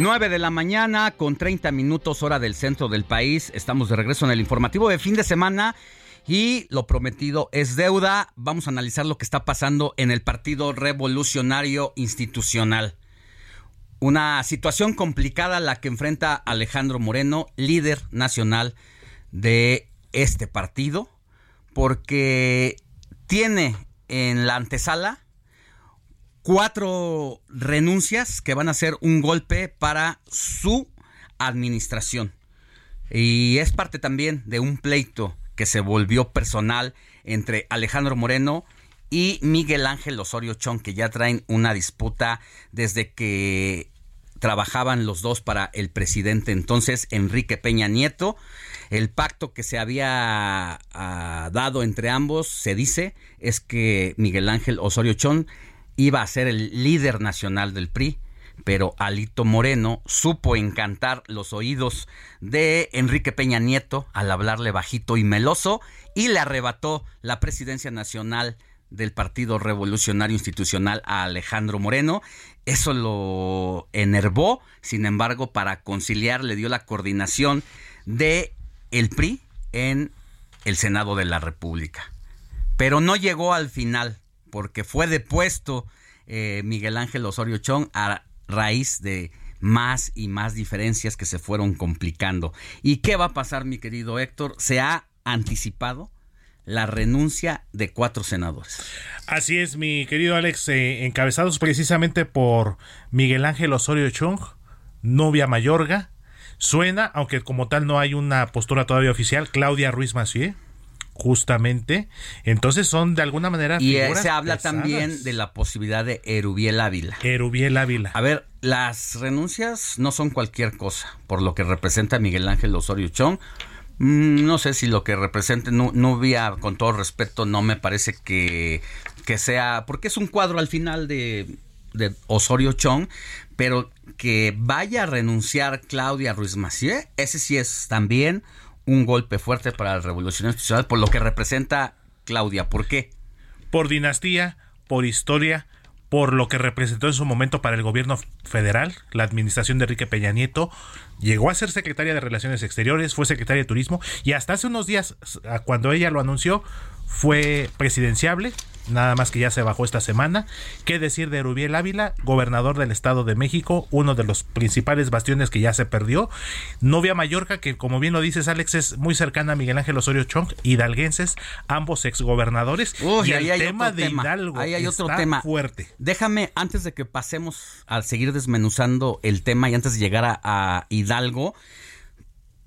9 de la mañana con 30 minutos hora del centro del país. Estamos de regreso en el informativo de fin de semana y lo prometido es deuda. Vamos a analizar lo que está pasando en el Partido Revolucionario Institucional. Una situación complicada la que enfrenta Alejandro Moreno, líder nacional de este partido, porque tiene en la antesala cuatro renuncias que van a ser un golpe para su administración. Y es parte también de un pleito que se volvió personal entre Alejandro Moreno y Miguel Ángel Osorio Chong, que ya traen una disputa desde que trabajaban los dos para el presidente entonces Enrique Peña Nieto. El pacto que se había ah, dado entre ambos, se dice, es que Miguel Ángel Osorio Chong iba a ser el líder nacional del PRI, pero Alito Moreno supo encantar los oídos de Enrique Peña Nieto al hablarle bajito y meloso y le arrebató la presidencia nacional del Partido Revolucionario Institucional a Alejandro Moreno. Eso lo enervó, sin embargo, para conciliar le dio la coordinación de el PRI en el Senado de la República. Pero no llegó al final porque fue depuesto eh, Miguel Ángel Osorio Chong a raíz de más y más diferencias que se fueron complicando. ¿Y qué va a pasar, mi querido Héctor? Se ha anticipado la renuncia de cuatro senadores. Así es, mi querido Alex, eh, encabezados precisamente por Miguel Ángel Osorio Chong, novia Mayorga, suena, aunque como tal no hay una postura todavía oficial, Claudia Ruiz Massieu, justamente. Entonces son de alguna manera Y eh, figuras se habla pesadas. también de la posibilidad de Erubiel Ávila. Erubiel Ávila. A ver, las renuncias no son cualquier cosa, por lo que representa Miguel Ángel Osorio Chong. Mm, No sé si lo que represente Nu- Nubia, con todo respeto, no me parece que, que sea, porque es un cuadro al final de, de Osorio Chong, pero que vaya a renunciar Claudia Ruiz Massieu, ese sí es también un golpe fuerte para la revolución institucional, por lo que representa Claudia. ¿Por qué? por dinastía, por historia, por lo que representó en su momento para el gobierno federal, la administración de Enrique Peña Nieto, llegó a ser secretaria de Relaciones Exteriores, fue secretaria de Turismo y hasta hace unos días, cuando ella lo anunció, fue presidenciable, nada más que ya se bajó esta semana. ¿Qué decir de Rubiel Ávila, gobernador del Estado de México, uno de los principales bastiones que ya se perdió? Novia Mallorca, que como bien lo dices, Alex, es muy cercana a Miguel Ángel Osorio Chong, hidalguenses, ambos exgobernadores. Uy, y el hay tema otro de tema. Hidalgo Ahí hay otro está tema. fuerte. Déjame, antes de que pasemos a seguir desmenuzando el tema y antes de llegar a, a Hidalgo,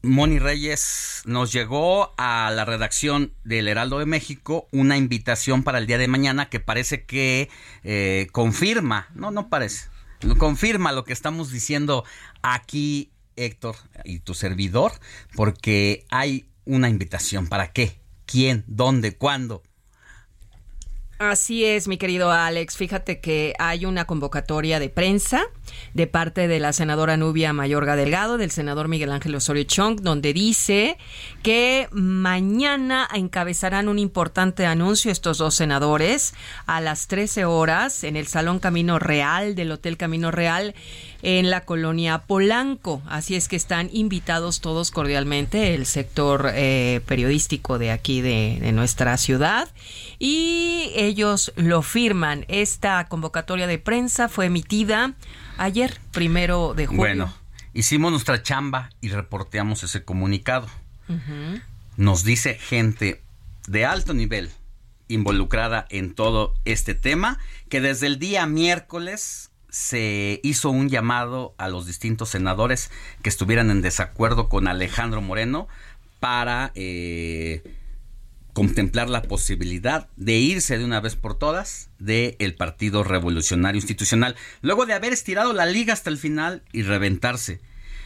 Moni Reyes nos llegó a la redacción del Heraldo de México una invitación para el día de mañana que parece que eh, confirma, no, no parece, confirma lo que estamos diciendo aquí, Héctor, y tu servidor, porque hay una invitación. ¿Para qué? ¿Quién? ¿Dónde? ¿Cuándo? Así es, mi querido Alex. Fíjate que hay una convocatoria de prensa de parte de la senadora Nubia Mayorga Delgado, del senador Miguel Ángel Osorio Chong, donde dice que mañana encabezarán un importante anuncio estos dos senadores a las 13 horas en el Salón Camino Real del Hotel Camino Real en la colonia Polanco. Así es que están invitados todos cordialmente, el sector eh, periodístico de aquí de, de nuestra ciudad. Y ellos lo firman. Esta convocatoria de prensa fue emitida ayer, primero de julio. Bueno, hicimos nuestra chamba y reporteamos ese comunicado. Nos dice gente de alto nivel involucrada en todo este tema que desde el día miércoles se hizo un llamado a los distintos senadores que estuvieran en desacuerdo con Alejandro Moreno para eh, contemplar la posibilidad de irse de una vez por todas del Partido Revolucionario Institucional, luego de haber estirado la liga hasta el final y reventarse.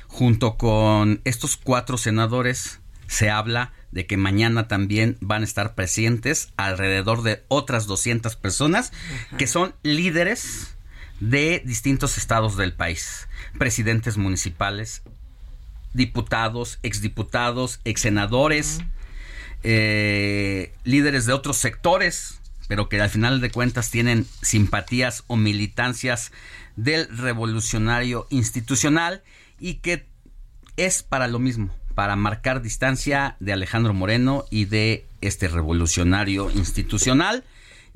Junto con estos cuatro senadores se habla de que mañana también van a estar presentes alrededor de otras 200 personas que son líderes de distintos estados del país, presidentes municipales, diputados, exdiputados, exsenadores, eh, líderes de otros sectores, pero que al final de cuentas tienen simpatías o militancias del revolucionario institucional y que es para lo mismo, para marcar distancia de Alejandro Moreno y de este revolucionario institucional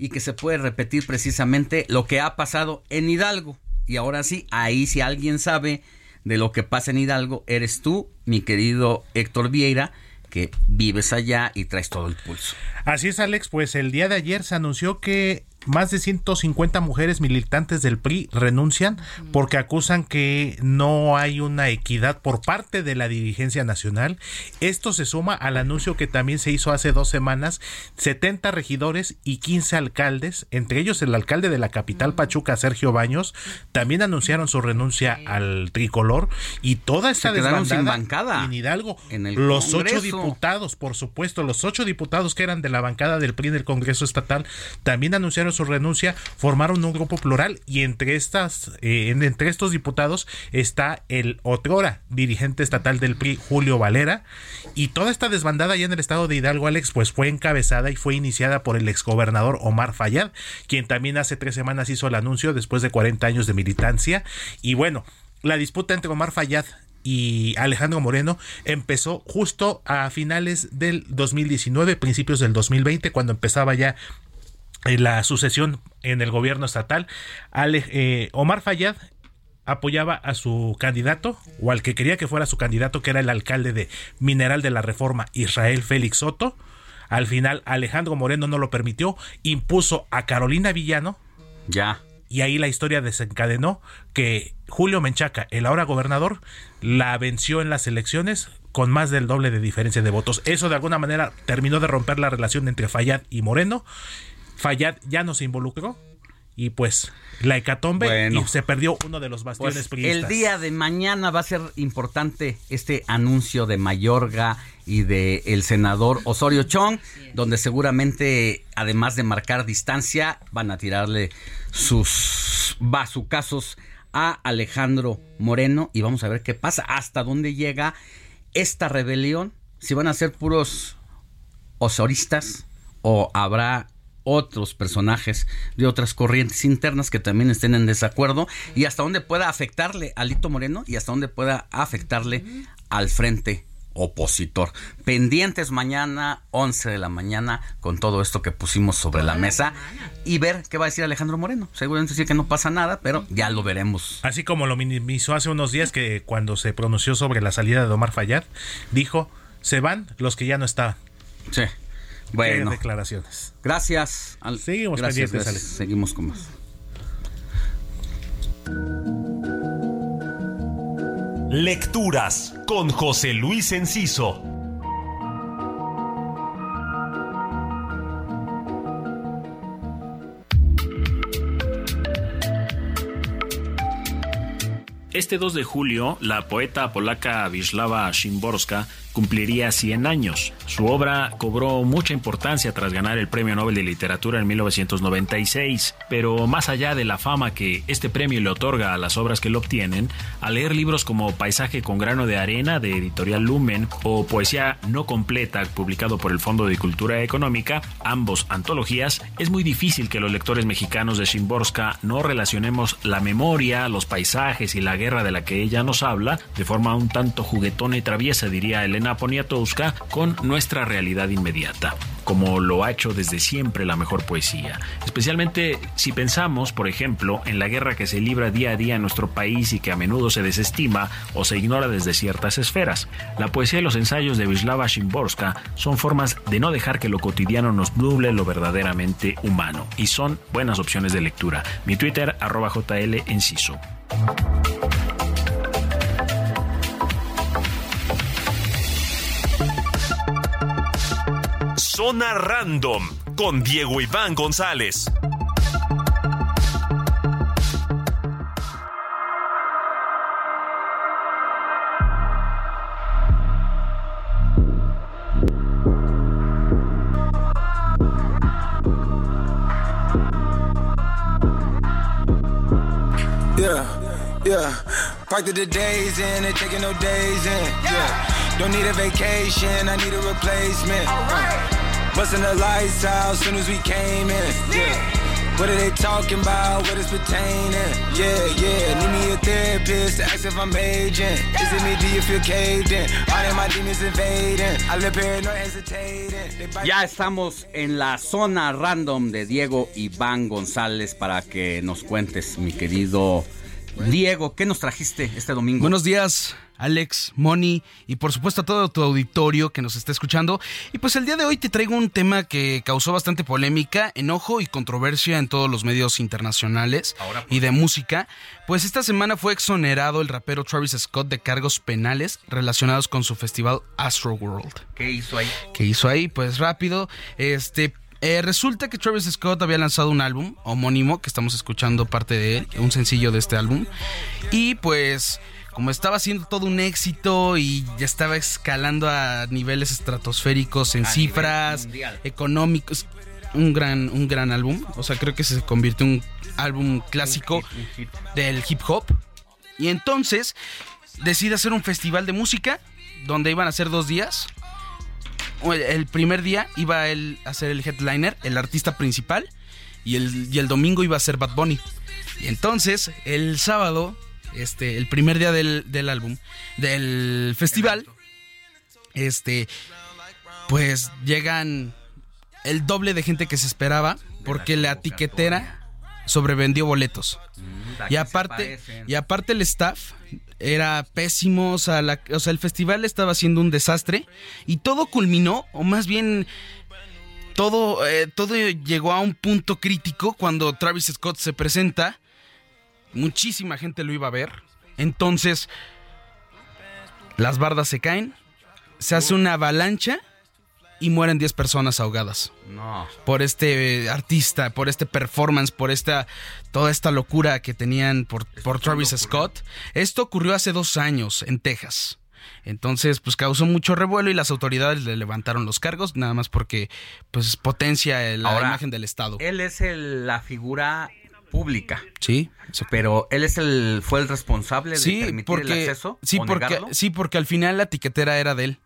y que se puede repetir precisamente lo que ha pasado en Hidalgo. Y ahora sí, ahí si alguien sabe de lo que pasa en Hidalgo, eres tú, mi querido Héctor Vieira, que vives allá y traes todo el pulso. Así es, Alex, pues el día de ayer se anunció que más de 150 mujeres militantes del PRI renuncian porque acusan que no hay una equidad por parte de la dirigencia nacional. Esto se suma al anuncio que también se hizo hace dos semanas, 70 regidores y 15 alcaldes, entre ellos el alcalde de la capital Pachuca, Sergio Baños, también anunciaron su renuncia al tricolor y toda esta Se quedaron sin desbandada bancada en Hidalgo. en el los Congreso. ocho diputados, por supuesto, los ocho diputados que eran de la bancada del PRI en el Congreso Estatal también anunciaron su renuncia, formaron un grupo plural y entre estas, eh, en- entre estos diputados está el otrora dirigente estatal del PRI, Julio Valera, y toda esta desbandada ya en el estado de Hidalgo, Alex, pues fue encabezada y fue iniciada por el exgobernador Omar Fayad, quien también hace tres semanas hizo el anuncio después de 40 años de militancia, y bueno, la disputa entre Omar Fayad y Alejandro Moreno empezó justo a finales del 2019, principios del 2020, cuando empezaba ya la sucesión en el gobierno estatal. Ale- eh, Omar Fayad apoyaba a su candidato o al que quería que fuera su candidato, que era el alcalde de Mineral de la Reforma, Israel Félix Soto. Al final Alejandro Moreno no lo permitió, impuso a Carolina Villano. Ya. Y ahí la historia desencadenó que Julio Menchaca, el ahora gobernador, la venció en las elecciones con más del doble de diferencia de votos. Eso de alguna manera terminó de romper la relación entre Fayad y Moreno. Fayad ya no se involucró y pues la hecatombe Bueno. y se perdió uno de los bastiones Pues, el día de mañana va a ser importante este anuncio de Mayorga y de el senador Osorio Chong, donde seguramente, además de marcar distancia, van a tirarle sus bazucazos a Alejandro Moreno y vamos a ver qué pasa, hasta dónde llega esta rebelión, si van a ser puros osoristas o habrá otros personajes de otras corrientes internas que también estén en desacuerdo y hasta dónde pueda afectarle a Lito Moreno y hasta dónde pueda afectarle al frente opositor. Pendientes mañana, 11 de la mañana, con todo esto que pusimos sobre la mesa y ver qué va a decir Alejandro Moreno. Seguramente decir que no pasa nada, pero ya lo veremos. Así como lo minimizó hace unos días que cuando se pronunció sobre la salida de Omar Fayad, dijo, se van los que ya no estaban. Sí. Bueno. Qué declaraciones. Gracias. Al- Seguimos gracias. Seguimos con más. Lecturas con José Luis Enciso. Este 2 de julio, la poeta polaca Wisława Szymborska cumpliría 100 años. Su obra cobró mucha importancia tras ganar el Premio Nobel de Literatura en 1996, pero más allá de la fama que este premio le otorga a las obras que lo obtienen, al leer libros como Paisaje con grano de arena de Editorial Lumen o Poesía no completa publicado por el Fondo de Cultura Económica, ambos antologías, es muy difícil que los lectores mexicanos de Szymborska no relacionemos la memoria, los paisajes y la guerra de la que ella nos habla de forma un tanto juguetona y traviesa, diría Elena Poniatowska, con nuestra realidad inmediata como lo ha hecho desde siempre la mejor poesía. Especialmente si pensamos, por ejemplo, en la guerra que se libra día a día en nuestro país y que a menudo se desestima o se ignora desde ciertas esferas. La poesía y los ensayos de Wisława Szymborska son formas de no dejar que lo cotidiano nos nuble lo verdaderamente humano y son buenas opciones de lectura. Mi Twitter, arroba JL. Zona Random con Diego Iván González. Yeah, yeah. Parked the days in, ain't taking no days in. Yeah. Don't need a vacation, I need a replacement. Uh, busting the lights out soon as we came in. Yeah. What are they talking about? What is pertaining? Yeah, yeah. Need me a therapist to ask if I'm aging. Is it me? Do you feel caved in? All of my demons invading. I live here, no hesitating. Ya estamos en la zona random de Diego Iván González para que nos cuentes, mi querido Diego, ¿qué nos trajiste este domingo? Buenos días, Alex, Moni y por supuesto a todo tu auditorio que nos está escuchando. Y pues el día de hoy te traigo un tema que causó bastante polémica, enojo y controversia en todos los medios internacionales y de música. Pues esta semana fue exonerado el rapero Travis Scott de cargos penales relacionados con su festival Astroworld. ¿Qué hizo ahí? ¿Qué hizo ahí? Pues rápido, este... eh, resulta que Travis Scott había lanzado un álbum homónimo que estamos escuchando parte de él, un sencillo de este álbum. Y pues como estaba haciendo todo un éxito y ya estaba escalando a niveles estratosféricos en A cifras económicos, un gran un gran álbum, o sea, creo que se convirtió en un álbum clásico del hip hop. Y entonces decide hacer un festival de música donde iban a ser dos días. El primer día iba él a ser el headliner, el artista principal, y el, y el domingo iba a ser Bad Bunny. Y entonces, el sábado, este, el primer día del, del álbum, del festival, este, pues llegan el doble de gente que se esperaba, porque la tiquetera sobrevendió boletos. Y aparte, y aparte el staff era pésimo, o sea, el festival estaba siendo un desastre y todo culminó, o más bien todo, eh, todo llegó a un punto crítico cuando Travis Scott se presenta. Muchísima gente lo iba a ver. Entonces, las bardas se caen, se hace una avalancha y mueren 10 personas ahogadas No. por este eh, artista, por este performance, por esta toda esta locura que tenían por, por Travis Scott. Esto ocurrió hace dos años en Texas. Entonces, pues causó mucho revuelo y las autoridades le levantaron los cargos, nada más porque pues potencia la Ahora, imagen del Estado. Él es el- la figura pública. Sí. Pero él es el fue el responsable de Sí, permitir el porque acceso sí, o porque negarlo? sí, porque al final la tiquetera era de él.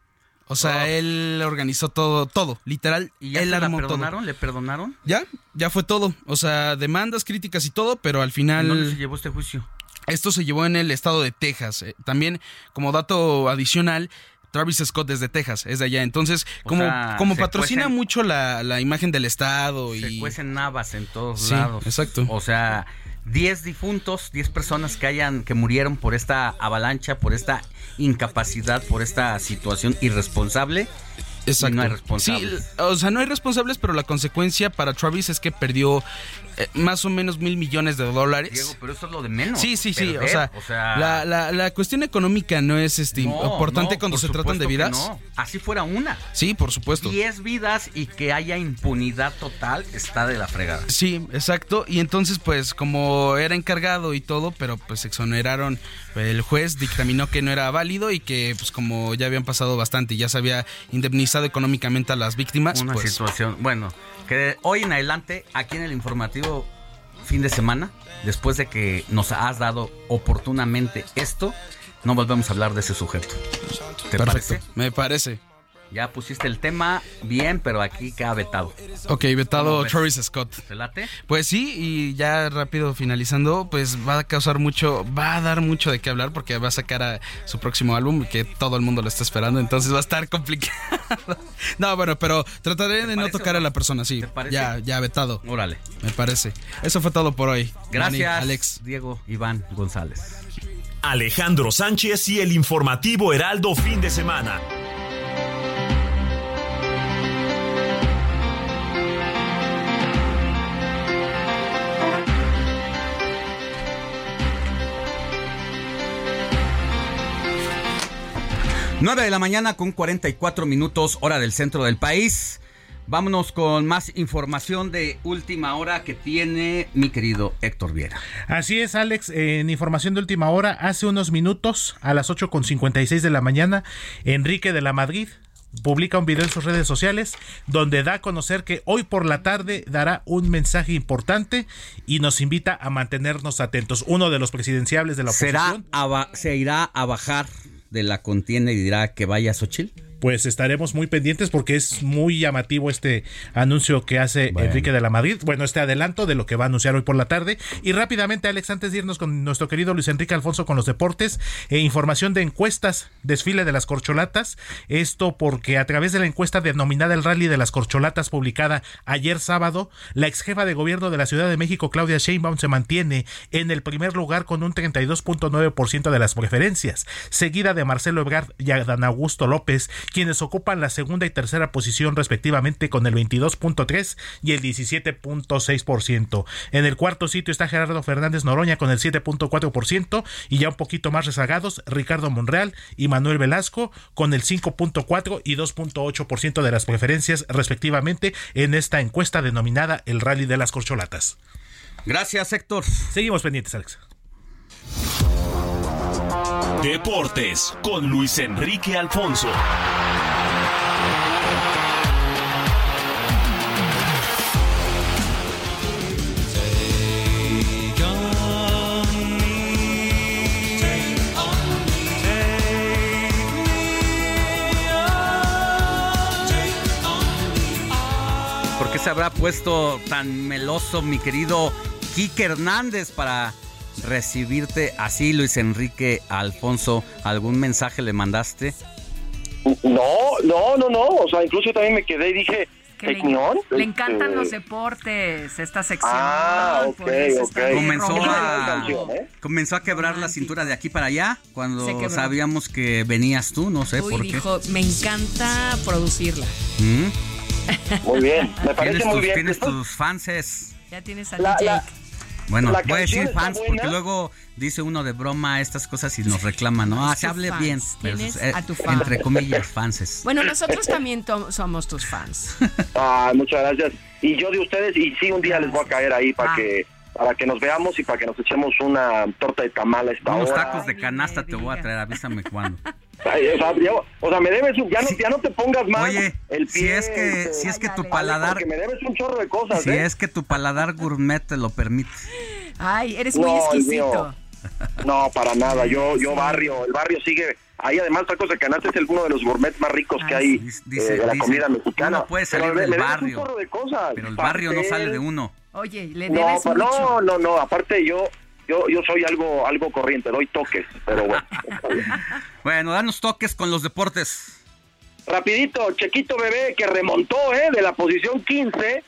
O sea, él organizó todo, todo, literal. ¿Y ya él se la todo. perdonaron? ¿Le perdonaron? Ya, ya fue todo. O sea, demandas, críticas y todo, pero al final. ¿En dónde se llevó este juicio? Esto se llevó en el estado de Texas. Eh, También, como dato adicional, Travis Scott es de Texas, es de allá. Entonces, O como, sea, como se patrocina cuecen- mucho la, la imagen del estado Se y. cuecen navas en todos Sí, lados. exacto. O sea, 10 difuntos, 10 personas que hayan que murieron por esta avalancha, por esta incapacidad, por esta situación irresponsable. Exacto. Y no hay responsables. Sí, o sea, no hay responsables, pero la consecuencia para Travis es que perdió eh, más o menos mil millones de dólares. Diego, pero eso es lo de menos. Sí, sí, sí. O sea, o sea, la, la- la cuestión económica no es este, no, importante no, cuando se tratan de vidas. no. Así fuera una. Sí, por supuesto. 10 vidas y que haya impunidad total está de la fregada. Sí, exacto. Y entonces, pues, como era encargado y todo, pero pues exoneraron, el juez dictaminó que no era válido y que, pues, como ya habían pasado bastante y ya se había indemnizado económicamente a las víctimas, Una pues. situación. Bueno, que hoy en adelante, aquí en el informativo fin de semana, después de que nos has dado oportunamente esto, no volvemos a hablar de ese sujeto. ¿Te Perfecto, parece? me parece. Ya pusiste el tema bien, pero aquí queda vetado. Ok, vetado. Travis Scott. ¿Te late? Pues sí, y ya rápido finalizando, pues va a causar mucho, va a dar mucho de qué hablar porque va a sacar a su próximo álbum que todo el mundo lo está esperando, entonces va a estar complicado. no, bueno, pero trataré de no tocar a la persona, sí. parece? Ya, ya vetado. Órale. Me parece. Eso fue todo por hoy. Gracias, Manny, Alex. Diego Iván González. Alejandro Sánchez y el informativo Heraldo fin de semana. Nueve de la mañana con 44 minutos, hora del centro del país. Vámonos con más información de última hora que tiene mi querido Héctor Viera. Así es, Alex. En información de última hora, hace unos minutos, a las 8.56 de la mañana, Enrique de la Madrid publica un video en sus redes sociales donde da a conocer que hoy por la tarde dará un mensaje importante y nos invita a mantenernos atentos. Uno de los presidenciables de la oposición. ¿Será a ba- ¿Se irá a bajar de la contienda y dirá que vaya a Xochitl? Pues estaremos muy pendientes porque es muy llamativo este anuncio que hace Enrique de la Madrid. Bueno, este adelanto de lo que va a anunciar hoy por la tarde. Y rápidamente, Alex, antes de irnos con nuestro querido Luis Enrique Alfonso con los deportes, eh, información de encuestas, desfile de las corcholatas. Esto porque a través de la encuesta denominada el Rally de las Corcholatas, publicada ayer sábado, la ex jefa de gobierno de la Ciudad de México, Claudia Sheinbaum, se mantiene en el primer lugar con un 32.9% de las preferencias, seguida de Marcelo Ebrard y Adán Augusto López, quienes ocupan la segunda y tercera posición respectivamente con el 22.3 y el 17.6%. En el cuarto sitio está Gerardo Fernández Noroña con el 7.4% y ya un poquito más rezagados Ricardo Monreal y Manuel Velasco con el 5.4 y 2.8% de las preferencias respectivamente en esta encuesta denominada el Rally de las Corcholatas. Gracias, Héctor. Seguimos pendientes, Alex. Deportes con Luis Enrique Alfonso. Se habrá puesto tan meloso mi querido Quique Hernández para recibirte así, Luis Enrique Alfonso? ¿Algún mensaje le mandaste? No, no, no, no. O sea, incluso yo también me quedé y dije, Que le, le encantan los deportes, esta sección. Ah, ok, ok. Comenzó a, comenzó a quebrar la cintura de aquí para allá cuando sabíamos que venías tú, no sé Uy, por dijo, me encanta producirla. ¿Mm? Muy bien, me parece Tienes muy tus, bien. tienes tus fanses. Ya tienes a La- DJ. la- Bueno, La voy a decir fans buena. porque luego dice uno de broma estas cosas y nos reclama, ¿no? Ah, se hable fans. bien. pero eh, a tu fan. entre comillas, fanses. Bueno, nosotros también somos tus fans. Ah, muchas gracias. Y yo de ustedes, y sí, un día les voy a caer ahí para Ah. que para que nos veamos y para que nos echemos una torta de tamal a esta Unos hora. tacos de canasta te voy a traer, avísame cuándo. Ay, o, sea, ya- o sea, me debes, un- ya no, ya no te pongas más Oye, el si pie. es que, este, si es que tu paladar, porque me debes un chorro de cosas, si ¿eh? es que tu paladar gourmet te lo permite. Ay, eres muy No, el exquisito. No, para nada. Yo, yo barrio, el barrio sigue. Ahí además tacos de canasta es el- uno de los gourmets más ricos que hay Dice- eh, de la dice, comida mexicana. uno puede salir Pero me- del me debes barrio, un chorro de cosas. Pero el barrio no sale de uno. Oye, le No, debes pa- mucho. no, no, no. Aparte yo, yo, yo soy algo, algo corriente. Doy toques, pero bueno. Bueno, danos toques con los deportes. Rapidito, Chequito Bebé que remontó ¿eh? de la posición 15,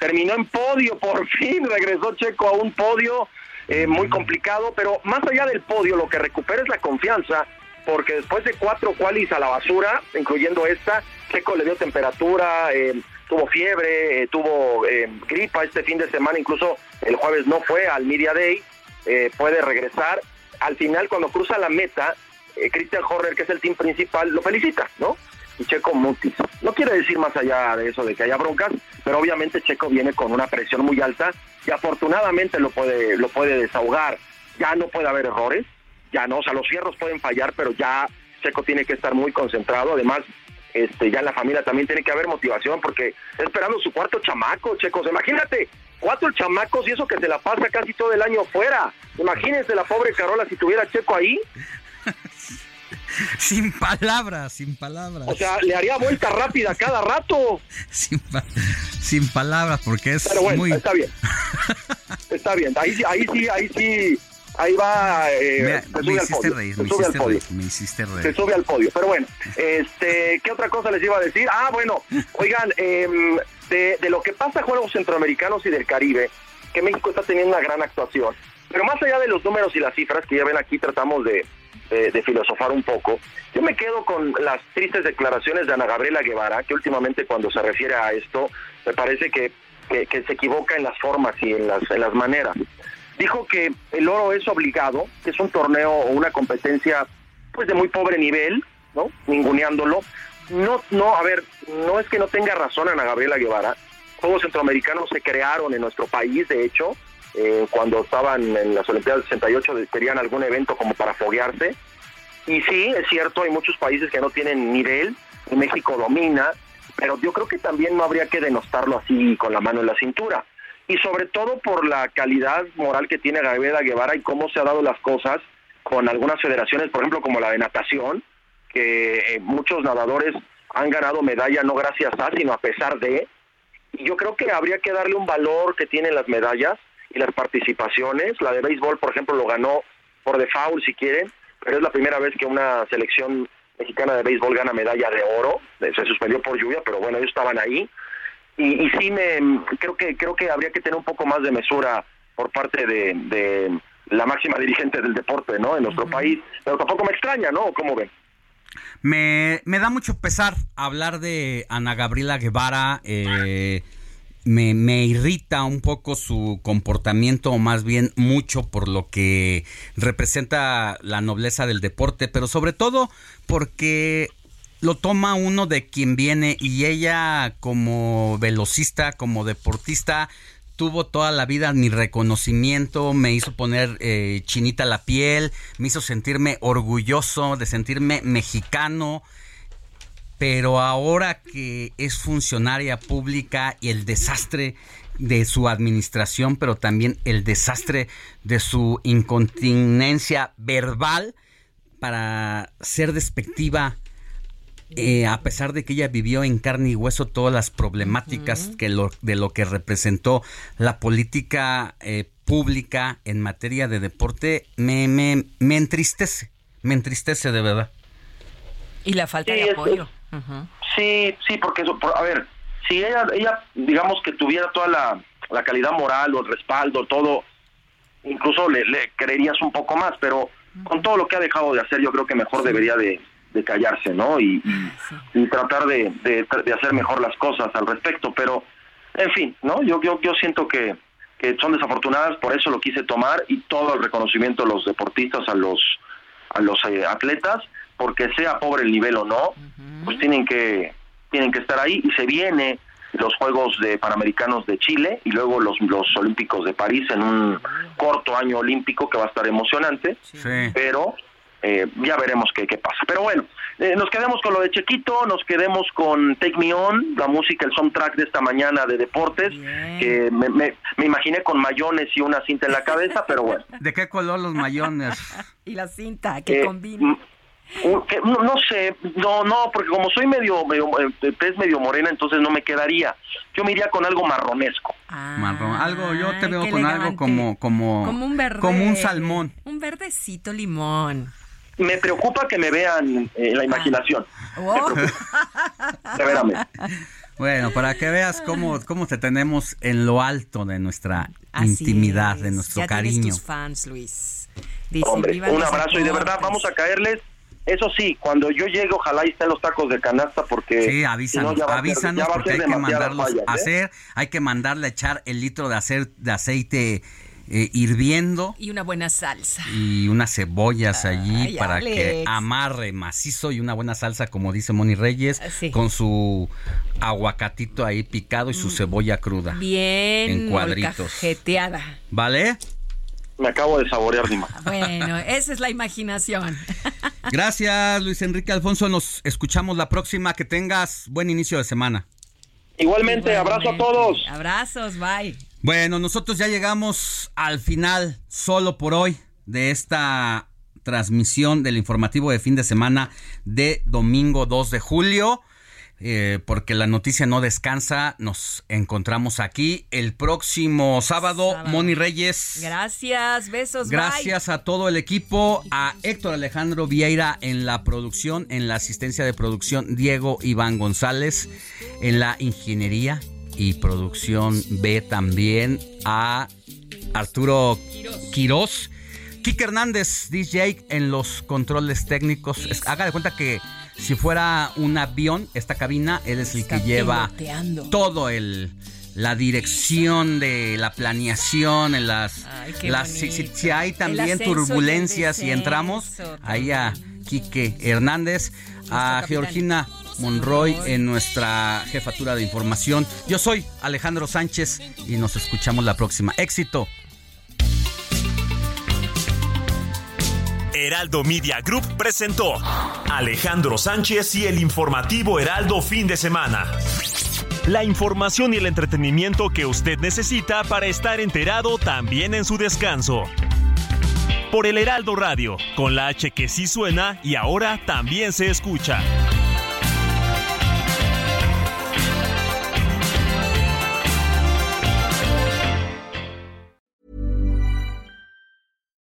terminó en podio, por fin regresó Checo a un podio eh, muy complicado, pero más allá del podio lo que recupera es la confianza, porque después de cuatro qualis a la basura, incluyendo esta, Checo le dio temperatura, eh, tuvo fiebre, eh, tuvo eh, gripa este fin de semana, incluso el jueves no fue al Media Day, eh, puede regresar. Al final, cuando cruza la meta, eh, Christian Horner, que es el team principal, lo felicita, ¿no? Y Checo mutis. No quiere decir más allá de eso de que haya broncas, pero obviamente Checo viene con una presión muy alta y afortunadamente lo puede, lo puede desahogar. Ya no puede haber errores, ya no, o sea, los fierros pueden fallar, pero ya Checo tiene que estar muy concentrado. Además, este, ya en la familia también tiene que haber motivación porque está esperando su cuarto chamaco, checos. Imagínate, cuatro chamacos y eso que se la pasa casi todo el año fuera. Imagínense la pobre Carola si tuviera Checo ahí. Sin palabras, sin palabras. O sea, le haría vuelta rápida cada rato. Sin, pa- sin palabras, porque es Pero bueno, muy... está bien. Está bien. Ahí sí, ahí sí, ahí sí. Ahí va. Eh, Me, se me hiciste podio. reír, se me sube al hiciste podio. reír, me hiciste se sube al podio. Pero bueno, este, ¿qué otra cosa les iba a decir? Ah, bueno, oigan, em, de, de lo que pasa a Juegos Centroamericanos y del Caribe, que México está teniendo una gran actuación. Pero más allá de los números y las cifras que ya ven aquí, tratamos de, de- de filosofar un poco. Yo me quedo con las tristes declaraciones de Ana Gabriela Guevara, que últimamente cuando se refiere a esto, me parece que, que- que se equivoca en las formas y en las, en las maneras. Dijo que el oro es obligado, que es un torneo o una competencia pues de muy pobre nivel, ¿no? Ninguneándolo. No, no, a ver, no es que no tenga razón Ana Gabriela Guevara. Juegos Centroamericanos se crearon en nuestro país, de hecho, eh, cuando estaban en las Olimpiadas del 68 querían algún evento como para foguearse. Y sí, es cierto, hay muchos países que no tienen nivel, México domina, pero yo creo que también no habría que denostarlo así con la mano en la cintura. Y sobre todo por la calidad moral que tiene Gabriela Guevara y cómo se han dado las cosas con algunas federaciones, por ejemplo, como la de natación, que eh, muchos nadadores han ganado medalla no gracias a, sino a pesar de. Y yo creo que habría que darle un valor que tienen las medallas y las participaciones. La de béisbol, por ejemplo, lo ganó por default, si quieren, pero es la primera vez que una selección mexicana de béisbol gana medalla de oro. Se suspendió por lluvia, pero bueno, ellos estaban ahí. Y, y sí, me, creo que creo que habría que tener un poco más de mesura por parte de, de la máxima dirigente del deporte, ¿no? En nuestro país. Pero tampoco me extraña, ¿no? ¿Cómo ven? Me, me da mucho pesar hablar de Ana Gabriela Guevara. eh, me, me irrita un poco su comportamiento, o más bien mucho por lo que representa la nobleza del deporte, pero sobre todo porque lo toma uno de quien viene y ella como velocista, como deportista, tuvo toda la vida mi reconocimiento, me hizo poner eh, chinita la piel, me hizo sentirme orgulloso de sentirme mexicano, pero ahora que es funcionaria pública y el desastre de su administración, pero también el desastre de su incontinencia verbal para ser despectiva eh, a pesar de que ella vivió en carne y hueso todas las problemáticas que lo, de lo que representó la política eh, pública en materia de deporte, me, me, me entristece, me entristece de verdad. Y la falta Sí, de apoyo. Sí, sí, porque eso, por- a ver, si ella, ella digamos que tuviera toda la, la calidad moral o el respaldo, todo, incluso le, le creerías un poco más, pero con todo lo que ha dejado de hacer, yo creo que mejor debería de, de callarse, ¿no? Y, y, y tratar de, de, de hacer mejor las cosas al respecto, pero, en fin, ¿no? Yo, yo, yo siento que, que son desafortunadas, por eso lo quise tomar y todo el reconocimiento a los deportistas, a los a los eh, atletas, porque sea pobre el nivel o no, pues tienen que tienen que estar ahí. Y se viene los Juegos de Panamericanos de Chile y luego los los Olímpicos de París en un corto año olímpico que va a estar emocionante, pero eh, ya veremos qué, qué pasa. Pero bueno, eh, nos quedemos con lo de Chequito, nos quedemos con Take Me On, la música, el soundtrack de esta mañana de deportes, que me, me, me imaginé con mayones y una cinta en la cabeza, pero bueno. ¿De qué color los mayones? y la cinta, que Eh, combina. Un- que- no, no sé, no, no, porque como soy medio, medio eh, tez medio morena, entonces no me quedaría. Yo me iría con algo marronesco. Marrón. Algo, yo te veo con algo como, como, Como un verde. como un salmón. Un verdecito limón. Me preocupa que me vean eh, en la imaginación. Oh. Severamente. Bueno, para que veas cómo, cómo te tenemos en lo alto de nuestra Así intimidad, es. de nuestro ya cariño. tus fans, Luis. Dice, Hombre, "Viva un abrazo y de verdad deportes". vamos a caerles. Eso sí, cuando yo llegue, ojalá y estén los tacos de canasta porque Sí, si no, avísanos, ser- avísanos porque hay que mandarlos fallas, a ¿eh? hacer, hay que mandarle a echar el litro de, hacer, de aceite eh, hirviendo Y una buena salsa. y unas cebollas allí Ay, para que amarre macizo y una buena salsa, como dice Moni Reyes, Sí. con su aguacatito ahí picado y su cebolla cruda. Bien En cuadritos. molcajeteada. ¿Vale? Me acabo de saborear, Dima. Bueno, esa es la imaginación. Gracias, Luis Enrique Alfonso. Nos escuchamos la próxima. Que tengas buen inicio de semana. Igualmente, abrazo a todos. Abrazos, bye. Bueno, nosotros ya llegamos al final, solo por hoy, de esta transmisión del informativo de fin de semana de domingo 2 de julio. Eh, porque la noticia no descansa, nos encontramos aquí el próximo sábado. Sábado. Moni Reyes. Gracias, besos, Gracias a todo el equipo, a Héctor Alejandro Vieira en la producción, en la asistencia de producción, Diego Iván González, en la ingeniería y producción B también, a Arturo Quiroz, Kike Hernández, DJ en los controles técnicos. Es- haga de cuenta que si fuera un avión, esta cabina, él es el que lleva piloteando. todo el la dirección de la planeación en las, Ay, las si, hay también ascenso y turbulencias y, entramos ahí a Quique Hernández a. Georgina Monroy en nuestra jefatura de información yo soy Alejandro Sánchez y nos escuchamos la próxima éxito Heraldo Media Group presentó Alejandro Sánchez y el informativo Heraldo fin de semana. La información y el entretenimiento que usted necesita para estar enterado también en su descanso. Por el Heraldo Radio, con la H que sí suena y ahora también se escucha.